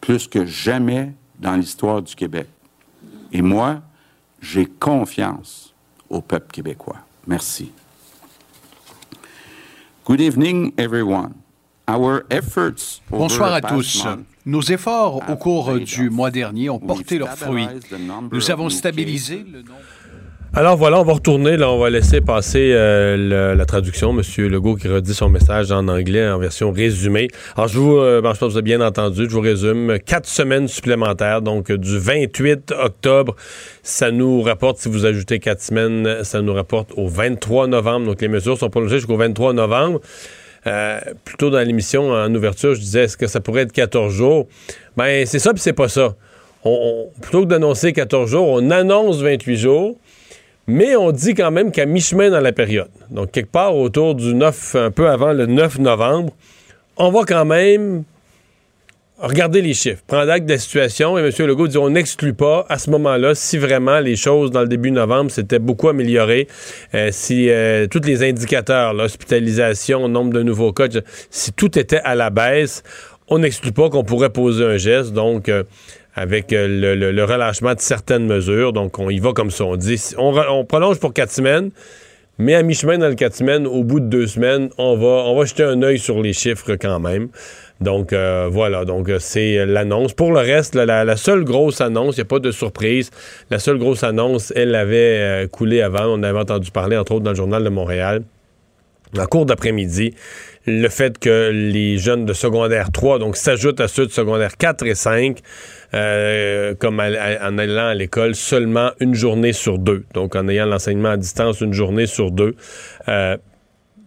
plus que jamais dans l'histoire du Québec. Et moi, j'ai confiance au peuple québécois. Merci. Good evening, everyone. Our efforts Bonsoir à tous. Nos efforts au cours du mois dernier ont porté leurs fruits. Nous avons stabilisé le nombre... Alors voilà, on va retourner, là, on va laisser passer euh, la traduction. Monsieur Legault qui redit son message en anglais en version résumée. Alors je vous, euh, je pense que vous avez bien entendu, je vous résume. Quatre semaines supplémentaires, donc du 28 octobre, ça nous rapporte, si vous ajoutez quatre semaines, ça nous rapporte au 23 novembre. Donc les mesures sont prolongées jusqu'au 23 novembre. Euh, plutôt dans l'émission en ouverture, je disais est-ce que ça pourrait être 14 jours? Ben c'est ça puis c'est pas ça. plutôt que d'annoncer 14 jours, on annonce 28 jours. Mais on dit quand même qu'à mi-chemin dans la période, donc quelque part autour du 9, un peu avant le 9 novembre, on va quand même regarder les chiffres, prendre acte de la situation. Et M. Legault dit on n'exclut pas à ce moment-là si vraiment les choses dans le début novembre s'étaient beaucoup améliorées, euh, si euh, tous les indicateurs, l'hospitalisation, nombre de nouveaux cas, si tout était à la baisse, on n'exclut pas qu'on pourrait poser un geste. Donc, euh, avec le, relâchement de certaines mesures. Donc, on y va comme ça. On dit, on, prolonge pour quatre semaines, mais à mi-chemin dans le quatre semaines, au bout de deux semaines, on va, on va jeter un œil sur les chiffres quand même. Donc, euh, voilà. Donc, c'est l'annonce. Pour le reste, la, seule grosse annonce, il n'y a pas de surprise. La seule grosse annonce, elle avait euh, coulé avant. On avait entendu parler, entre autres, dans le Journal de Montréal. En cours d'après-midi, le fait que les jeunes de secondaire 3, donc s'ajoutent à ceux de secondaire 4 et 5, euh, comme en allant à l'école seulement une journée sur deux. Donc en ayant l'enseignement à distance une journée sur deux. Euh,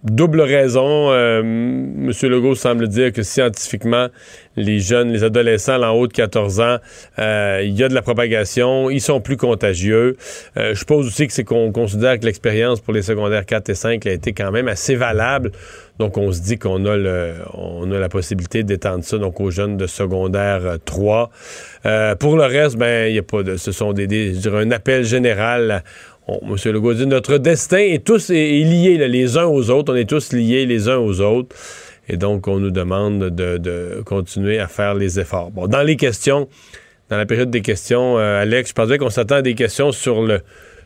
double raison. Euh, M. Legault semble dire que scientifiquement, les jeunes, les adolescents en haut de 14 ans, euh, il y a de la propagation, ils sont plus contagieux. Euh, je suppose aussi que c'est qu'on considère que l'expérience pour les secondaires 4 et 5 a été quand même assez valable. Donc, on se dit qu'on a, le, on a la possibilité d'étendre ça donc, aux jeunes de secondaire 3. pour le reste, ben, il y a pas de. Ce sont des, des je dirais, un appel général Monsieur Legault dit notre destin est tous est, lié les uns aux autres. On est tous liés les uns aux autres. Et donc, on nous demande de, continuer à faire les efforts. Bon, dans les questions, dans la période des questions, euh, Alex, je pensais qu'on s'attend à des questions sur le,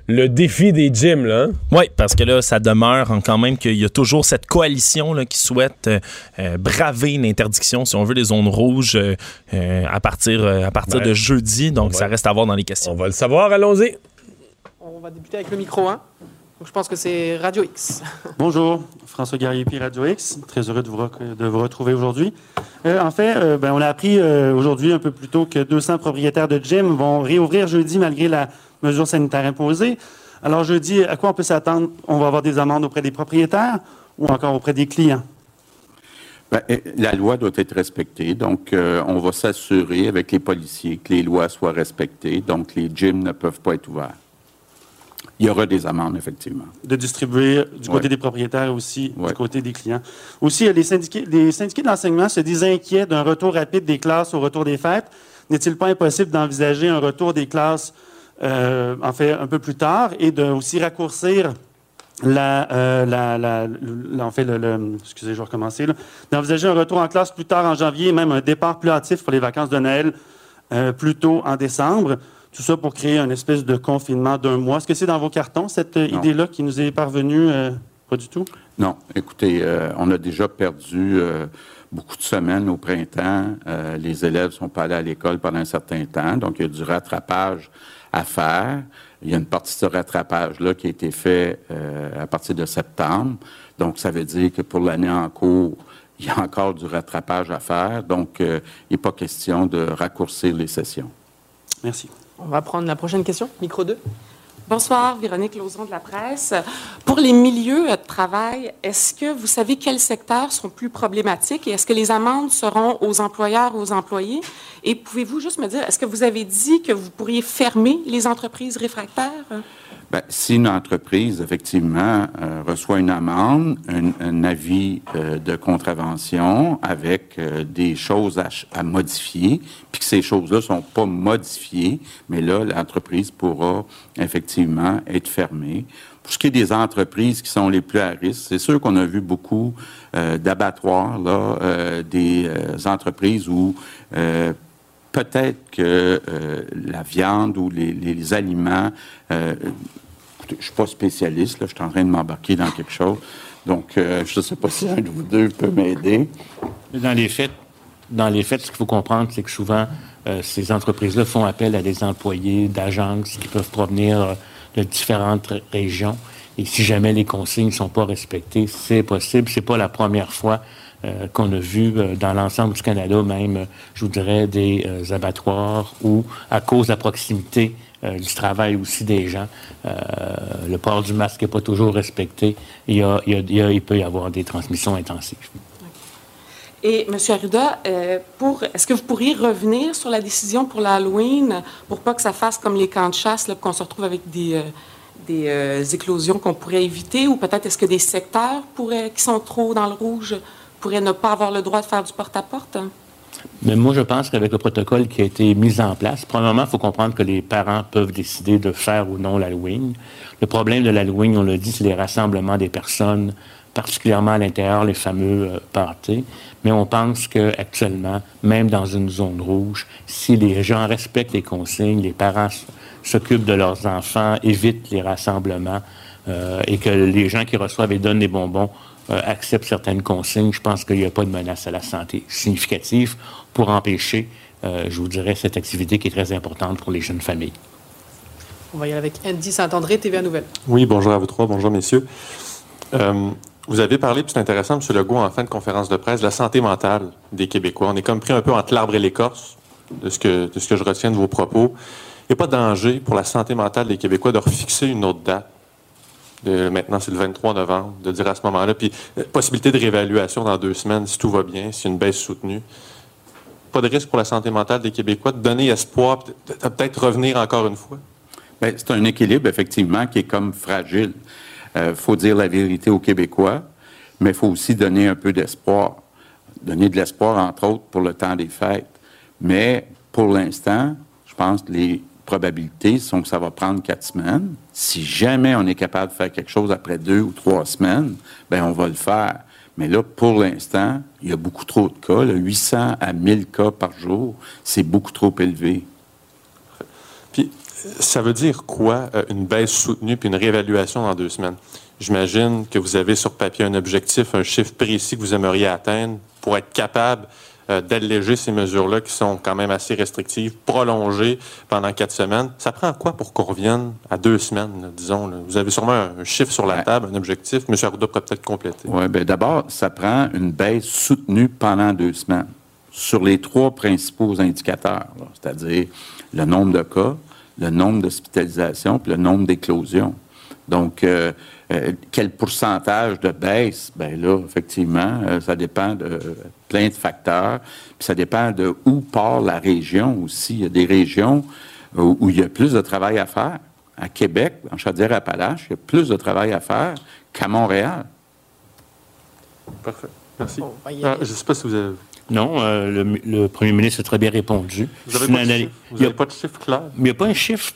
le défi des gyms, là. Hein? Oui, parce que là, ça demeure quand même qu'il y a toujours cette coalition là, qui souhaite euh, euh, braver l'interdiction, si on veut, des zones rouges à partir, à partir de jeudi. Donc, ça reste à voir dans les questions. On va le savoir. Allons-y. On va débuter avec le micro 1. Donc, je pense que c'est Radio X. Bonjour, François Garrier-Puis, Radio X. Très heureux de vous, de vous retrouver aujourd'hui. Euh, en fait, euh, ben, on a appris euh, aujourd'hui, un peu plus tôt, que 200 propriétaires de gym vont réouvrir jeudi malgré la mesure sanitaire imposée. Alors, jeudi, à quoi on peut s'attendre? On va avoir des amendes auprès des propriétaires ou encore auprès des clients? Ben, la loi doit être respectée, donc on va s'assurer avec les policiers que les lois soient respectées, donc les gyms ne peuvent pas être ouverts il y aura des amendes, effectivement. De distribuer du côté des propriétaires aussi, du côté des clients. Aussi, les syndiqués, les syndiqués d'enseignement se disent inquiets d'un retour rapide des classes au retour des fêtes. N'est-il pas impossible d'envisager un retour des classes, euh, en fait, un peu plus tard et de aussi raccourcir la, euh, la, la, en fait, le, excusez, je vais recommencer, d'envisager un retour en classe plus tard en janvier, même un départ plus hâtif pour les vacances de Noël euh, plus tôt en décembre. Tout ça pour créer une espèce de confinement d'un mois. Est-ce que c'est dans vos cartons, cette euh, idée-là qui nous est parvenue? Euh, pas du tout? Non. Écoutez, euh, on a déjà perdu beaucoup de semaines au printemps. les élèves ne sont pas allés à l'école pendant un certain temps, donc il y a du rattrapage à faire. Il y a une partie de ce rattrapage-là qui a été fait à partir de septembre. Donc, ça veut dire que pour l'année en cours, il y a encore du rattrapage à faire. Donc, il n'est pas question de raccourcir les sessions. Merci. On va prendre la prochaine question. Micro 2. Bonsoir, Véronique Lauzon de la presse. Pour les milieux de travail, est-ce que vous savez quels secteurs sont plus problématiques et est-ce que les amendes seront aux employeurs ou aux employés? Et pouvez-vous juste me dire, est-ce que vous avez dit que vous pourriez fermer les entreprises réfractaires? Bien, si une entreprise, effectivement, euh, reçoit une amende, un, avis euh, de contravention avec euh, des choses à, modifier, puis que ces choses-là ne sont pas modifiées, mais là, l'entreprise pourra effectivement être fermée. Pour ce qui est des entreprises qui sont les plus à risque, c'est sûr qu'on a vu beaucoup d'abattoirs, là, des entreprises où peut-être que la viande ou les, aliments je ne suis pas spécialiste, je suis en train de m'embarquer dans quelque chose. Donc, euh, je ne sais pas si un de vous deux peut m'aider. Dans les faits, dans les faits, ce qu'il faut comprendre, c'est que souvent, euh, ces entreprises-là font appel à des employés d'agences qui peuvent provenir euh, de différentes régions. Et si jamais les consignes ne sont pas respectées, c'est possible. C'est pas la première fois qu'on a vu dans l'ensemble du Canada, même, je vous dirais, des abattoirs où, à cause de la proximité euh, du travail aussi des gens. Euh, le port du masque n'est pas toujours respecté. Il, y a, il, peut y avoir des transmissions intensives. Et M. Arruda, euh, est-ce que vous pourriez revenir sur la décision pour l'Halloween pour pas que ça fasse comme les camps de chasse, qu'on se retrouve avec des, des éclosions qu'on pourrait éviter, ou peut-être est-ce que des secteurs pourraient, qui sont trop dans le rouge pourraient ne pas avoir le droit de faire du porte-à-porte? Mais moi, je pense qu'avec le protocole qui a été mis en place, premièrement, il faut comprendre que les parents peuvent décider de faire ou non l'Halloween. Le problème de l'Halloween, on l'a dit, c'est les rassemblements des personnes particulièrement à l'intérieur, les fameux euh, parties. Mais on pense qu'actuellement, même dans une zone rouge, si les gens respectent les consignes, les parents s'occupent de leurs enfants, évitent les rassemblements euh, et que les gens qui reçoivent et donnent des bonbons acceptent certaines consignes, je pense qu'il n'y a pas de menace à la santé significative pour empêcher, euh, je vous dirais, cette activité qui est très importante pour les jeunes familles. On va y aller avec Andy Saint-André, TVA Nouvelle. Oui, bonjour à vous trois, bonjour messieurs. Vous avez parlé, puis c'est intéressant, M. Legault, en fin de conférence de presse, de la santé mentale des Québécois. On est comme pris un peu entre l'arbre et l'écorce de, ce que, de ce que je retiens de vos propos. Il n'y a pas de danger pour la santé mentale des Québécois de refixer une autre date. Maintenant, c'est le 23 novembre, de dire à ce moment-là. Puis, euh, possibilité de réévaluation dans deux semaines, si tout va bien, si une baisse soutenue. Pas de risque pour la santé mentale des Québécois de donner espoir, peut-être revenir encore une fois? Bien, c'est un équilibre, effectivement, qui est comme fragile. Il euh, faut dire la vérité aux Québécois, mais il faut aussi donner un peu d'espoir. Donner de l'espoir, entre autres, pour le temps des fêtes. Mais pour l'instant, je pense que les probabilités sont que ça va prendre quatre semaines. Si jamais on est capable de faire quelque chose après deux ou trois semaines, ben on va le faire. Mais là, pour l'instant, il y a beaucoup trop de cas. 800 à 1000 cas par jour, c'est beaucoup trop élevé. Puis, ça veut dire quoi, euh, une baisse soutenue puis une réévaluation dans deux semaines? J'imagine que vous avez sur papier un objectif, un chiffre précis que vous aimeriez atteindre pour être capable euh, d'alléger ces mesures-là qui sont quand même assez restrictives, prolongées pendant quatre semaines. Ça prend quoi pour qu'on revienne à deux semaines, disons? Vous avez sûrement un, chiffre sur la table, un objectif. M. Arruda pourrait peut-être compléter. Oui, bien d'abord, ça prend une baisse soutenue pendant deux semaines sur les trois principaux indicateurs, c'est-à-dire le nombre de cas, le nombre d'hospitalisations puis le nombre d'éclosions. Donc, euh, euh, quel pourcentage de baisse? Bien là, effectivement, euh, ça dépend de plein de facteurs. Puis ça dépend de où part la région aussi. Il y a des régions où, il y a plus de travail à faire. À Québec, en Chaudière-Appalaches, il y a plus de travail à faire qu'à Montréal. Parfait. Merci. Ah, je ne sais pas si vous avez non, euh, le, premier ministre a très bien répondu. Vous n'avez pas, de chiffre clair? il n'y a pas un chiffre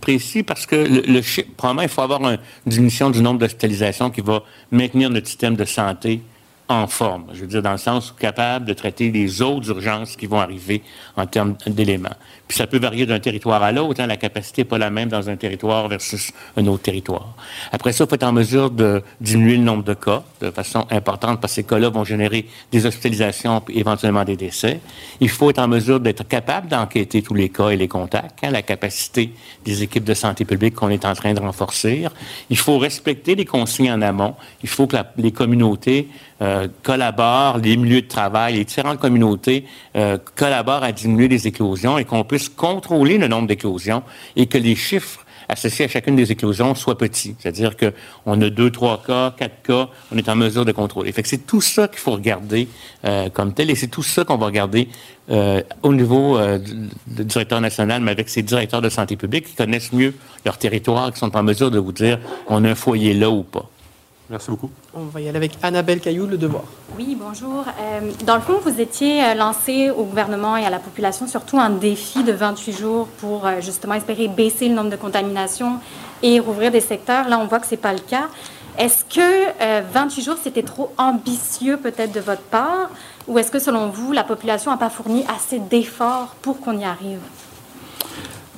précis, parce que le, chiffre, probablement, il faut avoir une diminution du nombre d'hospitalisations qui va maintenir notre système de santé en forme. Je veux dire, dans le sens capable de traiter les autres urgences qui vont arriver en termes d'éléments. Puis ça peut varier d'un territoire à l'autre. Hein. La capacité n'est pas la même dans un territoire versus un autre territoire. Après ça, il faut être en mesure de diminuer le nombre de cas de façon importante parce que ces cas-là vont générer des hospitalisations et éventuellement des décès. Il faut être en mesure d'être capable d'enquêter tous les cas et les contacts. Hein. La capacité des équipes de santé publique qu'on est en train de renforcer. Il faut respecter les consignes en amont. Il faut que les communautés euh, collaborent, les milieux de travail, les différentes communautés euh, collaborent à diminuer les éclosions et qu'on puisse contrôler le nombre d'éclosions et que les chiffres associés à chacune des éclosions soient petits. C'est-à-dire qu'on a deux, trois cas, quatre cas, on est en mesure de contrôler. Fait c'est tout ça qu'il faut regarder euh, comme tel et c'est tout ça qu'on va regarder au niveau du directeur national, mais avec ces directeurs de santé publique qui connaissent mieux leur territoire, qui sont en mesure de vous dire on a un foyer là ou pas. Merci beaucoup. On va y aller avec Annabelle Caillou, Le Devoir. Oui, bonjour. Euh, dans le fond, vous étiez euh, lancé au gouvernement et à la population surtout un défi de 28 jours pour euh, justement espérer baisser le nombre de contaminations et rouvrir des secteurs. Là, on voit que ce n'est pas le cas. Est-ce que 28 jours, c'était trop ambitieux peut-être de votre part? Ou est-ce que selon vous, la population n'a pas fourni assez d'efforts pour qu'on y arrive?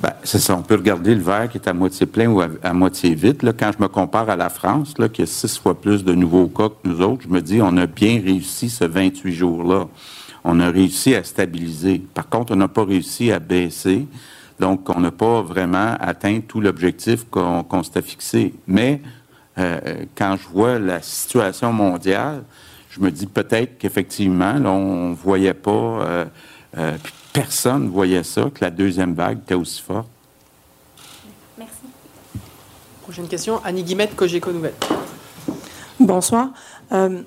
Ben, c'est ça. On peut regarder le verre qui est à moitié plein ou à, moitié vide. Là, quand je me compare à la France, là, qui a six fois plus de nouveaux cas que nous autres, je me dis on a bien réussi ce 28 jours-là. On a réussi à stabiliser. Par contre, on n'a pas réussi à baisser. Donc, on n'a pas vraiment atteint tout l'objectif qu'on s'était fixé. Mais euh, quand je vois la situation mondiale, je me dis peut-être qu'effectivement, on ne voyait pas. Euh, euh, personne ne voyait ça, que la deuxième vague était aussi forte. Merci. Prochaine question, Annie Guimette, Cogeco Nouvelle. Bonsoir. Euh,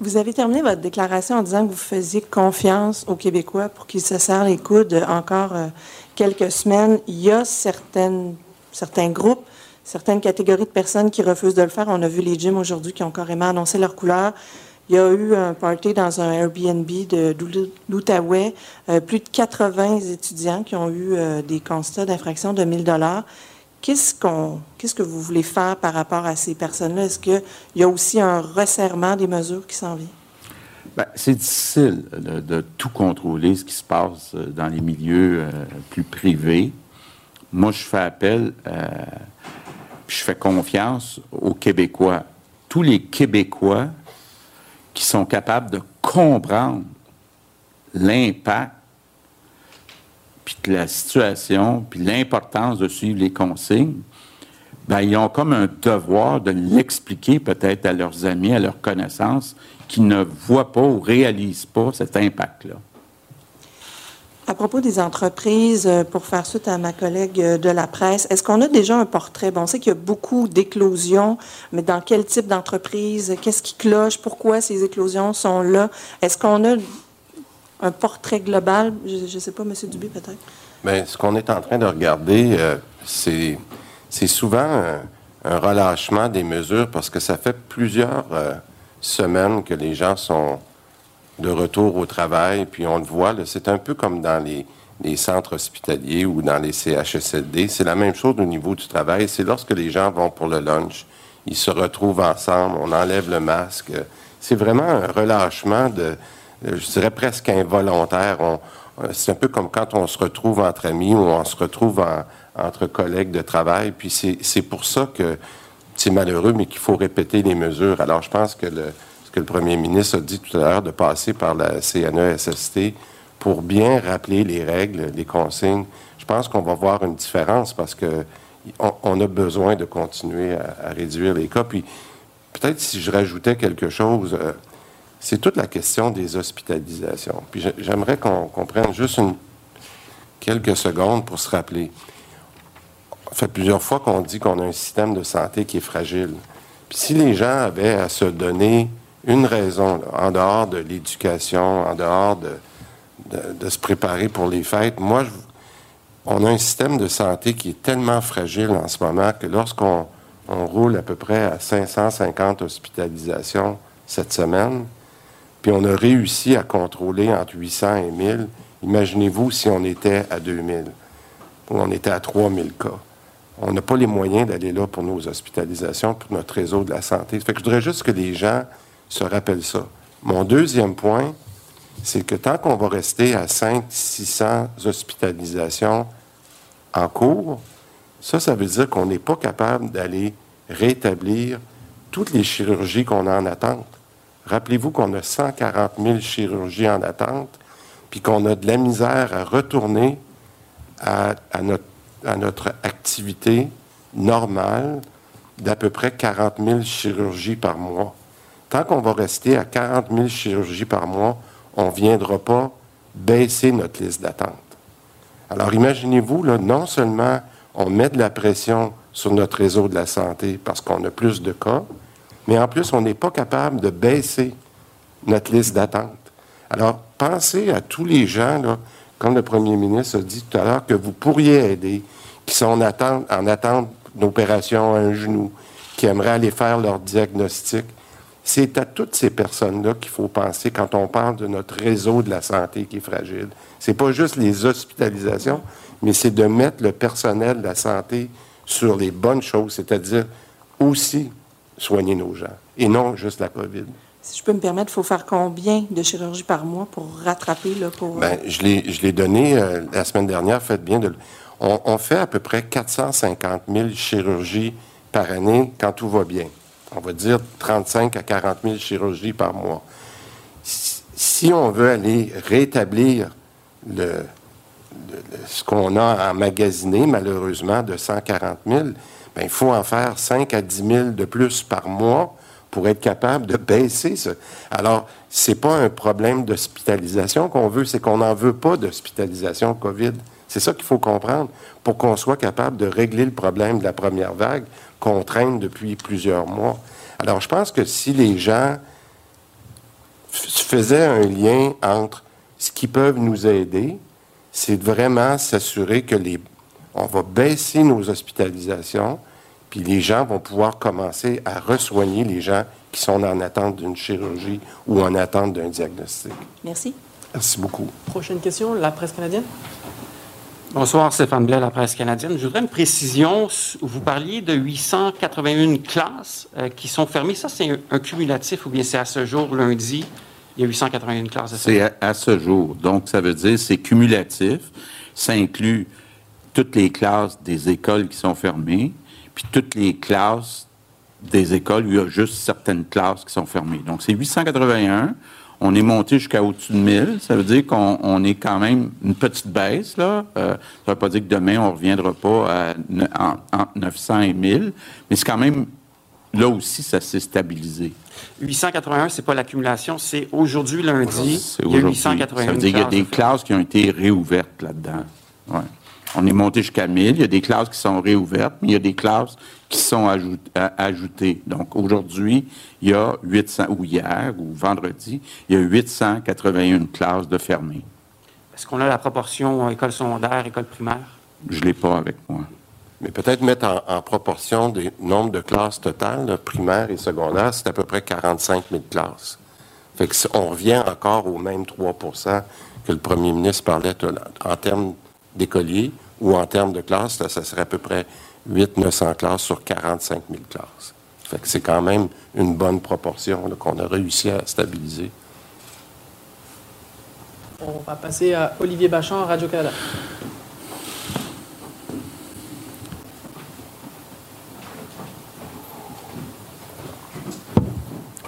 vous avez terminé votre déclaration en disant que vous faisiez confiance aux Québécois pour qu'ils se serrent les coudes encore euh, quelques semaines. Il y a certaines, certains groupes, certaines catégories de personnes qui refusent de le faire. On a vu les gyms aujourd'hui qui ont carrément annoncé leur couleur. Il y a eu un party dans un Airbnb de l'Outaouais. Euh, plus de 80 étudiants qui ont eu euh, des constats d'infraction de 1000 dollars. Qu'est-ce, qu'on, qu'est-ce que vous voulez faire par rapport à ces personnes-là? Est-ce qu'il y a aussi un resserrement des mesures qui s'en vient? Bien, c'est difficile de, tout contrôler, ce qui se passe euh, dans les milieux plus privés. Moi, je fais appel, euh, je fais confiance aux Québécois. Tous les Québécois qui sont capables de comprendre l'impact puis la situation, puis l'importance de suivre les consignes, ben, ils ont comme un devoir de l'expliquer peut-être à leurs amis, à leurs connaissances, qui ne voient pas ou réalisent pas cet impact-là. À propos des entreprises, euh, pour faire suite à ma collègue euh, de la presse, est-ce qu'on a déjà un portrait? Bon, on sait qu'il y a beaucoup d'éclosions, mais dans quel type d'entreprise? Qu'est-ce qui cloche? Pourquoi ces éclosions sont là? Est-ce qu'on a un portrait global? Je ne sais pas, M. Dubé, peut-être. Bien, ce qu'on est en train de regarder, euh, c'est, souvent un, relâchement des mesures parce que ça fait plusieurs semaines que les gens sont de retour au travail, puis on le voit, c'est un peu comme dans les, centres hospitaliers ou dans les CHSLD. C'est la même chose au niveau du travail. C'est lorsque les gens vont pour le lunch, ils se retrouvent ensemble, on enlève le masque. C'est vraiment un relâchement de, euh, je dirais presque involontaire. Euh, c'est un peu comme quand on se retrouve entre amis ou on se retrouve entre collègues de travail. Puis c'est pour ça que c'est malheureux, mais qu'il faut répéter les mesures. Alors, je pense que le, que le premier ministre a dit tout à l'heure, de passer par la CNESST pour bien rappeler les règles, les consignes, je pense qu'on va voir une différence parce que on, a besoin de continuer à, réduire les cas. Puis, peut-être si je rajoutais quelque chose, euh, c'est toute la question des hospitalisations. Puis j'aimerais qu'on prenne juste quelques secondes pour se rappeler. Ça fait plusieurs fois qu'on dit qu'on a un système de santé qui est fragile. Puis si les gens avaient à se donner une raison, en dehors de l'éducation, en dehors de, de, se préparer pour les fêtes, moi, on a un système de santé qui est tellement fragile en ce moment que lorsqu'on on roule à peu près à 550 hospitalisations cette semaine, puis on a réussi à contrôler entre 800 et 1000. Imaginez-vous si on était à 2000 ou on était à 3000 cas. On n'a pas les moyens d'aller là pour nos hospitalisations, pour notre réseau de la santé. Fait je voudrais juste que les gens se rappellent ça. Mon deuxième point, c'est que tant qu'on va rester à 500-600 hospitalisations en cours, ça, ça veut dire qu'on n'est pas capable d'aller rétablir toutes les chirurgies qu'on a en attente. Rappelez-vous qu'on a 140 000 chirurgies en attente, puis qu'on a de la misère à retourner à, notre, activité normale d'à peu près 40 000 chirurgies par mois. Tant qu'on va rester à 40 000 chirurgies par mois, on ne viendra pas baisser notre liste d'attente. Alors imaginez-vous, là, non seulement on met de la pression sur notre réseau de la santé parce qu'on a plus de cas, mais en plus, on n'est pas capable de baisser notre liste d'attente. Alors, pensez à tous les gens, là, comme le premier ministre a dit tout à l'heure, que vous pourriez aider, qui sont en attente, en attente d'opération à un genou, qui aimeraient aller faire leur diagnostic. C'est à toutes ces personnes-là qu'il faut penser quand on parle de notre réseau de la santé qui est fragile. C'est pas juste les hospitalisations, mais c'est de mettre le personnel de la santé sur les bonnes choses, c'est-à-dire aussi soigner nos gens et non juste la COVID. Si je peux me permettre, il faut faire combien de chirurgies par mois pour rattraper? Là, pour, Bien, je l'ai donné euh, la semaine dernière. Faites bien de. On, on, fait à peu près 450 000 chirurgies par année quand tout va bien. On va dire 35 à 40 000 chirurgies par mois. Si on veut aller rétablir ce qu'on a emmagasiné, malheureusement, de 140 000, ben, il faut en faire 5 à 10 000 de plus par mois pour être capable de baisser ça. Alors, ce n'est pas un problème d'hospitalisation qu'on veut, c'est qu'on n'en veut pas d'hospitalisation COVID. C'est ça qu'il faut comprendre pour qu'on soit capable de régler le problème de la première vague qu'on traîne depuis plusieurs mois. Alors, je pense que si les gens faisaient un lien entre ce qui peuvent nous aider, c'est vraiment s'assurer que les on va baisser nos hospitalisations, puis les gens vont pouvoir commencer à resoigner les gens qui sont en attente d'une chirurgie ou en attente d'un diagnostic. Merci. Merci beaucoup. Prochaine question, la presse canadienne. Bonsoir, Stéphane Blais, la presse canadienne. Je voudrais une précision. Vous parliez de 881 classes euh, qui sont fermées. Ça, c'est un, cumulatif ou bien c'est à ce jour, lundi, il y a 881 classes C'est à, ce jour. Donc, ça veut dire c'est cumulatif. Ça inclut toutes les classes des écoles qui sont fermées, puis toutes les classes des écoles où il y a juste certaines classes qui sont fermées. Donc, c'est 881. On est monté jusqu'à au-dessus de 1000. Ça veut dire qu'on est quand même une petite baisse. Là. Euh, ça ne veut pas dire que demain, on ne reviendra pas à, entre 900 et 1000. Mais c'est quand même, là aussi, ça s'est stabilisé. 881, c'est pas l'accumulation, c'est aujourd'hui, lundi, il y a 881 Ça veut dire qu'il y a des classes qui ont été réouvertes là-dedans. Ouais. On est monté jusqu'à 1000. Il y a des classes qui sont réouvertes, mais il y a des classes qui sont ajoutées. Donc, aujourd'hui, il y a 800, ou hier, ou vendredi, il y a 881 classes de fermées. Est-ce qu'on a la proportion école secondaire, école primaire? Je ne l'ai pas avec moi. Mais peut-être mettre en, proportion des nombres de classes totales, primaires et secondaires, c'est à peu près 45 000 classes. Fait que on revient encore au même 3% que le premier ministre parlait en termes d'écoliers ou en termes de classes, ça serait à peu près 800-900 classes sur 45 000 classes. Fait que c'est quand même une bonne proportion qu'on a réussi à stabiliser. On va passer à Olivier Bachand, Radio-Canada.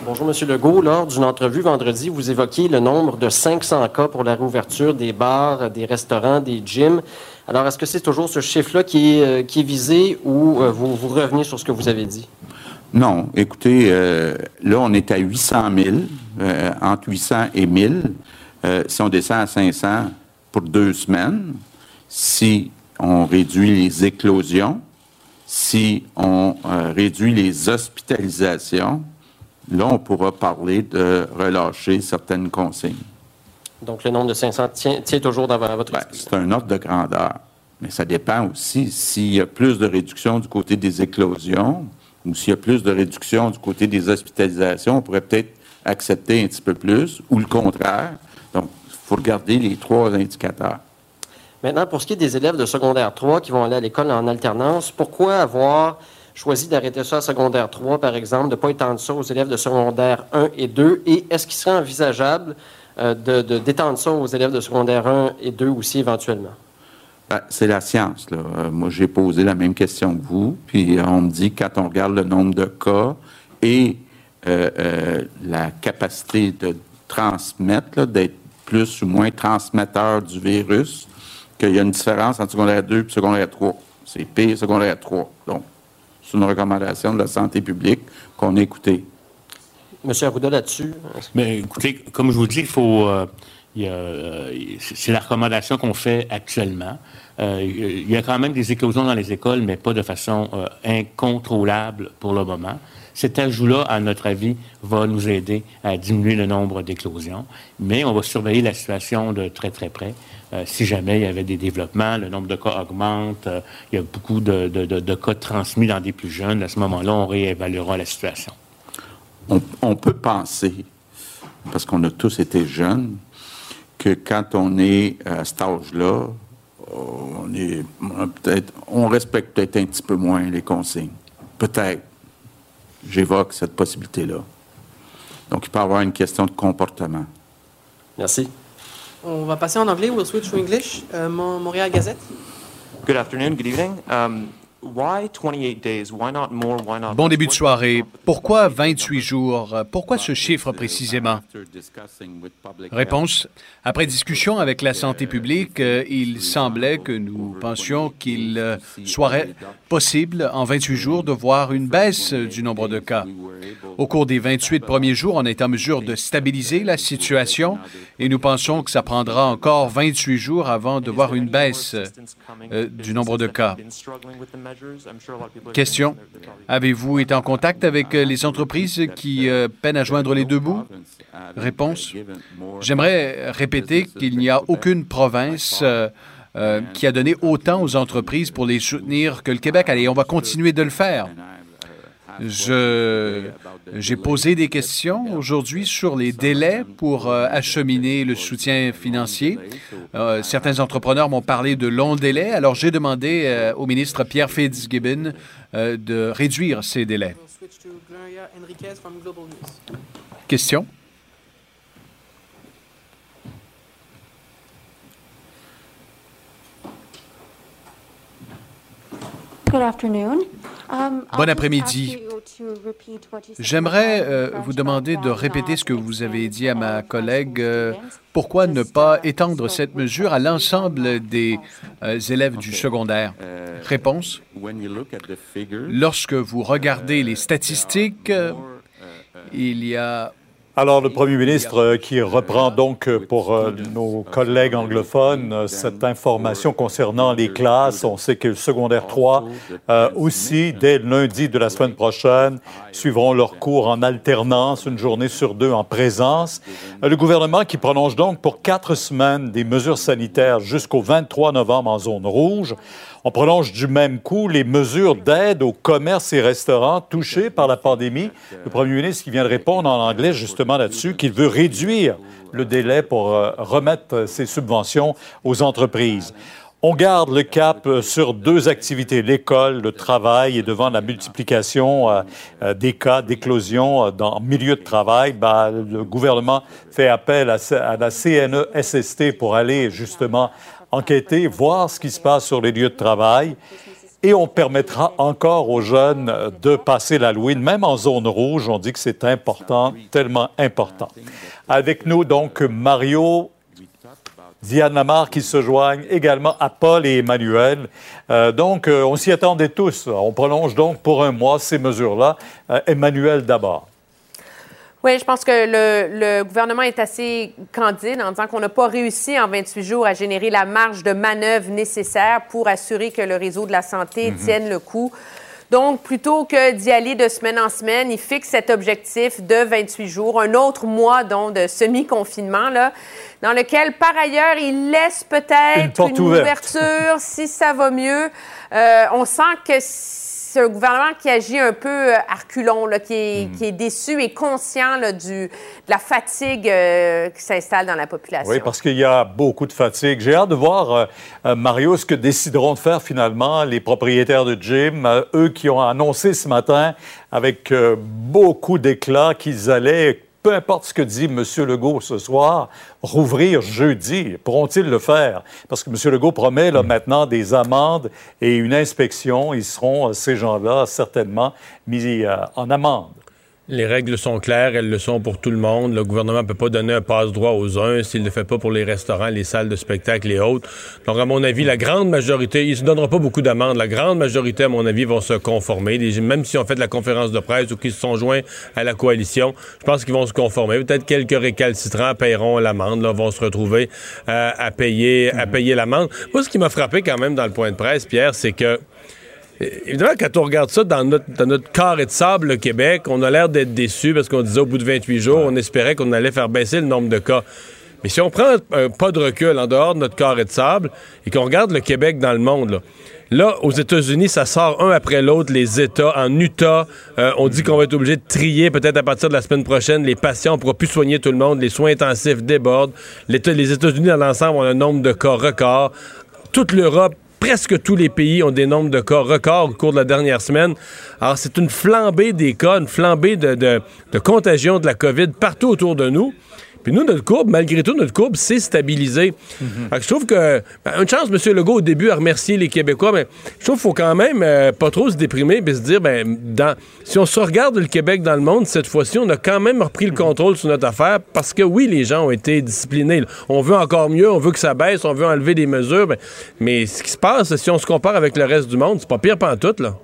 Bonjour, M. Legault. Lors d'une entrevue vendredi, vous évoquiez le nombre de 500 cas pour la réouverture des bars, des restaurants, des gyms. Alors, est-ce que c'est toujours ce chiffre-là qui, est, euh, visé ou euh, vous, vous revenez sur ce que vous avez dit? Non. Écoutez, euh, là, on est à 800 000, entre 800 et 1000. si on descend à 500 pour deux semaines, si on réduit les éclosions, si on réduit les hospitalisations, Là, on pourra parler de relâcher certaines consignes. Donc, le nombre de 500 tient, toujours dans votre ben, C'est un ordre de grandeur. Mais ça dépend aussi s'il y a plus de réduction du côté des éclosions ou s'il y a plus de réduction du côté des hospitalisations, on pourrait peut-être accepter un petit peu plus ou le contraire. Donc, il faut regarder les trois indicateurs. Maintenant, pour ce qui est des élèves de secondaire 3 qui vont aller à l'école en alternance, pourquoi avoir choisi d'arrêter ça à secondaire 3, par exemple, de ne pas étendre ça aux élèves de secondaire 1 et 2? Et est-ce qu'il serait envisageable euh, de, d'étendre ça aux élèves de secondaire 1 et 2 aussi éventuellement? Ben, c'est la science. Là. Euh, moi, j'ai posé la même question que vous, puis on me dit quand on regarde le nombre de cas et euh, la capacité de transmettre, d'être plus ou moins transmetteur du virus, qu'il y a une différence entre secondaire 2 et secondaire 3. C'est pire secondaire 3. Donc, c'est une recommandation de la santé publique qu'on a écoutée. Monsieur Arruda, là-dessus? Écoutez, comme je vous dis. Euh, euh, c'est la recommandation qu'on fait actuellement. Euh, il y a quand même des éclosions dans les écoles, mais pas de façon incontrôlable pour le moment. Cet ajout-là, à notre avis, va nous aider à diminuer le nombre d'éclosions, mais on va surveiller la situation de très, très près. Si jamais il y avait des développements, le nombre de cas augmente, il y a beaucoup de, cas transmis dans des plus jeunes, à ce moment-là, on réévaluera la situation. On, peut penser, parce qu'on a tous été jeunes, que quand on est à cet âge-là, on, est, peut-être, on respecte peut-être un petit peu moins les consignes. Peut-être j'évoque cette possibilité-là. Donc, il peut y avoir une question de comportement. Merci. On va passer en anglais. We'll switch to English. Euh, Montréal Gazette. Good afternoon, good evening. Um, Bon début de soirée. Pourquoi 28 jours? Pourquoi ce chiffre précisément? Réponse. Après discussion avec la santé publique, euh, il semblait que nous pensions qu'il euh, serait possible en 28 jours de voir une baisse du nombre de cas. Au cours des 28 premiers jours, on est en mesure de stabiliser la situation et nous pensons que ça prendra encore 28 jours avant de voir une baisse euh, du nombre de cas. Question. Avez-vous été en contact avec euh, les entreprises qui euh, peinent à joindre les deux bouts? Réponse. J'aimerais répéter qu'il n'y a aucune province euh, qui a donné autant aux entreprises pour les soutenir que le Québec. Allez, on va continuer de le faire. J'ai posé des questions aujourd'hui sur les délais pour euh, acheminer le soutien financier. Euh, certains entrepreneurs m'ont parlé de longs délais, alors j'ai demandé euh, au ministre Pierre Fitzgibbon de réduire ces délais. Question? Bon après-midi. J'aimerais euh, vous demander de répéter ce que vous avez dit à ma collègue. Euh, pourquoi ne pas étendre cette mesure à l'ensemble des euh, élèves du secondaire? Réponse. Lorsque vous regardez les statistiques, il y a alors, le Premier ministre euh, qui reprend donc euh, pour euh, nos collègues anglophones cette information concernant les classes. On sait que le secondaire 3 aussi, dès lundi de la semaine prochaine, suivront leurs cours en alternance, une journée sur deux en présence. Le gouvernement qui prolonge donc pour quatre semaines des mesures sanitaires jusqu'au 23 novembre en zone rouge. On prolonge du même coup les mesures d'aide aux commerces et restaurants touchés par la pandémie. Le premier ministre qui vient de répondre en anglais justement là-dessus qu'il veut réduire le délai pour euh, remettre ces subventions aux entreprises. On garde le cap euh, sur deux activités, l'école, le travail, et devant la multiplication euh, des cas d'éclosion dans le milieu de travail, ben, le gouvernement fait appel à, à la CNESST pour aller justement enquêter, voir ce qui se passe sur les lieux de travail. Et on permettra encore aux jeunes de passer l'Halloween, même en zone rouge. On dit que c'est important, tellement important. Avec nous, donc, Mario, Diane Lamar qui se joignent également à Paul et Emmanuel. Euh, donc, euh, on s'y attendait tous. On prolonge donc pour un mois ces mesures-là. Euh, Emmanuel d'abord. Oui, je pense que le, gouvernement est assez candide en disant qu'on n'a pas réussi en 28 jours à générer la marge de manœuvre nécessaire pour assurer que le réseau de la santé mhm. tienne le coup. Donc, plutôt que d'y aller de semaine en semaine, il fixe cet objectif de 28 jours, un autre mois donc de semi-confinement, là, dans lequel, par ailleurs, il laisse peut-être une, ouverture si ça va mieux. Euh, on sent que c'est un gouvernement qui agit un peu euh, là, qui, est, hmm. qui, est, déçu et conscient là, du, de la fatigue euh, qui s'installe dans la population. Oui, parce qu'il y a beaucoup de fatigue. J'ai hâte de voir, euh, Mario, ce que décideront de faire finalement les propriétaires de gym, eux qui ont annoncé ce matin avec beaucoup d'éclat qu'ils allaient peu importe ce que dit M. Legault ce soir, rouvrir jeudi. Pourront-ils le faire? Parce que M. Legault promet là, maintenant des amendes et une inspection. Ils seront, ces gens-là, certainement mis euh, en amende. Les règles sont claires, elles le sont pour tout le monde. Le gouvernement ne peut pas donner un passe-droit aux uns s'il ne le fait pas pour les restaurants, les salles de spectacle et autres. Donc, à mon avis, la grande majorité, il ne se donnera pas beaucoup d'amendes. La grande majorité, à mon avis, vont se conformer. Même si on fait de la conférence de presse ou qu'ils se sont joints à la coalition, je pense qu'ils vont se conformer. Peut-être quelques récalcitrants paieront l'amende, vont se retrouver euh, à payer, à payer l'amende. Moi, ce qui m'a frappé quand même dans le point de presse, Pierre, c'est que Évidemment, quand on regarde ça dans notre, dans notre carré de sable, le Québec, on a l'air d'être déçu parce qu'on disait au bout de 28 jours, on espérait qu'on allait faire baisser le nombre de cas. Mais si on prend un pas de recul en dehors de notre carré de sable et qu'on regarde le Québec dans le monde, là, aux États-Unis, ça sort un après l'autre, les États. En Utah, euh, on dit qu'on va être obligé de trier peut-être à partir de la semaine prochaine les patients. On ne pourra plus soigner tout le monde. Les soins intensifs débordent. Les États-Unis, dans l'ensemble, ont un nombre de cas record. Toute l'Europe presque tous les pays ont des nombres de cas records au cours de la dernière semaine. Alors, c'est une flambée des cas, une flambée de, contagion de la COVID partout autour de nous. Puis nous, notre courbe, malgré tout, notre courbe s'est stabilisée. Mhm. Je trouve que, ben, une chance, M. Legault, au début, à remercier les Québécois, mais je trouve qu'il faut quand même euh, pas trop se déprimer et se dire, ben, dans, si on se regarde le Québec dans le monde, cette fois-ci, on a quand même repris le contrôle sur notre affaire parce que oui, les gens ont été disciplinés. On veut encore mieux, on veut que ça baisse, on veut enlever des mesures, ben, mais ce qui se passe, si on se compare avec le reste du monde, c'est pas pire tout là.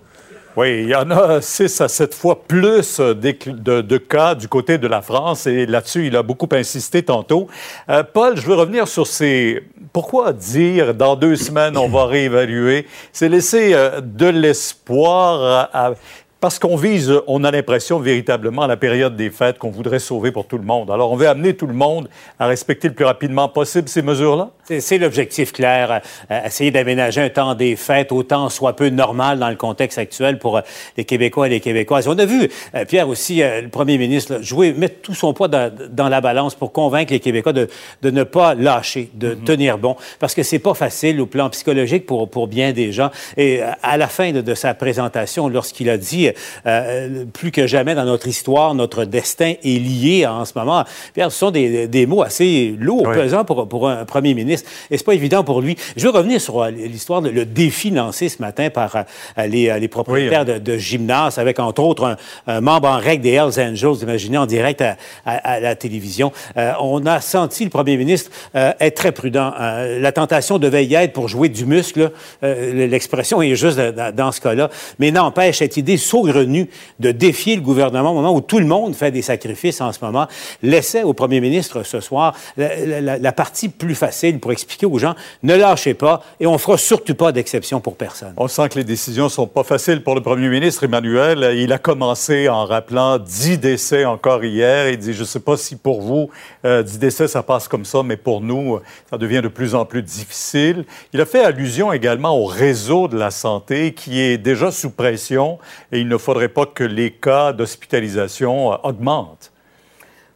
Oui, il y en a six à sept fois plus de, cas du côté de la France et là-dessus, il a beaucoup insisté tantôt. Euh, Paul, je veux revenir sur ces... Pourquoi dire dans deux semaines, on va réévaluer? C'est laisser euh, de l'espoir à parce qu'on vise, on a l'impression véritablement à la période des fêtes qu'on voudrait sauver pour tout le monde. Alors, on veut amener tout le monde à respecter le plus rapidement possible ces mesures-là? C'est l'objectif clair, euh, essayer d'aménager un temps des fêtes autant soit peu normal dans le contexte actuel pour euh, les Québécois et les Québécoises. On a vu, euh, Pierre aussi, le premier ministre, jouer, mettre tout son poids dans, la balance pour convaincre les Québécois de, de ne pas lâcher, de mm-hmm. tenir bon, parce que c'est pas facile au plan psychologique pour, pour bien des gens. Et à la fin de, de sa présentation, lorsqu'il a dit euh, plus que jamais dans notre histoire, notre destin est lié en ce moment. Pierre, ce sont des, des mots assez lourds, pesants pour, pour un premier ministre. Et c'est pas évident pour lui. Je veux revenir sur euh, l'histoire, le défi lancé ce matin par euh, les, les, propriétaires de, de, gymnases, avec entre autres un, membre en règle des Hells Angels, imaginez en direct à, à, la télévision. on a senti le premier ministre être très prudent. la tentation devait y être pour jouer du muscle. L'expression est juste dans ce cas-là. Mais n'empêche, cette idée saugrenue de défier le gouvernement au moment où tout le monde fait des sacrifices en ce moment, laissait au premier ministre ce soir la, partie plus facile pour expliquer aux gens ne lâchez pas et on fera surtout pas d'exception pour personne. On sent que les décisions sont pas faciles pour le premier ministre Emmanuel. Il a commencé en rappelant 10 décès encore hier. Il dit je sais pas si pour vous 10 euh, décès ça passe comme ça, mais pour nous ça devient de plus en plus difficile. Il a fait allusion également au réseau de la santé qui est déjà sous pression et il ne faudrait pas que les cas d'hospitalisation euh, augmentent.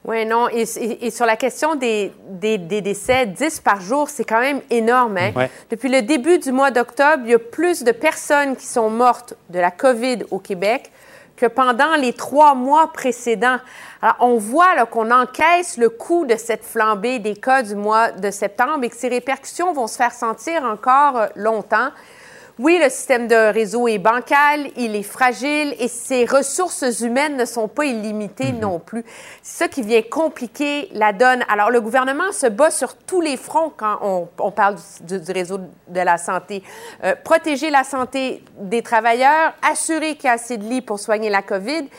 Oui, non. Et, sur la question des, des, décès, 10 par jour, c'est quand même énorme. Hein? Depuis le début du mois d'octobre, il y a plus de personnes qui sont mortes de la COVID au Québec que pendant les trois mois précédents. Alors, on voit qu'on encaisse le coût de cette flambée des cas du mois de septembre et que ces répercussions vont se faire sentir encore euh, longtemps. Oui, le système de réseau est bancal, il est fragile et ses ressources humaines ne sont pas illimitées mhm. non plus. C'est ça qui vient compliquer la donne. Alors, le gouvernement se bat sur tous les fronts quand on, parle du, réseau de la santé. Euh, protéger la santé des travailleurs, assurer qu'il y a assez de lits pour soigner la COVID.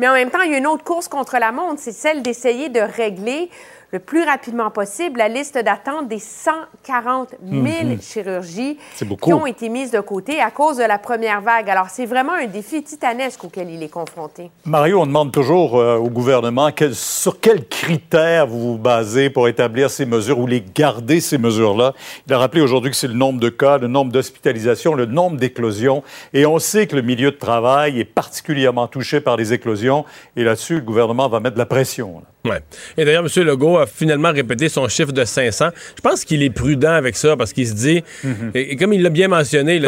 Mais en même temps, il y a une autre course contre la montre, c'est celle d'essayer de régler le plus rapidement possible la liste d'attente des 140 000 mhm. chirurgies qui ont été mises de côté à cause de la première vague. Alors, c'est vraiment un défi titanesque auquel il est confronté. Mario, on demande toujours euh, au gouvernement sur quels critères vous vous basez pour établir ces mesures ou les garder, ces mesures-là? Il a rappelé aujourd'hui que c'est le nombre de cas, le nombre d'hospitalisations, le nombre d'éclosions. Et on sait que le milieu de travail est particulièrement touché par les éclosions. Et là-dessus, le gouvernement va mettre de la pression. Ouais. Et d'ailleurs, M. Legault a finalement répété son chiffre de 500. Je pense qu'il est prudent avec ça parce qu'il se dit, mhm. et, comme il l'a bien mentionné,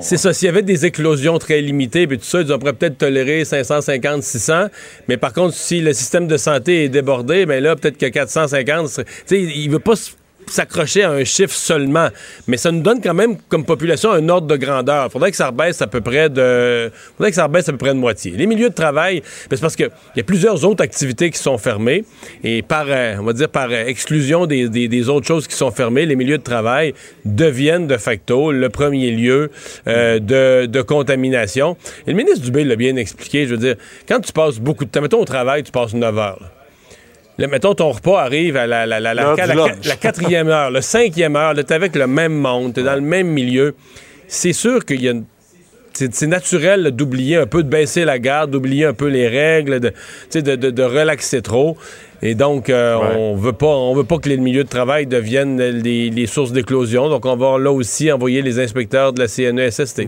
c'est ça, s'il y avait des éclosions très limitées, puis tout ça, ils pourrait peut-être tolérer 550, 600. Mais par contre, si le système de santé est débordé, ben là, peut-être que 450, tu sais, il veut pas s'accrocher à un chiffre seulement. Mais ça nous donne quand même, comme population, un ordre de grandeur. Il faudrait que ça rebaisse à peu près de. faudrait que ça rebaisse à peu près de moitié. Les milieux de travail, ben, c'est parce qu'il y a plusieurs autres activités qui sont fermées. Et par, euh, on va dire, par exclusion des, autres choses qui sont fermées, les milieux de travail deviennent de facto le premier lieu euh, de, de, contamination. Et le ministre Dubé l'a bien expliqué. Je veux dire, quand tu passes beaucoup de temps, mettons au travail, tu passes 9 heures mettons, ton repas arrive à la, la, la, quatrième heure, le cinquième heure, tu es avec le même monde, tu es dans le même milieu. C'est sûr qu'il y a c'est naturel d'oublier un peu, de baisser la garde, d'oublier un peu les règles, de, de, de, relaxer trop. Et donc, euh, on veut pas, on veut pas que les milieux de travail deviennent les, sources d'éclosion. Donc, on va là aussi envoyer les inspecteurs de la CNESST.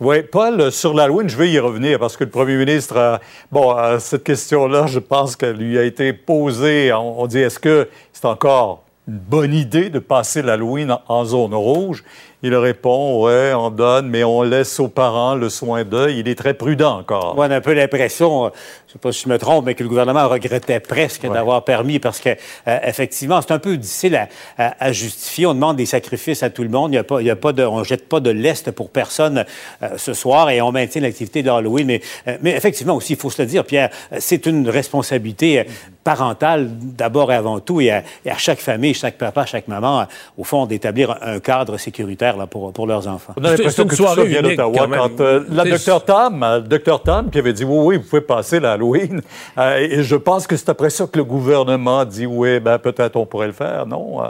Oui, Paul, sur l'Halloween, je vais y revenir parce que le premier ministre, bon, cette question-là, je pense qu'elle lui a été posée. On, dit, est-ce que c'est encore une bonne idée de passer l'Halloween en zone rouge? Il répond, ouais, on donne, mais on laisse aux parents le soin d'eux. Il est très prudent encore. on a un peu l'impression, je ne sais pas si je me trompe, mais que le gouvernement regrettait presque d'avoir permis parce que, euh, effectivement, c'est un peu difficile à, justifier. On demande des sacrifices à tout le monde. Il y a pas, il y a pas de, on jette pas de lest pour personne euh, ce soir et on maintient l'activité d'Halloween. Mais, euh, mais effectivement aussi, il faut se le dire, Pierre, c'est une responsabilité parentale d'abord et avant tout et à, et à, chaque famille, chaque papa, chaque maman, au fond, d'établir un cadre sécuritaire pour, pour, leurs enfants. On a l'impression que tout ça vient d'Ottawa. Quand euh, la docteur Tam, euh, docteur Tam, qui avait dit oui, oui, vous pouvez passer l'Halloween, euh, et je pense que c'est après ça que le gouvernement dit oui, ben peut-être on pourrait le faire, non?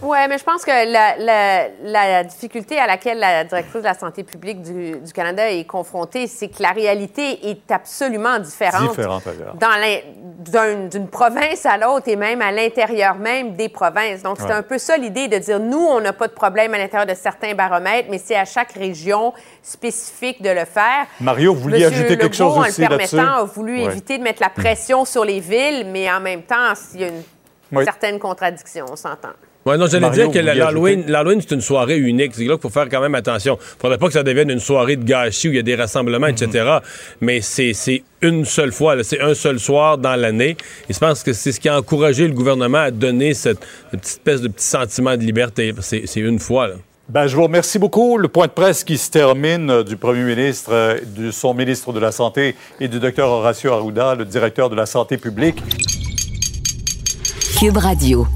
Oui, mais je pense que la, la, la, difficulté à laquelle la directrice de la santé publique du, du Canada est confrontée, c'est que la réalité est absolument différente, différente d'une province à l'autre et même à l'intérieur même des provinces. Donc, c'est Ouais. un peu ça l'idée de dire, nous, on n'a pas de problème à l'intérieur de certains baromètres, mais c'est à chaque région spécifique de le faire. Mario, vous vouliez ajouter quelque chose aussi en le là-dessus? permettant, a voulu Ouais. éviter de mettre la pression sur les villes, mais en même temps, il y a une Oui. certaine contradiction, on s'entend. Ouais, non, j'allais dire que l'Halloween, l'Halloween, c'est une soirée unique. C'est là qu'il faut faire quand même attention. Faudrait pas que ça devienne une soirée de gâchis où il y a des rassemblements, etc. Mais c'est une seule fois, c'est un seul soir dans l'année. Et je pense que c'est ce qui a encouragé le gouvernement à donner cette petite espèce de petit sentiment de liberté. C'est c'est une fois. Là. Ben, je vous remercie beaucoup. Le point de presse qui se termine euh, du premier ministre, euh, de son ministre de la Santé et du docteur Horacio Arruda, le directeur de la santé publique. Cube Radio.